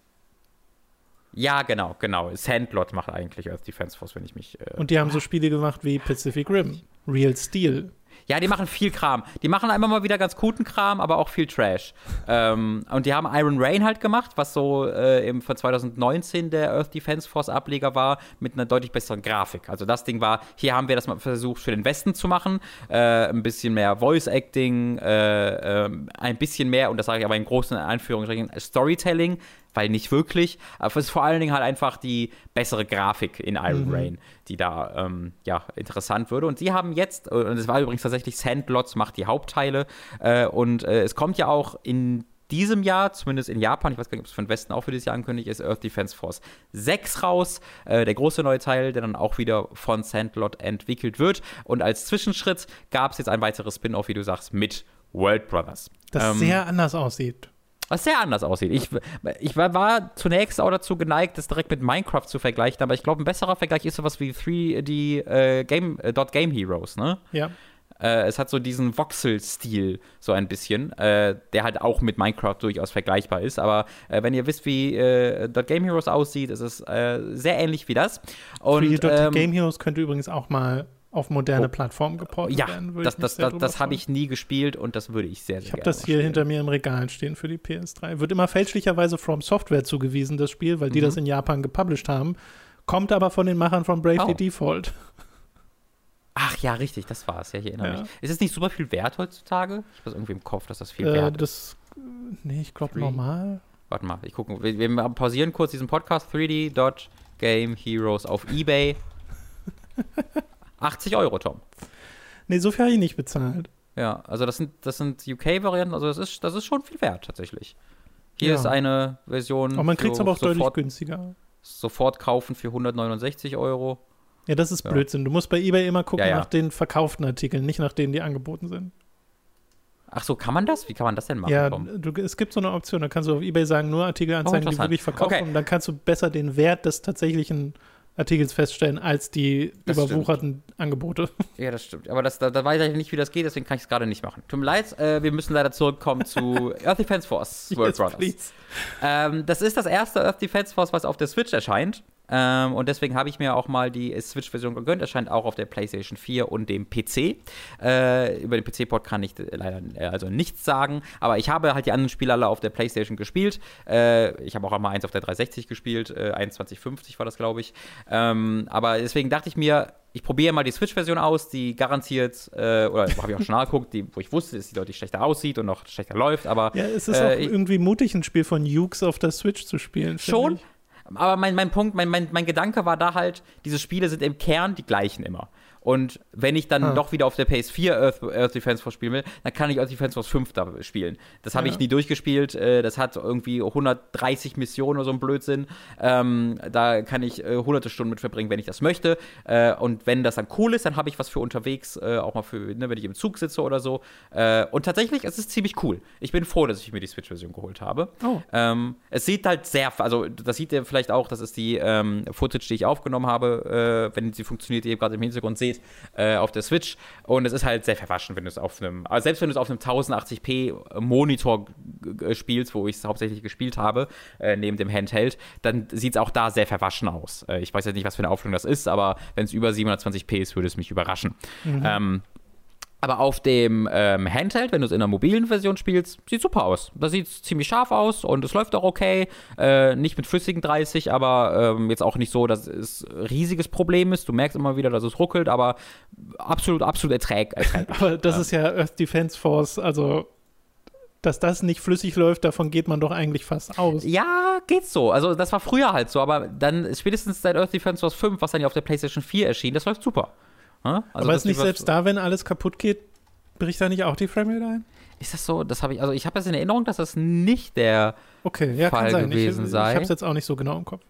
Ja, genau, genau. Sandlot macht eigentlich Earth Defense Force, wenn ich mich. Äh, Und die haben so Spiele gemacht wie Pacific Rim, Real Steel. Ja, die machen viel Kram. Die machen einmal mal wieder ganz guten Kram, aber auch viel Trash. ähm, und die haben Iron Rain halt gemacht, was so äh, im, von 2019 der Earth Defense Force Ableger war, mit einer deutlich besseren Grafik. Also das Ding war, hier haben wir das mal versucht für den Westen zu machen. Äh, ein bisschen mehr Voice Acting, äh, ähm, ein bisschen mehr, und das sage ich aber in großen Anführungsstrichen, Storytelling, weil nicht wirklich. Aber es ist vor allen Dingen halt einfach die bessere Grafik in Iron Mhm. Rain, die da ähm, ja, interessant würde. Und sie haben jetzt, äh, und es war übrigens tatsächlich Sandlots macht die Hauptteile. Äh, und äh, es kommt ja auch in diesem Jahr, zumindest in Japan, ich weiß gar nicht, ob es für den Westen auch für dieses Jahr angekündigt ist, Earth Defense Force 6 raus. Äh, der große neue Teil, der dann auch wieder von Sandlot entwickelt wird. Und als Zwischenschritt gab es jetzt ein weiteres Spin-off, wie du sagst, mit World Brothers. Das Ähm, sehr anders aussieht. Was sehr anders aussieht. Ich, ich war, war zunächst auch dazu geneigt, das direkt mit Minecraft zu vergleichen, aber ich glaube, ein besserer Vergleich ist sowas wie 3D äh, Game, äh, Dot Game Heroes, ne? Ja. Äh, es hat so diesen Voxel-Stil, so ein bisschen, äh, der halt auch mit Minecraft durchaus vergleichbar ist. Aber äh, wenn ihr wisst, wie äh, Game Heroes aussieht, ist es sehr ähnlich wie das. Und, Free ähm, Game Heroes könnte übrigens auch mal auf moderne oh, Plattformen geportet ja, werden. Ja, das, das, das, das habe ich nie gespielt und das würde ich sehr, sehr Ich habe das hier hinter mir im Regal stehen für die PS3. Wird immer fälschlicherweise From Software zugewiesen, das Spiel, weil die mhm. das in Japan gepublished haben. Kommt aber von den Machern von Bravely oh. Default. Ach ja, richtig, das war es. Ja, ich erinnere ja. mich. Ist es nicht super viel wert heutzutage? Ich habe irgendwie im Kopf, dass das viel äh, wert das, ist. Nee, ich glaube normal. Warte mal, ich gucke. Wir, wir, pausieren kurz diesen Podcast 3D. Game Heroes auf Ebay. [laughs] 80 Euro, Tom. Nee, so viel habe ich nicht bezahlt. Ja, also das sind, das sind UK-Varianten, also das ist, das ist schon viel wert tatsächlich. Hier ja. ist eine Version. Aber man kriegt es aber auch sofort, deutlich günstiger. Sofort kaufen für 169 Euro. Ja, das ist ja. Blödsinn. Du musst bei eBay immer gucken ja, nach den verkauften Artikeln, nicht nach denen, die angeboten sind. Ach so, kann man das? Wie kann man das denn machen? Ja, du, es gibt so eine Option, da kannst du auf eBay sagen, nur Artikel anzeigen, oh, die wirklich verkaufen. Okay. Und dann kannst du besser den Wert des tatsächlichen Artikels feststellen als die das überwucherten stimmt. Angebote. [laughs] Ja, das stimmt. Aber das, da, da, weiß ich nicht, wie das geht, deswegen kann ich es gerade nicht machen. Tut mir leid, äh, wir müssen leider zurückkommen zu [laughs] Earth Defense Force World yes, Brothers. Ähm, das ist das erste Earth Defense Force, was auf der Switch erscheint. Ähm, und deswegen habe ich mir auch mal die Switch-Version gegönnt. Erscheint auch auf der PlayStation 4 und dem PC. Äh, über den PC-Port kann ich leider äh, also nichts sagen. Aber ich habe halt die anderen Spiele alle auf der PlayStation gespielt. Äh, ich habe auch einmal eins auf der 360 gespielt. Äh, 2150 war das, glaube ich. Ähm, aber deswegen dachte ich mir, ich probiere mal die Switch-Version aus, die garantiert, äh, oder habe ich auch schon [laughs] nachgeguckt, die, wo ich wusste, dass die deutlich schlechter aussieht und noch schlechter läuft, aber. Ja, es ist äh, auch irgendwie mutig, ein Spiel von Ukes auf der Switch zu spielen. Schon, aber mein, mein Punkt, mein, mein, mein Gedanke war da halt, diese Spiele sind im Kern die gleichen immer. Und wenn ich dann ah. doch wieder auf der PS4 Earth, Earth Defense Force spielen will, dann kann ich Earth Defense Force 5 da spielen. Das habe ja. ich nie durchgespielt. Äh, das hat irgendwie 130 Missionen oder so ein Blödsinn. Ähm, da kann ich äh, hunderte Stunden mit verbringen, wenn ich das möchte. Äh, und wenn das dann cool ist, dann habe ich was für unterwegs, äh, auch mal für, ne, wenn ich im Zug sitze oder so. Äh, und tatsächlich, es ist ziemlich cool. Ich bin froh, dass ich mir die Switch-Version geholt habe. Oh. Ähm, es sieht halt sehr, also das sieht ihr vielleicht auch, das ist die ähm, Footage, die ich aufgenommen habe, äh, wenn sie funktioniert, die ihr gerade im Hintergrund seht seht, äh, auf der Switch. Und es ist halt sehr verwaschen, wenn du es auf einem, also selbst wenn du es auf einem 1080p Monitor spielst, wo ich es hauptsächlich gespielt habe, äh, neben dem Handheld, dann sieht es auch da sehr verwaschen aus. Äh, ich weiß jetzt nicht, was für eine Auflösung das ist, aber wenn es über 720p ist, würde es mich überraschen. Mhm. Ähm, aber auf dem ähm, Handheld, wenn du es in der mobilen Version spielst, sieht super aus. Da sieht es ziemlich scharf aus und es läuft auch okay. Äh, nicht mit flüssigen 30, aber ähm, jetzt auch nicht so, dass es ein riesiges Problem ist. Du merkst immer wieder, dass es ruckelt, aber absolut, absolut erträglich. [laughs] aber das ja. ist ja Earth Defense Force, also dass das nicht flüssig läuft, davon geht man doch eigentlich fast aus. Ja, geht so. Also das war früher halt so, aber dann spätestens seit Earth Defense Force 5, was dann ja auf der PlayStation 4 erschien, das läuft super. Also Aber ist nicht selbst da, wenn alles kaputt geht, bricht da nicht auch die Framerate ein? Ist das so? Das habe ich, also ich habe das in Erinnerung, dass das nicht der okay, ja, Fall gewesen ich, sei. Ich habe es jetzt auch nicht so genau im Kopf.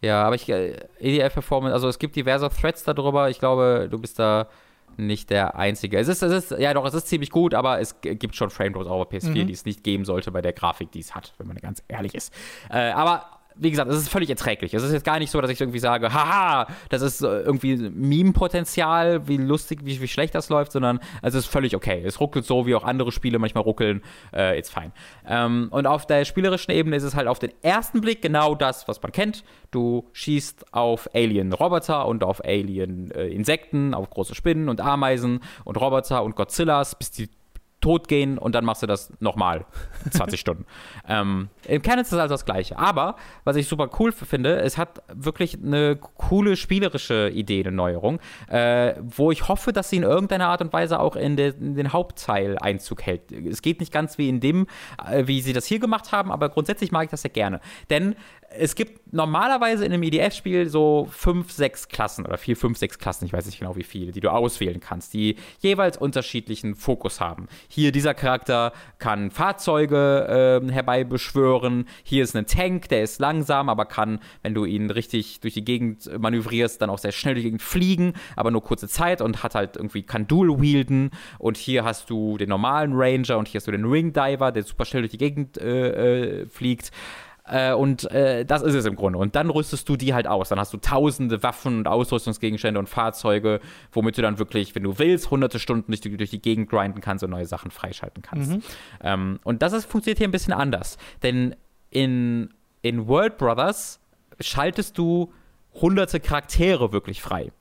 Ja, aber ich, äh, EDF Performance, also es gibt diverse Threads darüber. Ich glaube, du bist da nicht der Einzige. Es ist, es ist, ja doch, es ist ziemlich gut, aber es gibt schon Frame Drops auf PS4, mhm. die es nicht geben sollte bei der Grafik, die es hat, wenn man ganz ehrlich ist. Äh, aber wie gesagt, es ist völlig erträglich. Es ist jetzt gar nicht so, dass ich irgendwie sage, haha, das ist äh, irgendwie Meme-Potenzial, wie lustig, wie, wie schlecht das läuft, sondern es ist völlig okay. Es ruckelt so, wie auch andere Spiele manchmal ruckeln. Äh, it's fine. Ähm, und auf der spielerischen Ebene ist es halt auf den ersten Blick genau das, was man kennt. Du schießt auf Alien-Roboter und auf Alien-Insekten, äh, auf große Spinnen und Ameisen und Roboter und Godzillas, bis die tot gehen und dann machst du das nochmal 20 [laughs] Stunden. Ähm, Im Kern ist das also das Gleiche. Aber, was ich super cool finde, es hat wirklich eine coole spielerische Idee, eine Neuerung, äh, wo ich hoffe, dass sie in irgendeiner Art und Weise auch in, de, in, den Hauptteil Einzug hält. Es geht nicht ganz wie in dem, äh, wie sie das hier gemacht haben, aber grundsätzlich mag ich das sehr gerne. Denn es gibt normalerweise in einem EDF-Spiel so fünf, sechs Klassen oder vier, fünf, sechs Klassen, ich weiß nicht genau wie viele, die du auswählen kannst, die jeweils unterschiedlichen Fokus haben. Hier dieser Charakter kann Fahrzeuge äh, herbeibeschwören. Hier ist ein Tank, der ist langsam, aber kann, wenn du ihn richtig durch die Gegend manövrierst, dann auch sehr schnell durch die Gegend fliegen, aber nur kurze Zeit und hat halt irgendwie, kann Dual wielden. Und hier hast du den normalen Ranger und hier hast du den Ring Diver, der super schnell durch die Gegend äh, äh, fliegt. Äh, und äh, das ist es im Grunde. Und dann rüstest du die halt aus. Dann hast du tausende Waffen und Ausrüstungsgegenstände und Fahrzeuge, womit du dann wirklich, wenn du willst, hunderte Stunden durch die, durch die Gegend grinden kannst und neue Sachen freischalten kannst. Mhm. Ähm, und das ist, funktioniert hier ein bisschen anders. Denn in, in World Brothers schaltest du hunderte Charaktere wirklich frei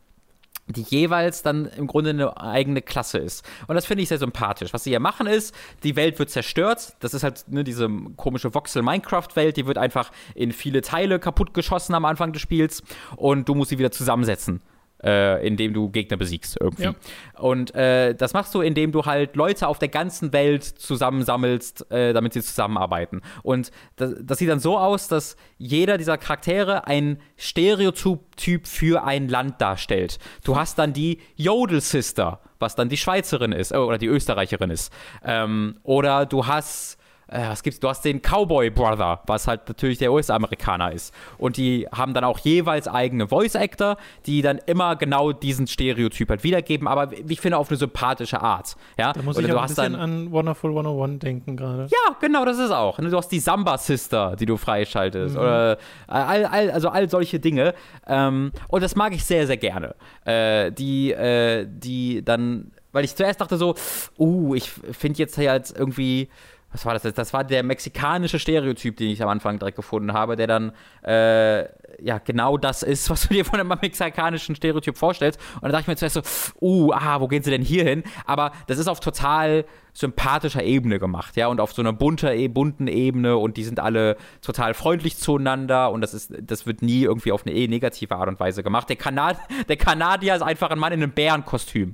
die jeweils dann im Grunde eine eigene Klasse ist. Und das finde ich sehr sympathisch. Was sie hier machen ist, die Welt wird zerstört. Das ist halt ne, diese komische Voxel-Minecraft-Welt, die wird einfach in viele Teile kaputtgeschossen am Anfang des Spiels und du musst sie wieder zusammensetzen äh, indem du Gegner besiegst irgendwie. Ja. Und äh, das machst du, indem du halt Leute auf der ganzen Welt zusammensammelst, äh, damit sie zusammenarbeiten. Und das, das, sieht dann so aus, dass jeder dieser Charaktere ein Stereotyp für ein Land darstellt. Du hast dann die Jodel Sister, was dann die Schweizerin ist, äh, oder die Österreicherin ist. Ähm, oder du hast äh, was gibt's? Du hast den Cowboy Brother, was halt natürlich der US-Amerikaner ist. Und die haben dann auch jeweils eigene Voice-Actor, die dann immer genau diesen Stereotyp halt wiedergeben, aber ich finde auf eine sympathische Art. Ja? Da muss Oder ich auch ein bisschen dann, an Wonderful 101 denken gerade. Ja, genau, das ist auch. Du hast die Samba-Sister, die du freischaltest. Mhm. Oder all, all, also all solche Dinge. Ähm, und das mag ich sehr, sehr gerne. Äh, die, äh, die dann, weil ich zuerst dachte so, uh, ich finde jetzt halt irgendwie was war das? Das war der mexikanische Stereotyp, den ich am Anfang direkt gefunden habe, der dann äh, ja genau das ist, [laughs] was du dir von einem mexikanischen Stereotyp vorstellst. Und dann dachte ich mir zuerst so, uh, ah, wo gehen sie denn hier hin? Aber das ist auf total sympathischer Ebene gemacht, ja, und auf so einer bunter, e, bunten Ebene und die sind alle total freundlich zueinander und das ist, das wird nie irgendwie auf eine eh negative Art und Weise gemacht. Der, Kanad [laughs] der Kanadier ist einfach ein Mann in einem Bärenkostüm.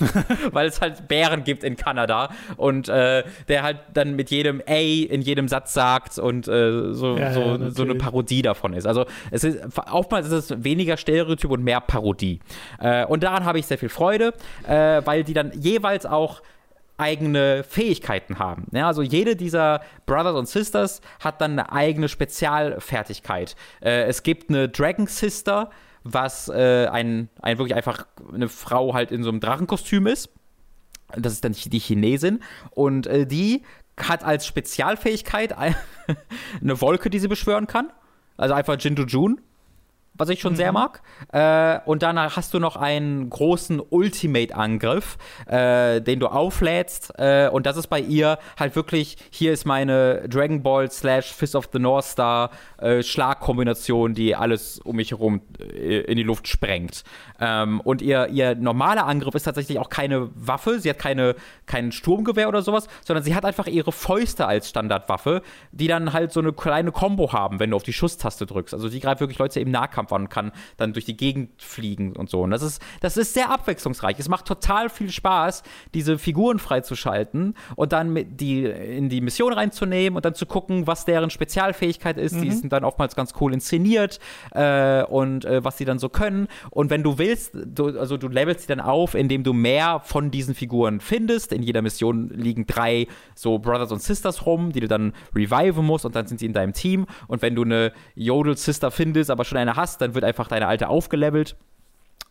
[laughs] weil es halt Bären gibt in Kanada und äh, der halt dann mit jedem A in jedem Satz sagt und äh, so, ja, so, ja, so, eine Parodie davon ist. Also es ist oftmals ist es weniger Stereotyp und mehr Parodie. Äh, und daran habe ich sehr viel Freude, äh, weil die dann jeweils auch eigene Fähigkeiten haben. Ja, also jede dieser Brothers und Sisters hat dann eine eigene Spezialfertigkeit. Äh, es gibt eine Dragon Sister, was äh, ein, ein wirklich einfach eine Frau halt in so einem Drachenkostüm ist. Das ist dann die Chinesin. Und äh, die hat als Spezialfähigkeit [laughs] eine Wolke, die sie beschwören kann. Also einfach Jindu Jun was ich schon mhm. sehr mag. Äh, und dann hast du noch einen großen Ultimate-Angriff, äh, den du auflädst. Äh, und das ist bei ihr halt wirklich, hier ist meine Dragon Ball slash Fist of the North Star äh, Schlagkombination, die alles um mich herum äh, in die Luft sprengt. Ähm, und ihr, ihr normaler Angriff ist tatsächlich auch keine Waffe, sie hat keine, kein Sturmgewehr oder sowas, sondern sie hat einfach ihre Fäuste als Standardwaffe, die dann halt so eine kleine Combo haben, wenn du auf die Schusstaste drückst. Also die greift wirklich Leute im Nahkampf an und kann dann durch die Gegend fliegen und so. Und das ist, das ist sehr abwechslungsreich. Es macht total viel Spaß, diese Figuren freizuschalten und dann die in die Mission reinzunehmen und dann zu gucken, was deren Spezialfähigkeit ist. Mhm. Die sind dann oftmals ganz cool inszeniert äh, und äh, was sie dann so können. Und wenn du willst, du, also du levelst sie dann auf, indem du mehr von diesen Figuren findest. In jeder Mission liegen drei so Brothers und Sisters rum, die du dann reviven musst und dann sind sie in deinem Team. Und wenn du eine Yodel-Sister findest, aber schon eine hast, dann wird einfach deine alte aufgelevelt.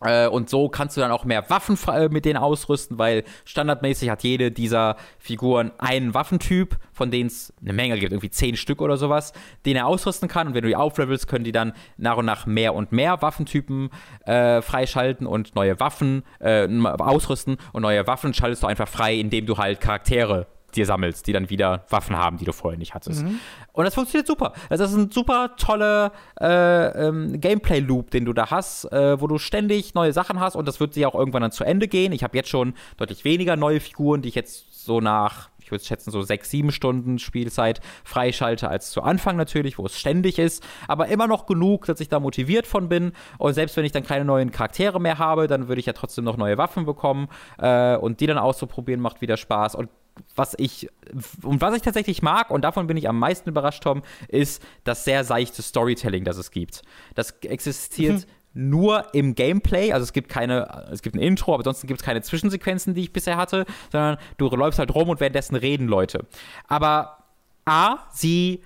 Äh, und so kannst du dann auch mehr Waffen mit denen ausrüsten, weil standardmäßig hat jede dieser Figuren einen Waffentyp, von denen es eine Menge gibt, irgendwie zehn Stück oder sowas, den er ausrüsten kann. Und wenn du die auflevelst, können die dann nach und nach mehr und mehr Waffentypen äh, freischalten und neue Waffen äh, ausrüsten. Und neue Waffen schaltest du einfach frei, indem du halt Charaktere dir sammelst, die dann wieder Waffen haben, die du vorher nicht hattest. Mhm. Und das funktioniert super. Das ist ein super toller äh, ähm, Gameplay-Loop, den du da hast, äh, wo du ständig neue Sachen hast und das wird sich auch irgendwann dann zu Ende gehen. Ich habe jetzt schon deutlich weniger neue Figuren, die ich jetzt so nach ich würde schätzen, so sechs, sieben Stunden Spielzeit freischalte als zu Anfang natürlich, wo es ständig ist, aber immer noch genug, dass ich da motiviert von bin. Und selbst wenn ich dann keine neuen Charaktere mehr habe, dann würde ich ja trotzdem noch neue Waffen bekommen. Äh, und die dann auszuprobieren, macht wieder Spaß. Und was ich und was ich tatsächlich mag und davon bin ich am meisten überrascht, Tom, ist das sehr seichte Storytelling, das es gibt. Das existiert mhm. nur im Gameplay, also es gibt keine, es gibt ein Intro, aber ansonsten gibt es keine Zwischensequenzen, die ich bisher hatte, sondern du läufst halt rum und währenddessen reden Leute. Aber A, sie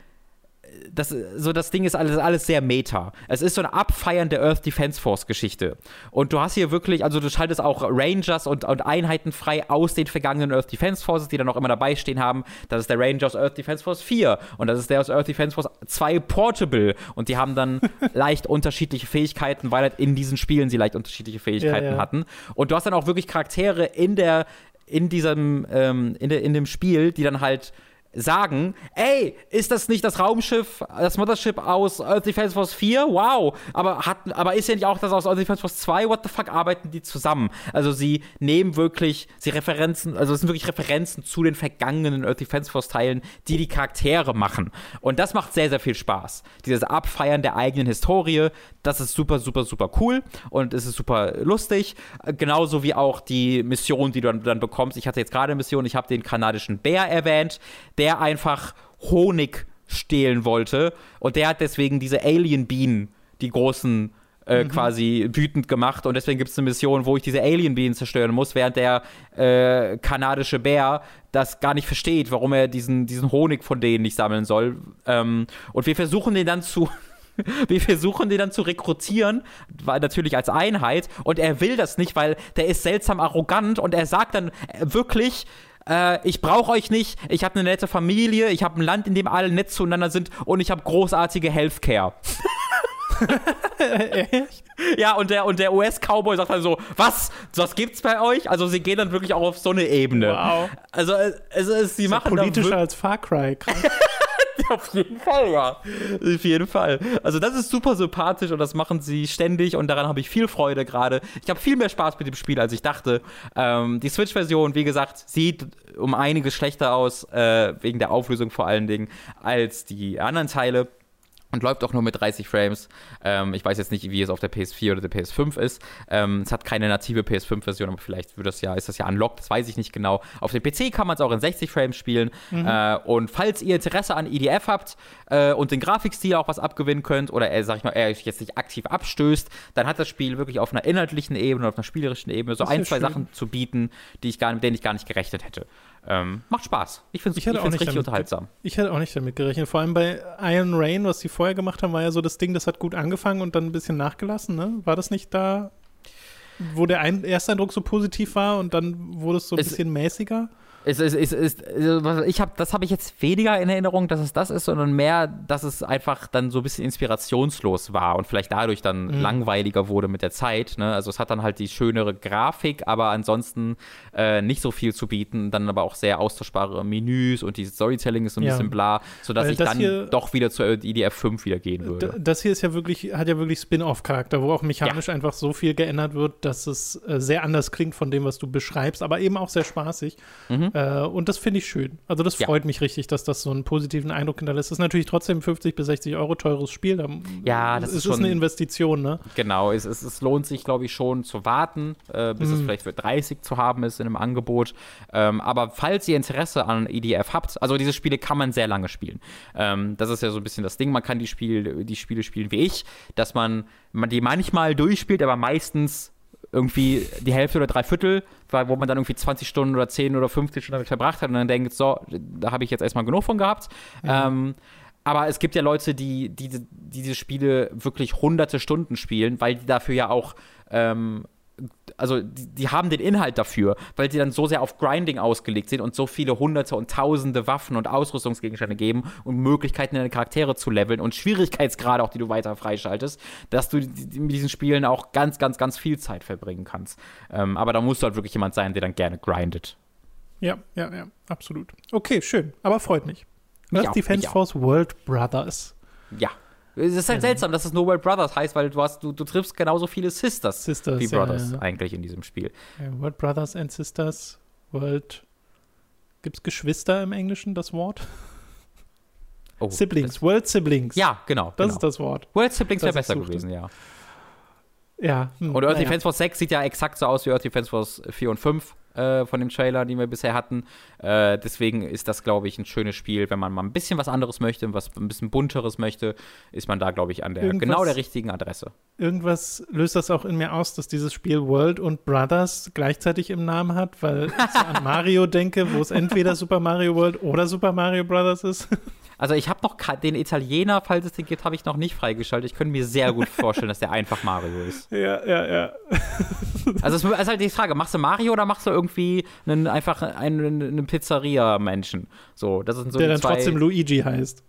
das, so das Ding ist alles, alles sehr meta. Es ist so ein Abfeiern der Earth Defense Force Geschichte. Und du hast hier wirklich, also du schaltest auch Rangers und, und Einheiten frei aus den vergangenen Earth Defense Forces, die dann auch immer dabei stehen haben. Das ist der Ranger aus Earth Defense Force 4 und das ist der aus Earth Defense Force 2 Portable. Und die haben dann [laughs] leicht unterschiedliche Fähigkeiten, weil halt in diesen Spielen sie leicht unterschiedliche Fähigkeiten ja, ja. hatten. Und du hast dann auch wirklich Charaktere in der, in diesem, ähm, in, de, in dem Spiel, die dann halt sagen, ey, ist das nicht das Raumschiff, das Mothership aus Earth Defense Force 4? Wow. Aber, hat, aber ist ja nicht auch das aus Earth Defense Force 2? What the fuck arbeiten die zusammen? Also sie nehmen wirklich, sie Referenzen, also es sind wirklich Referenzen zu den vergangenen Earth Defense Force Teilen, die die Charaktere machen. Und das macht sehr, sehr viel Spaß. Dieses Abfeiern der eigenen Historie, das ist super, super, super cool und es ist super lustig. Genauso wie auch die Mission, die du dann, dann bekommst. Ich hatte jetzt gerade eine Mission, ich habe den kanadischen Bär erwähnt, der einfach Honig stehlen wollte und der hat deswegen diese Alien-Bienen, die großen, äh, mhm. quasi wütend gemacht und deswegen gibt es eine Mission, wo ich diese Alien-Bienen zerstören muss, während der äh, kanadische Bär das gar nicht versteht, warum er diesen, diesen Honig von denen nicht sammeln soll. Ähm, und wir versuchen den dann zu [laughs] wir versuchen den dann zu rekrutieren, weil natürlich als Einheit und er will das nicht, weil der ist seltsam arrogant und er sagt dann wirklich, äh, ich brauche euch nicht, ich habe eine nette Familie, ich habe ein Land, in dem alle nett zueinander sind und ich habe großartige Healthcare. [laughs] Echt? Ja, und der, und der US-Cowboy sagt dann so, was? Was gibt's bei euch? Also sie gehen dann wirklich auch auf so eine Ebene. Wow. Also, also sie das machen politischer als Far Cry. Krass. [laughs] [laughs] Auf jeden Fall, ja. Auf jeden Fall. Also das ist super sympathisch und das machen sie ständig und daran habe ich viel Freude gerade. Ich habe viel mehr Spaß mit dem Spiel, als ich dachte. Ähm, die Switch-Version, wie gesagt, sieht um einiges schlechter aus, äh, wegen der Auflösung vor allen Dingen, als die anderen Teile und läuft auch nur mit 30 Frames. Ähm, ich weiß jetzt nicht, wie es auf der PS4 oder der PS5 ist. Ähm, es hat keine native PS5-Version, aber vielleicht wird das ja, ist das ja unlocked, das weiß ich nicht genau. Auf dem PC kann man es auch in 60 Frames spielen. Mhm. Äh, und falls ihr Interesse an EDF habt äh, und den Grafikstil auch was abgewinnen könnt oder er, sag ich mal, er euch jetzt nicht aktiv abstößt, dann hat das Spiel wirklich auf einer inhaltlichen Ebene, auf einer spielerischen Ebene so ein, zwei schön. Sachen zu bieten, die ich gar, mit denen ich gar nicht gerechnet hätte. Ähm, macht Spaß. Ich finde es richtig damit, unterhaltsam. Ich hätte auch nicht damit gerechnet. Vor allem bei Iron Rain, was sie vorher gemacht haben, war ja so das Ding, das hat gut angefangen und dann ein bisschen nachgelassen. Ne? War das nicht da, wo der ein Ersteindruck so positiv war und dann wurde es so ein es, bisschen mäßiger? Es, es, es, es, ich hab, das habe ich jetzt weniger in Erinnerung, dass es das ist, sondern mehr, dass es einfach dann so ein bisschen inspirationslos war und vielleicht dadurch dann mhm. langweiliger wurde mit der Zeit. Ne? Also es hat dann halt die schönere Grafik, aber ansonsten äh, nicht so viel zu bieten. Dann aber auch sehr austauschbare Menüs und dieses Storytelling ist so ein ja. bisschen bla, sodass ich dann hier, doch wieder zur IDF 5 wieder gehen würde. Das hier ist ja wirklich, hat ja wirklich Spin-off-Charakter, wo auch mechanisch ja. einfach so viel geändert wird, dass es äh, sehr anders klingt von dem, was du beschreibst, aber eben auch sehr spaßig. Mhm. Äh, und das finde ich schön. Also das freut ja. mich richtig, dass das so einen positiven Eindruck hinterlässt. Das ist natürlich trotzdem 50 bis 60 Euro teures Spiel. Da, ja, das ist, schon, eine Investition, ne? Genau, es, es, es lohnt sich, glaube ich, schon zu warten, äh, bis mhm. es vielleicht für 30 zu haben ist in einem Angebot. Ähm, aber falls ihr Interesse an EDF habt, also diese Spiele kann man sehr lange spielen. Ähm, das ist ja so ein bisschen das Ding. Man kann die, Spiel, die Spiele spielen wie ich, dass man, man die manchmal durchspielt, aber meistens irgendwie die Hälfte oder drei Viertel, wo man dann irgendwie 20 Stunden oder 10 oder 15 Stunden damit verbracht hat und dann denkt, so, da habe ich jetzt erstmal genug von gehabt. Mhm. Ähm, aber es gibt ja Leute, die, die, die diese Spiele wirklich hunderte Stunden spielen, weil die dafür ja auch ähm, also die, die, haben den Inhalt dafür, weil sie dann so sehr auf Grinding ausgelegt sind und so viele hunderte und tausende Waffen und Ausrüstungsgegenstände geben und Möglichkeiten, deine Charaktere zu leveln und Schwierigkeitsgrade auch, die du weiter freischaltest, dass du mit diesen Spielen auch ganz, ganz, ganz viel Zeit verbringen kannst. Ähm, aber da musst du halt wirklich jemand sein, der dann gerne grindet. Ja, ja, ja, absolut. Okay, schön, aber freut mich. Das ist Defense Force World Brothers. Ja, es ist halt seltsam, dass es No World Brothers heißt, weil du hast, du, du triffst genauso viele Sisters, Sisters wie Brothers ja, eigentlich in diesem Spiel. World Brothers and Sisters, World. Gibt es Geschwister im Englischen, das Wort? Oh, [laughs] Siblings, World Siblings. Ja, genau. Das genau. ist das Wort. World Siblings wäre besser gewesen, ja. Ja. Hm, und Earth naja. Defense Force 6 sieht ja exakt so aus wie Earth Defense Force 4 und 5 äh, von dem Trailer, den wir bisher hatten. Äh, deswegen ist das, glaube ich, ein schönes Spiel. Wenn man mal ein bisschen was anderes möchte, was ein bisschen bunteres möchte, ist man da, glaube ich, an der irgendwas, genau der richtigen Adresse. Irgendwas löst das auch in mir aus, dass dieses Spiel World und Brothers gleichzeitig im Namen hat, weil ich so an [laughs] Mario denke, wo es entweder Super Mario World oder Super Mario Brothers ist. Also ich habe noch den Italiener, falls es den gibt, habe ich noch nicht freigeschaltet. Ich könnte mir sehr gut vorstellen, dass der einfach Mario ist. [laughs] Ja, ja, ja. [laughs] Also es ist halt die Frage, machst du Mario oder machst du irgendwie einen, einfach einen, einen Pizzeria-Menschen? So, das sind so der dann zwei... trotzdem Luigi heißt.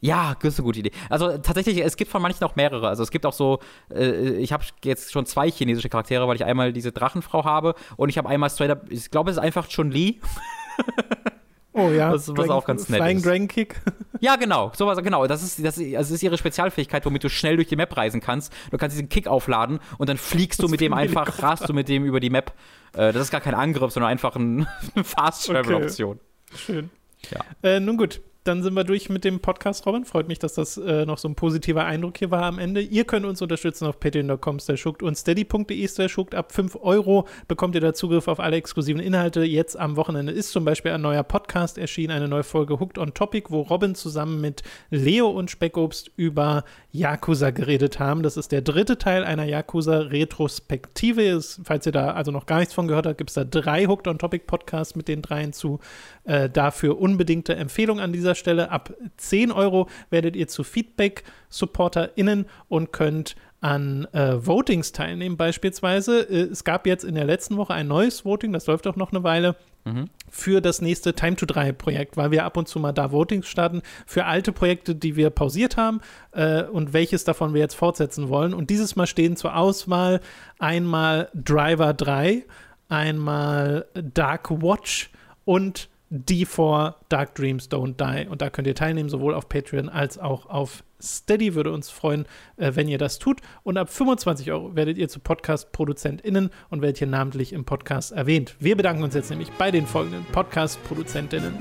Ja, das ist eine gute Idee. Also tatsächlich, es gibt von manchen auch mehrere. Also es gibt auch so, äh, ich habe jetzt schon zwei chinesische Charaktere, weil ich einmal diese Drachenfrau habe und ich habe einmal straight up, ich glaube, es ist einfach Chun-Li. [laughs] Oh ja, was, was Dragon, auch ganz nett Flying ist. Dragon Kick. [laughs] Ja, genau, sowas, genau. Das ist, das, ist, das ist ihre Spezialfähigkeit, womit du schnell durch die Map reisen kannst. Du kannst diesen Kick aufladen und dann fliegst das du mit dem einfach, rast du mit dem über die Map. Äh, das ist gar kein Angriff, sondern einfach ein, eine [laughs] Fast-Travel-Option. Okay. Schön. Ja. Äh, nun gut, dann sind wir durch mit dem Podcast, Robin. Freut mich, dass das äh, noch so ein positiver Eindruck hier war am Ende. Ihr könnt uns unterstützen auf patreon.com und steady.de schuckt. Ab 5 Euro bekommt ihr da Zugriff auf alle exklusiven Inhalte. Jetzt am Wochenende ist zum Beispiel ein neuer Podcast erschienen, eine neue Folge Hooked on Topic, wo Robin zusammen mit Leo und Speckobst über Yakuza geredet haben. Das ist der dritte Teil einer Yakuza-Retrospektive. Falls ihr da also noch gar nichts von gehört habt, gibt es da drei Hooked on Topic Podcasts mit den dreien zu. Äh, dafür unbedingte Empfehlung an dieser Stelle. Ab 10 Euro werdet ihr zu Feedback-SupporterInnen und könnt an äh, Votings teilnehmen, beispielsweise. Äh, es gab jetzt in der letzten Woche ein neues Voting, das läuft auch noch eine Weile, mhm. für das nächste Time to 3 Projekt, weil wir ab und zu mal da Votings starten für alte Projekte, die wir pausiert haben äh, und welches davon wir jetzt fortsetzen wollen. Und dieses Mal stehen zur Auswahl einmal Driver 3, einmal Dark Watch und die vor Dark Dreams Don't Die. Und da könnt ihr teilnehmen, sowohl auf Patreon als auch auf Steady. Würde uns freuen, äh, wenn ihr das tut. Und ab 25 Euro werdet ihr zu Podcast-ProduzentInnen und werdet hier namentlich im Podcast erwähnt. Wir bedanken uns jetzt nämlich bei den folgenden Podcast-ProduzentInnen.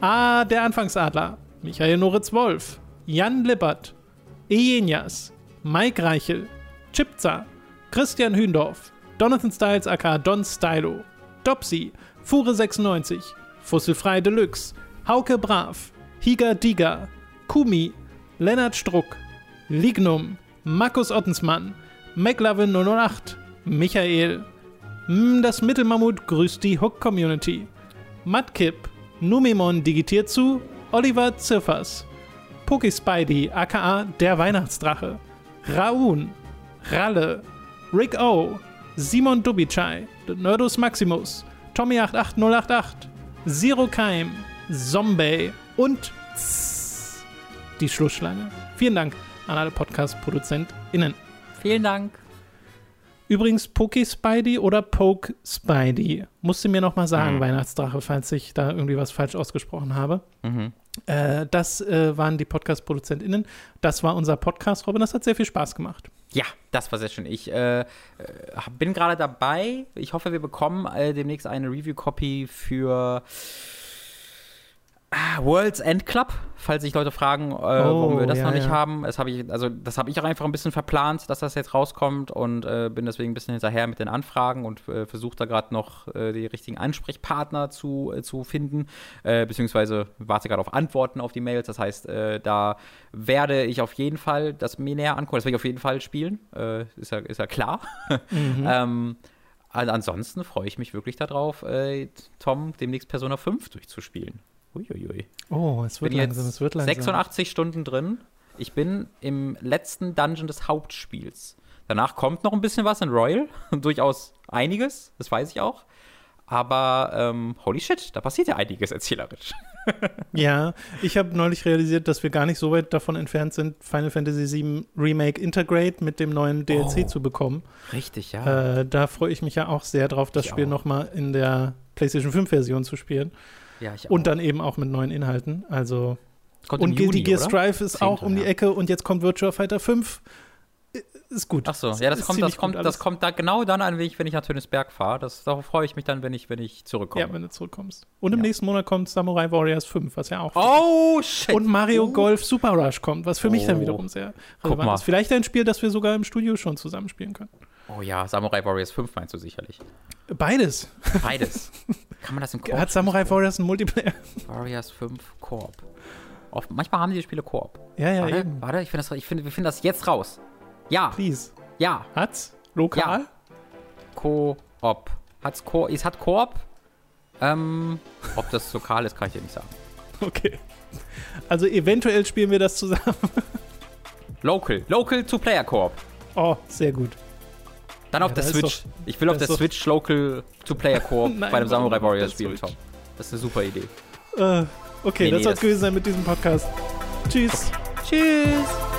A. Der Anfangsadler, Michael Noritz-Wolf, Jan Lippert, Ejenias, Mike Reichel, Chipza, Christian Hündorf, Donathan Styles aka Don Stylo, Dopsy, Fure96, Fossilfrei Deluxe, Hauke Brav, Higa Diga, Kumi, Lennart Struck, Lignum, Markus Ottensmann, McLovin 008, Michael, M das Mittelmammut grüßt die Hook Community, Matkip, Numimon digitiert zu, Oliver Ziffers, Poki Spidey aka der Weihnachtsdrache, Raun, Ralle, Rick O, Simon Dubichai, Nerdus Maximus, Tommy88088, Zero Keim, Zombie und die Schlussschlange. Vielen Dank an alle Podcast-ProduzentInnen. Vielen Dank. Übrigens, Poke Spidey oder Poke Spidey? Musste mir noch mal sagen, mhm. Weihnachtsdrache, falls ich da irgendwie was falsch ausgesprochen habe. Mhm. Äh, das äh, waren die Podcast-ProduzentInnen. Das war unser Podcast, Robin. Das hat sehr viel Spaß gemacht. Ja, das war sehr schön. Ich äh, äh bin gerade dabei. Ich hoffe, wir bekommen äh, demnächst eine Review-Copy für Ah, World's End Club, falls sich Leute fragen, äh, oh, warum wir das ja, noch nicht ja. haben. Das habe ich, also das habe ich auch einfach ein bisschen verplant, dass das jetzt rauskommt und äh, bin deswegen ein bisschen hinterher mit den Anfragen und äh, versuche da gerade noch äh, die richtigen Ansprechpartner zu, äh, zu finden, äh, beziehungsweise warte gerade auf Antworten auf die Mails. Das heißt, da werde ich auf jeden Fall das mir näher angucken. Das werde ich auf jeden Fall spielen. ist, ja, ist ja klar. Mhm. [laughs] ähm, ansonsten freue ich mich wirklich darauf, Tom demnächst Persona 5 durchzuspielen. Uiuiui. Oh, es wird bin langsam, es wird langsam. 86 Stunden drin. Ich bin im letzten Dungeon des Hauptspiels. Danach kommt noch ein bisschen was in Royal. [laughs] Durchaus einiges, das weiß ich auch. Aber ähm, holy shit, da passiert ja einiges erzählerisch. [laughs] ja, ich habe neulich realisiert, dass wir gar nicht so weit davon entfernt sind, Final Fantasy VII Remake Integrate mit dem neuen DLC oh, zu bekommen. Richtig, ja. Äh, da freue ich mich ja auch sehr drauf, das ich Spiel nochmal in der PlayStation 5 Version zu spielen. Ja, ich auch. Und dann eben auch mit neuen Inhalten. Also. Kommt und Guilty Gear Strive ist auch um die Ecke und jetzt kommt Virtua Fighter 5. Ist gut. Ach so, ja, das kommt, das kommt, das kommt da genau dann an, wenn ich, wenn ich nach Tönisberg fahre. darauf freue ich mich dann, wenn ich, wenn ich zurückkomme. Ja, wenn du zurückkommst. Und im ja. nächsten Monat kommt Samurai Warriors 5, was ja auch. Oh, shit. Und Mario oh. Golf Super Rush kommt, was für oh. mich dann oh. wiederum sehr relevant ist. Vielleicht ein Spiel, das wir sogar im Studio schon zusammenspielen können. Oh ja, Samurai Warriors 5 meinst du sicherlich. Beides. Beides. Kann man das im Koop [laughs] Hat Samurai Warriors einen Multiplayer? Warriors 5 Koop. Oft, manchmal haben die Spiele Koop. Ja, ja, warte, eben. Warte, ich finde das, find, wir finden das jetzt raus. Ja. Please. Ja. Hat's? Lokal? Ja. Koop. Hat's Koop? Es hat Koop. Ähm, ob das lokal ist, kann ich dir nicht sagen. Okay. Also eventuell spielen wir das zusammen. Local. Local zu Player Corp. Oh, sehr gut. Dann auf Ja, der Switch. doch- ich will auf der Switch Local zu Player Corp [laughs] Nein, bei dem Samurai Warriors Spiel Switch? schauen. Das ist eine super Idee. Äh, okay, Nee, das nee, soll gewesen sein mit diesem Podcast. Tschüss. Tschüss.